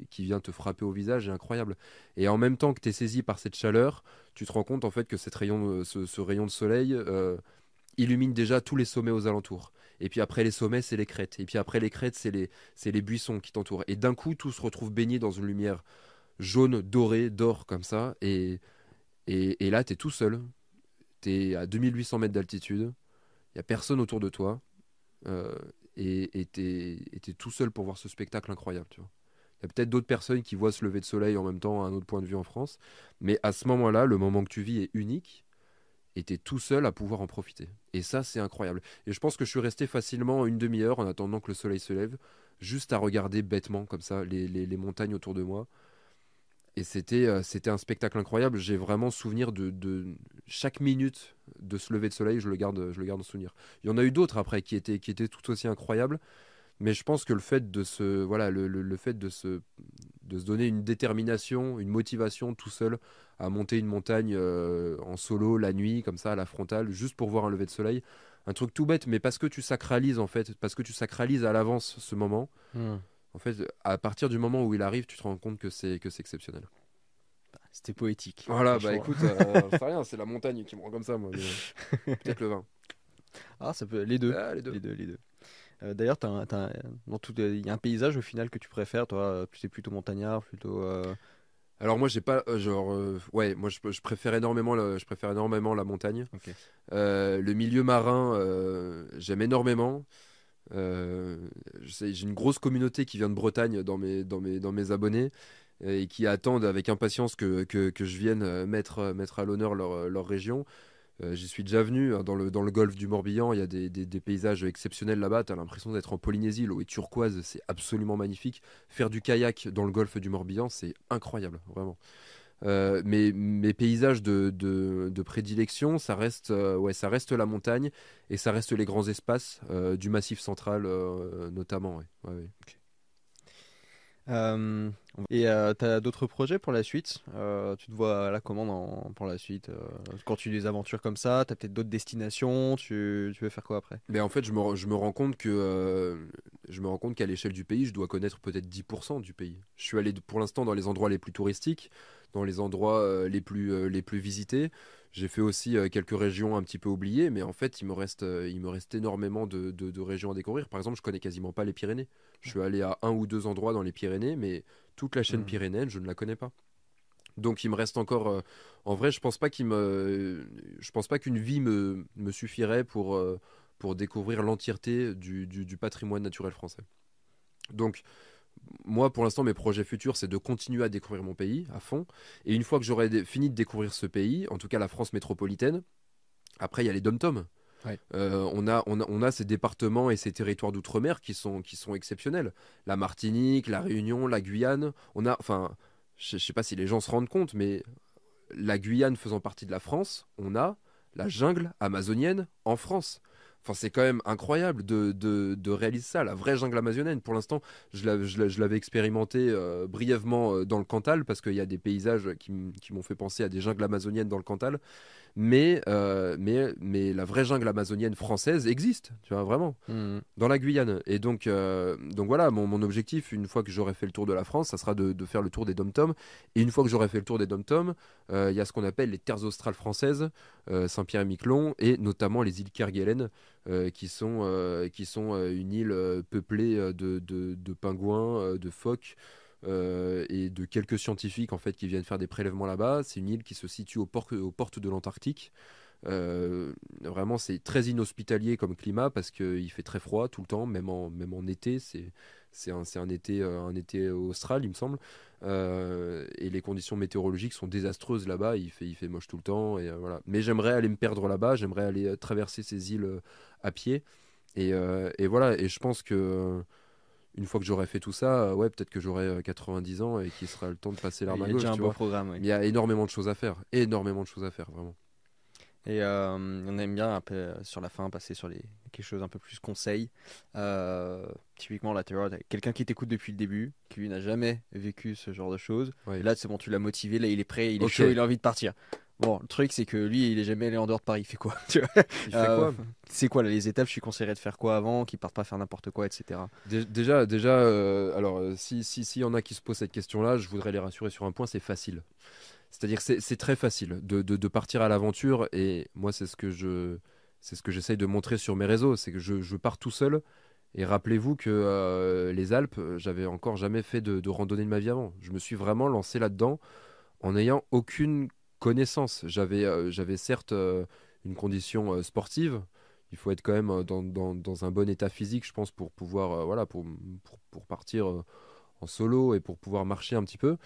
qui vient te frapper au visage est incroyable. Et en même temps que tu es saisi par cette chaleur, tu te rends compte en fait que cette rayon, ce, rayon de soleil illumine déjà tous les sommets aux alentours. Et puis après les sommets, c'est les crêtes. Et puis après les crêtes, c'est les, les buissons qui t'entourent. Et d'un coup, tout se retrouve baigné dans une lumière jaune, dorée, d'or comme ça. Et et, là, tu es tout seul. Tu es à 2800 mètres d'altitude. Il n'y a personne autour de toi. Euh, et tu es, tout seul pour voir ce spectacle incroyable. Il y a peut-être d'autres personnes qui voient se lever de soleil en même temps à un autre point de vue en France. Mais à ce moment-là, le moment que tu vis est unique. Es tout seul à pouvoir en profiter. Et ça, c'est incroyable. Et je pense que je suis resté facilement une demi-heure en attendant que le soleil se lève, juste à regarder bêtement comme ça les montagnes autour de moi et c'était euh, un spectacle incroyable. J'ai vraiment souvenir de, de, chaque minute de se lever de soleil, je le garde, je le garde en souvenir. Il y en a eu d'autres après qui étaient, qui étaient tout aussi incroyables. Mais je pense que le fait de se, voilà, le, le, fait de se, de se donner une détermination, une motivation tout seul à monter une montagne euh, en solo la nuit, comme ça, à la frontale, juste pour voir un lever de soleil, un truc tout bête, mais parce que tu sacralises en fait, parce que tu sacralises à l'avance ce moment. Hmm. En fait, à partir du moment où il arrive, tu te rends compte que c'est que c'est exceptionnel. Bah, c'était poétique. Voilà, bah écoute, euh, sais rien, c'est la montagne qui me rend comme ça, moi. Peut-être le vin. Ah, ça peut. Les deux. Ah, les deux. Les deux, euh, D'ailleurs, il y a un paysage au final que tu préfères, toi Tu es plutôt montagnard, plutôt. Euh, Alors moi, j'ai pas genre ouais, moi je, préfère énormément la, je préfère énormément la montagne. le milieu marin, j'aime énormément. Euh, j'ai une grosse communauté qui vient de Bretagne dans mes, dans mes, dans mes abonnés et qui attendent avec impatience que, que, que je vienne euh, mettre, euh, mettre à l'honneur leur, leur, région. J'y suis déjà venu hein, dans le, dans le golfe du Morbihan. Il y a des, des, paysages exceptionnels là-bas. Tu as l'impression d'être en Polynésie. L'eau est turquoise, c'est absolument magnifique. Faire du kayak dans le golfe du Morbihan, c'est incroyable, vraiment. Euh, mes paysages de, de, prédilection, ça reste, euh, ouais, ça reste la montagne et ça reste les grands espaces euh, du massif central notamment. Et tu as d'autres projets pour la suite? Tu te vois à la commande pour la suite Quand tu des aventures comme ça, tu as peut-être d'autres destinations tu, veux faire quoi après? Mais En fait, je me, je me rends compte que je me rends compte qu'à l'échelle du pays, je dois connaître peut-être 10% du pays. Je suis allé pour l'instant dans les endroits les plus touristiques dans les endroits euh, les, plus, euh, les plus visités. J'ai fait aussi euh, quelques régions un petit peu oubliées, mais en fait, il me reste, il me reste énormément de, de, régions à découvrir. Par exemple, je connais quasiment pas les Pyrénées. Je suis allé à un ou deux endroits dans les Pyrénées, mais toute la chaîne mmh. pyrénéenne, je ne la connais pas. Donc il me reste encore. en vrai, je pense pas qu'il me, je pense pas qu'une vie me, me suffirait pour pour découvrir l'entièreté du, du, du, patrimoine naturel français. Donc moi, pour l'instant, mes projets futurs, c'est de continuer à découvrir mon pays à fond. Et une fois que j'aurai fini de découvrir ce pays, en tout cas la France métropolitaine, après, il y a les dom-toms. on, a, on, a, on a ces départements et ces territoires d'outre-mer qui sont, qui sont exceptionnels. La Martinique, la Réunion, la Guyane. On a, enfin, je ne sais pas si les gens se rendent compte, mais la Guyane faisant partie de la France, on a la jungle amazonienne en France. Enfin, c'est quand même incroyable de, réaliser ça, la vraie jungle amazonienne. Pour l'instant, je l'avais expérimenté euh, brièvement euh, dans le Cantal, parce qu'il y a des paysages qui, m'ont fait penser à des jungles amazoniennes dans le Cantal. Mais, euh, mais, mais la vraie jungle amazonienne française existe, tu vois, vraiment, mmh. dans la Guyane. Et donc, donc voilà, mon, mon, objectif, une fois que j'aurai fait le tour de la France, ça sera de, de faire le tour des dom-toms. Et une fois que j'aurai fait le tour des dom-toms, il y a ce qu'on appelle les terres australes françaises, Saint-Pierre et Miquelon, et notamment les îles Kerguelen. Euh, qui sont, euh, qui sont euh, une île peuplée de, de, pingouins, de phoques. Et de quelques scientifiques en fait qui viennent faire des prélèvements là-bas. C'est une île qui se situe aux, portes de l'Antarctique. vraiment, c'est très inhospitalier comme climat parce qu'il fait très froid tout le temps, même en, été. C'est un, été, un été austral, il me semble. Euh, et les conditions météorologiques sont désastreuses là-bas. Il fait, fait moche tout le temps. Et, euh, voilà. Mais j'aimerais aller me perdre là-bas. J'aimerais aller euh, traverser ces îles à pied. Et, voilà. Et je pense que une fois que j'aurai fait tout ça, ouais, peut-être que j'aurai 90 ans et qu'il sera le temps de passer l'arme à gauche. Il y a un beau programme. Il y a énormément de choses à faire. Énormément de choses à faire, vraiment. Et euh, on aime bien un peu euh, sur la fin passer sur les, quelque chose un peu plus conseil. Euh, typiquement, là, tu vois, quelqu'un qui t'écoute depuis le début, qui n'a jamais vécu ce genre de choses. Là, c'est bon, tu l'as motivé, là, il est prêt, il est chaud, il a envie de partir. Bon, le truc, c'est que lui, il est jamais allé en dehors de Paris. Il fait quoi tu vois Il fait quoi C'est quoi les étapes Je suis conseillerais de faire quoi avant Qu'il parte pas faire n'importe quoi, etc. Déjà, déjà, alors, si s'il si, y en a qui se posent cette question-là, je voudrais les rassurer sur un point c'est facile. C'est-à-dire que c'est très facile de, partir à l'aventure et moi c'est ce que je c'est ce que j'essaye de montrer sur mes réseaux, c'est que je, pars tout seul et rappelez-vous que euh, les Alpes, j'avais encore jamais fait de, randonnée de ma vie avant. Je me suis vraiment lancé là-dedans en n'ayant aucune connaissance. J'avais euh, j'avais certes euh, une condition sportive. Il faut être quand même dans, un bon état physique, je pense, pour pouvoir voilà pour, pour partir en solo et pour pouvoir marcher un petit peu.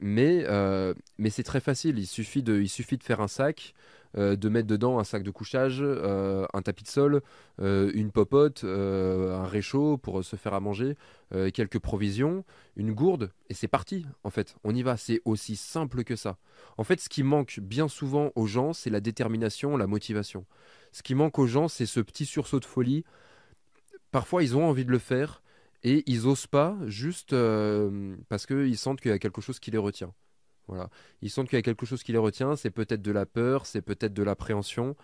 Mais, euh, mais c'est très facile, il suffit, de, il suffit de faire un sac, euh, de mettre dedans un sac de couchage, euh, un tapis de sol, une popote, un réchaud pour se faire à manger, quelques provisions, une gourde, et c'est parti, en fait. On y va, c'est aussi simple que ça. En fait, ce qui manque bien souvent aux gens, c'est la détermination, la motivation. Ce qui manque aux gens, c'est ce petit sursaut de folie. Parfois, ils ont envie de le faire, et ils osent pas juste euh, parce qu'ils sentent qu'il y a quelque chose qui les retient. Ils sentent qu'il y a quelque chose qui les retient, c'est peut-être de la peur, c'est peut-être de l'appréhension,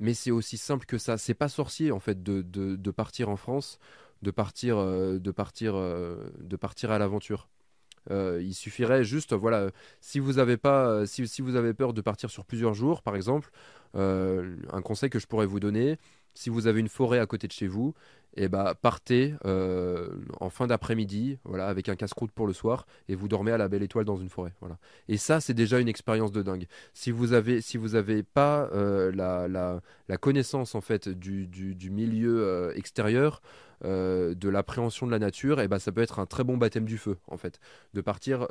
mais c'est aussi simple que ça. C'est pas sorcier en fait de, de, partir en France, de partir, euh, de partir, euh, de partir à l'aventure. il suffirait juste, voilà, si vous avez pas, si, si, vous avez peur de partir sur plusieurs jours, par exemple, un conseil que je pourrais vous donner, si vous avez une forêt à côté de chez vous, et eh bah, partez euh, en fin d'après-midi, voilà, avec un casse-croûte pour le soir, et vous dormez à la belle étoile dans une forêt. Voilà. Et ça, c'est déjà une expérience de dingue. Si vous avez, si vous avez pas euh, la, la, la, connaissance en fait du, du, milieu euh, extérieur, de l'appréhension de la nature, et eh bah, ça peut être un très bon baptême du feu, en fait, de partir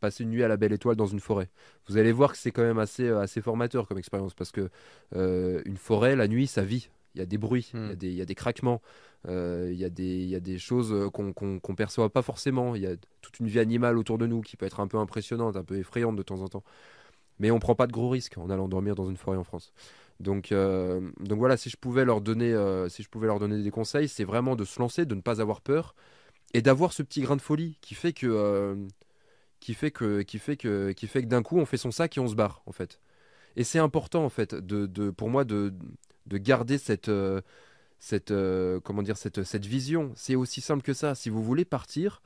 passer une nuit à la belle étoile dans une forêt. Vous allez voir que c'est quand même assez, assez formateur comme expérience, parce que une forêt, la nuit, ça vit il y a des bruits, il, y a hmm. des, y, a des craquements, euh, il, y a des, il y a des choses euh, qu'on ne perçoit pas forcément. Il y a toute une vie animale autour de nous qui peut être un peu impressionnante, un peu effrayante de temps en temps. Mais on prend pas de gros risques en allant dormir dans une forêt en France. Donc, euh, donc voilà, si je pouvais leur donner, si je pouvais leur donner des conseils, c'est vraiment de se lancer, de ne pas avoir peur et d'avoir ce petit grain de folie qui fait que, qui fait que, qui fait que, qui fait que d'un coup on fait son sac et on se barre en fait. Et c'est important en fait, de, de, pour moi, de, de garder cette, euh, cette, euh, comment dire, cette, cette vision. C'est aussi simple que ça. Si vous voulez partir,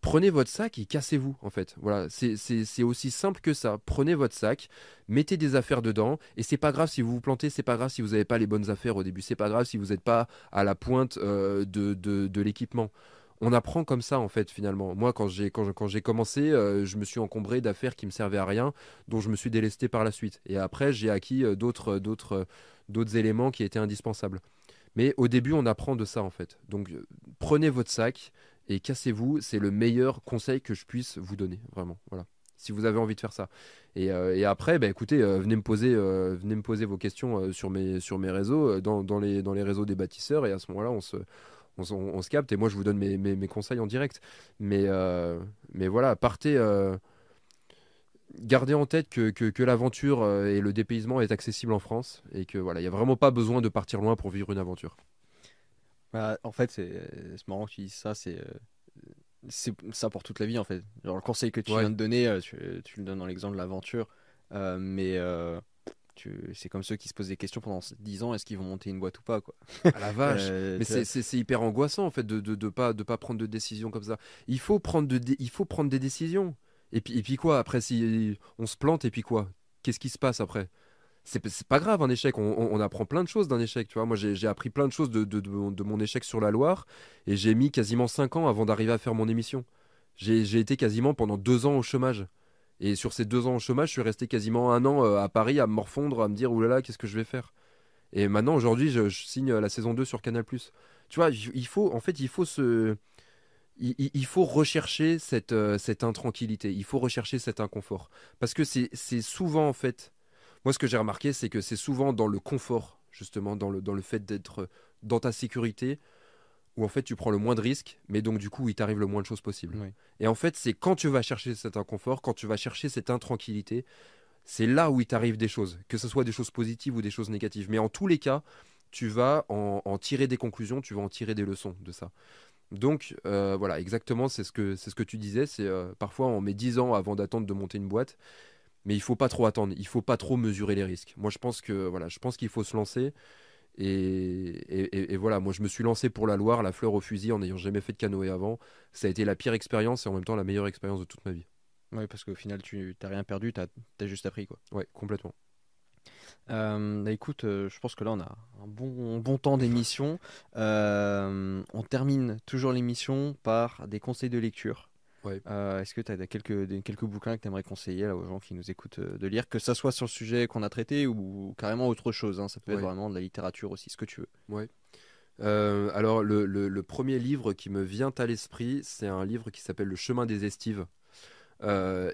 prenez votre sac et cassez-vous en fait. Voilà, c'est aussi simple que ça. Prenez votre sac, mettez des affaires dedans et c'est pas grave si vous vous plantez, c'est pas grave si vous n'avez pas les bonnes affaires au début, c'est pas grave si vous n'êtes pas à la pointe euh, de, de l'équipement on apprend comme ça en fait finalement. Moi quand j'ai quand, quand commencé, je me suis encombré d'affaires qui me servaient à rien, dont je me suis délesté par la suite. Et après j'ai acquis d'autres d'autres d'autres éléments qui étaient indispensables. Mais au début on apprend de ça en fait. Donc euh, prenez votre sac et cassez-vous. C'est le meilleur conseil que je puisse vous donner vraiment. Voilà. si vous avez envie de faire ça. Et, et après, bah, écoutez, venez me poser, venez me poser vos questions sur mes réseaux, dans, les réseaux des bâtisseurs, et à ce moment-là, on se capte et moi je vous donne mes, conseils en direct. Euh, mais voilà, partez. Euh, gardez en tête que, que, l'aventure euh, et le dépaysement est accessible en France et que voilà, il n'y a vraiment pas besoin de partir loin pour vivre une aventure. Bah, en fait, c'est marrant que tu dises ça, c'est c'est ça pour toute la vie en fait. Genre le conseil que tu viens de donner, tu, tu, le donnes dans l'exemple de l'aventure, mais c'est comme ceux qui se posent des questions pendant 10 ans, est-ce qu'ils vont monter une boîte ou pas quoi? À la vache. Euh, mais c'est hyper angoissant en fait de, de, de, pas de pas prendre de décision comme ça. Il faut prendre de, il faut prendre des décisions. Et puis et puis quoi après si on se plante et puis quoi? Qu'est-ce qui se passe après? C'est pas grave un échec, on, on, apprend plein de choses d'un échec, tu vois. Moi j'ai appris plein de choses de, de, de, mon échec sur la Loire et j'ai mis quasiment 5 ans avant d'arriver à faire mon émission. J'ai été quasiment pendant 2 ans au chômage. Et sur ces deux ans au chômage, je suis resté quasiment un an euh, à Paris à me morfondre, à me dire oulala, qu'est-ce que je vais faire? Et maintenant, aujourd'hui, je, signe la saison 2 sur Canal. Tu vois, il faut, en fait, il faut se. Il, faut rechercher cette, euh, cette intranquillité, il faut rechercher cet inconfort. Parce que c'est souvent, en fait, moi ce que j'ai remarqué, c'est que c'est souvent dans le confort, justement, dans le, dans le fait d'être dans ta sécurité, où en fait tu prends le moins de risques, mais donc du coup il t'arrive le moins de choses possible. Et en fait c'est quand tu vas chercher cet inconfort, quand tu vas chercher cette intranquillité, c'est là où il t'arrive des choses, que ce soit des choses positives ou des choses négatives. Mais en tous les cas, tu vas en, tirer des conclusions, tu vas en tirer des leçons de ça. Donc euh, voilà, exactement, c'est ce que c'est ce que tu disais. C'est euh, parfois on met 10 ans avant d'attendre de monter une boîte, mais il faut pas trop attendre, il faut pas trop mesurer les risques. Moi je pense que voilà, je pense qu'il faut se lancer. Et, voilà, moi je me suis lancé pour la Loire, la fleur au fusil, en n'ayant jamais fait de canoë avant. Ça a été la pire expérience et en même temps la meilleure expérience de toute ma vie. Oui, parce qu'au final, tu n'as rien perdu, tu as, juste appris. quoi. Ouais, complètement. Euh, bah, écoute, euh, je pense que là on a un bon, bon temps d'émission. Euh, on termine toujours l'émission par des conseils de lecture. Est-ce que tu as quelques, quelques bouquins que tu aimerais conseiller aux gens qui nous écoutent de lire, que ce soit sur le sujet qu'on a traité ou carrément autre chose hein, Ça peut être vraiment de la littérature aussi, ce que tu veux. Ouais. Alors, le, premier livre qui me vient à l'esprit, c'est un livre qui s'appelle Le chemin des estives,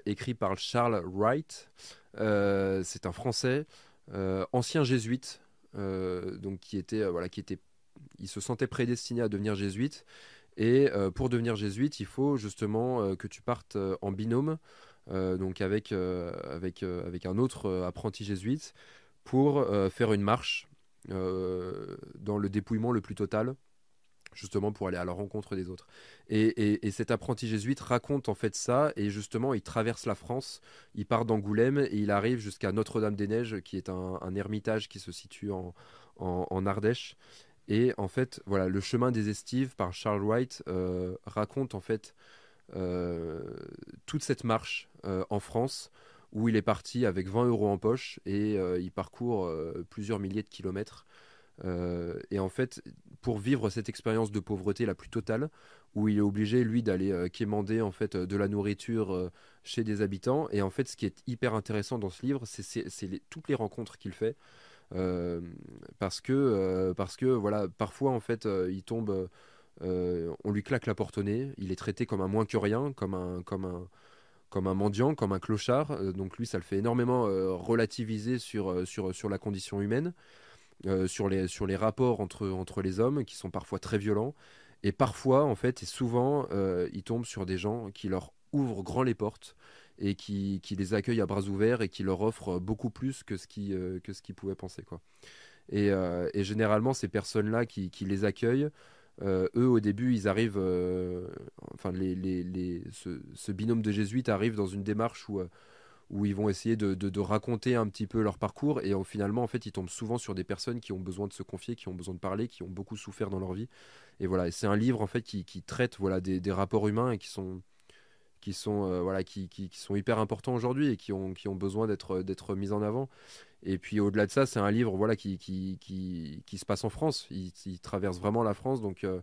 écrit par Charles Wright. c'est un Français, ancien jésuite, donc qui était, voilà, qui était, il se sentait prédestiné à devenir jésuite. Et euh, pour devenir jésuite, il faut justement euh, que tu partes euh, en binôme, donc avec, avec, avec un autre apprenti jésuite, pour faire une marche dans le dépouillement le plus total justement pour aller à la rencontre des autres. Et, cet apprenti jésuite raconte en fait ça, et justement il traverse la France, il part d'Angoulême et il arrive jusqu'à Notre-Dame-des-Neiges, qui est un, ermitage qui se situe en, Ardèche. Et en fait, voilà, le chemin des estives par Charles Wright euh, raconte en fait euh, toute cette marche euh, en France où il est parti avec 20 euros en poche et il parcourt plusieurs milliers de kilomètres. Et en fait, pour vivre cette expérience de pauvreté la plus totale, où il est obligé lui d'aller quémander en fait de la nourriture chez des habitants. Et en fait, ce qui est hyper intéressant dans ce livre, c'est toutes les rencontres qu'il fait. Euh, parce que euh, parce que voilà parfois en fait euh, il tombe on lui claque la porte au nez il est traité comme un moins que rien comme un comme un comme un mendiant, comme un clochard. donc lui, ça le fait énormément relativiser sur, sur, sur la condition humaine, sur, les, sur les rapports entre, entre les hommes qui sont parfois très violents. Et parfois, en fait, et souvent, il tombe sur des gens qui leur ouvrent grand les portes, et qui, les accueille à bras ouverts et qui leur offre beaucoup plus que ce qu'ils euh, qu'ils pouvaient penser quoi. Et, euh, et généralement ces personnes là qui, qui les accueillent euh, eux au début ils arrivent enfin les, les, les ce, ce, binôme de jésuites arrive dans une démarche où où ils vont essayer de, raconter un petit peu leur parcours. Et finalement en fait ils tombent souvent sur des personnes qui ont besoin de se confier, qui ont besoin de parler, qui ont beaucoup souffert dans leur vie. Et voilà c'est un livre en fait qui, traite voilà des, rapports humains et euh, qui, sont hyper importants aujourd'hui et qui ont besoin d'être d'être mis en avant. Et puis au-delà de ça c'est un livre voilà qui se passe en France. Il, traverse vraiment la France. Donc euh,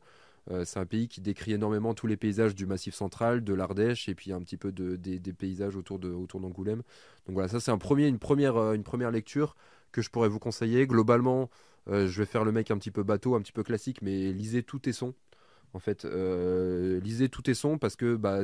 euh, c'est un pays qui décrit énormément tous les paysages du Massif central, de l'Ardèche et puis un petit peu de, des, paysages autour d'Angoulême. Donc voilà, ça c'est premier, une première, lecture que je pourrais vous conseiller. Globalement, je vais faire le mec un petit peu bateau, un petit peu classique, mais lisez tout sons En fait, euh, lisez tous Tesson parce que bah,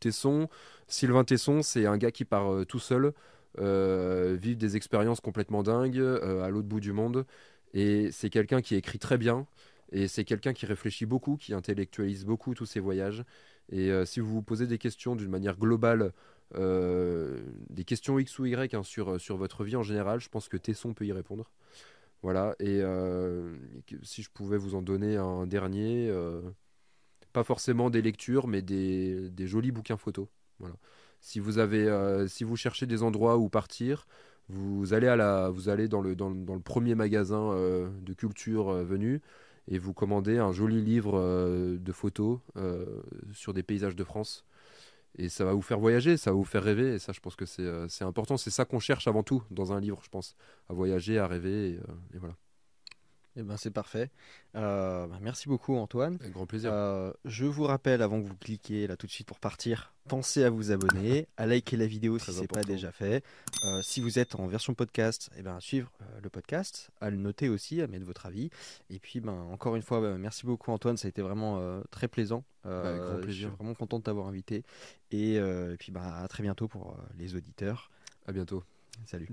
Tesson, Sylvain Tesson, c'est un gars qui part euh, tout seul, euh, vivre des expériences complètement dingues à l'autre bout du monde. Et c'est quelqu'un qui écrit très bien. Et c'est quelqu'un qui réfléchit beaucoup, qui intellectualise beaucoup tous ses voyages. Et si vous vous posez des questions d'une manière globale, des questions X ou Y hein, sur, sur votre vie en général, je pense que Tesson peut y répondre. Voilà, et si je pouvais vous en donner un dernier, pas forcément des lectures, mais des, jolis bouquins photos. Voilà. Si vous avez, euh, si vous cherchez des endroits où partir, vous allez à la, vous allez dans le dans, le premier magasin euh, de culture euh, venu et vous commandez un joli livre de photos sur des paysages de France. Et ça va vous faire voyager, ça va vous faire rêver. Et ça, je pense que c'est important. C'est ça qu'on cherche avant tout dans un livre, je pense. À voyager, à rêver. et voilà. Eh ben, c'est parfait. Euh, bah, merci beaucoup Antoine. Avec grand plaisir. Euh, je vous rappelle avant que vous cliquiez là tout de suite pour partir, pensez à vous abonner, à liker la vidéo si ce n'est pas déjà fait. Euh, si vous êtes en version podcast, eh ben, à suivre le podcast, à le noter aussi, à mettre votre avis. Et puis ben, encore une fois, bah, merci beaucoup Antoine, ça a été vraiment très plaisant. Avec grand plaisir. Je suis vraiment content de t'avoir invité. Et, et puis ben, à très bientôt pour les auditeurs. À bientôt. Salut.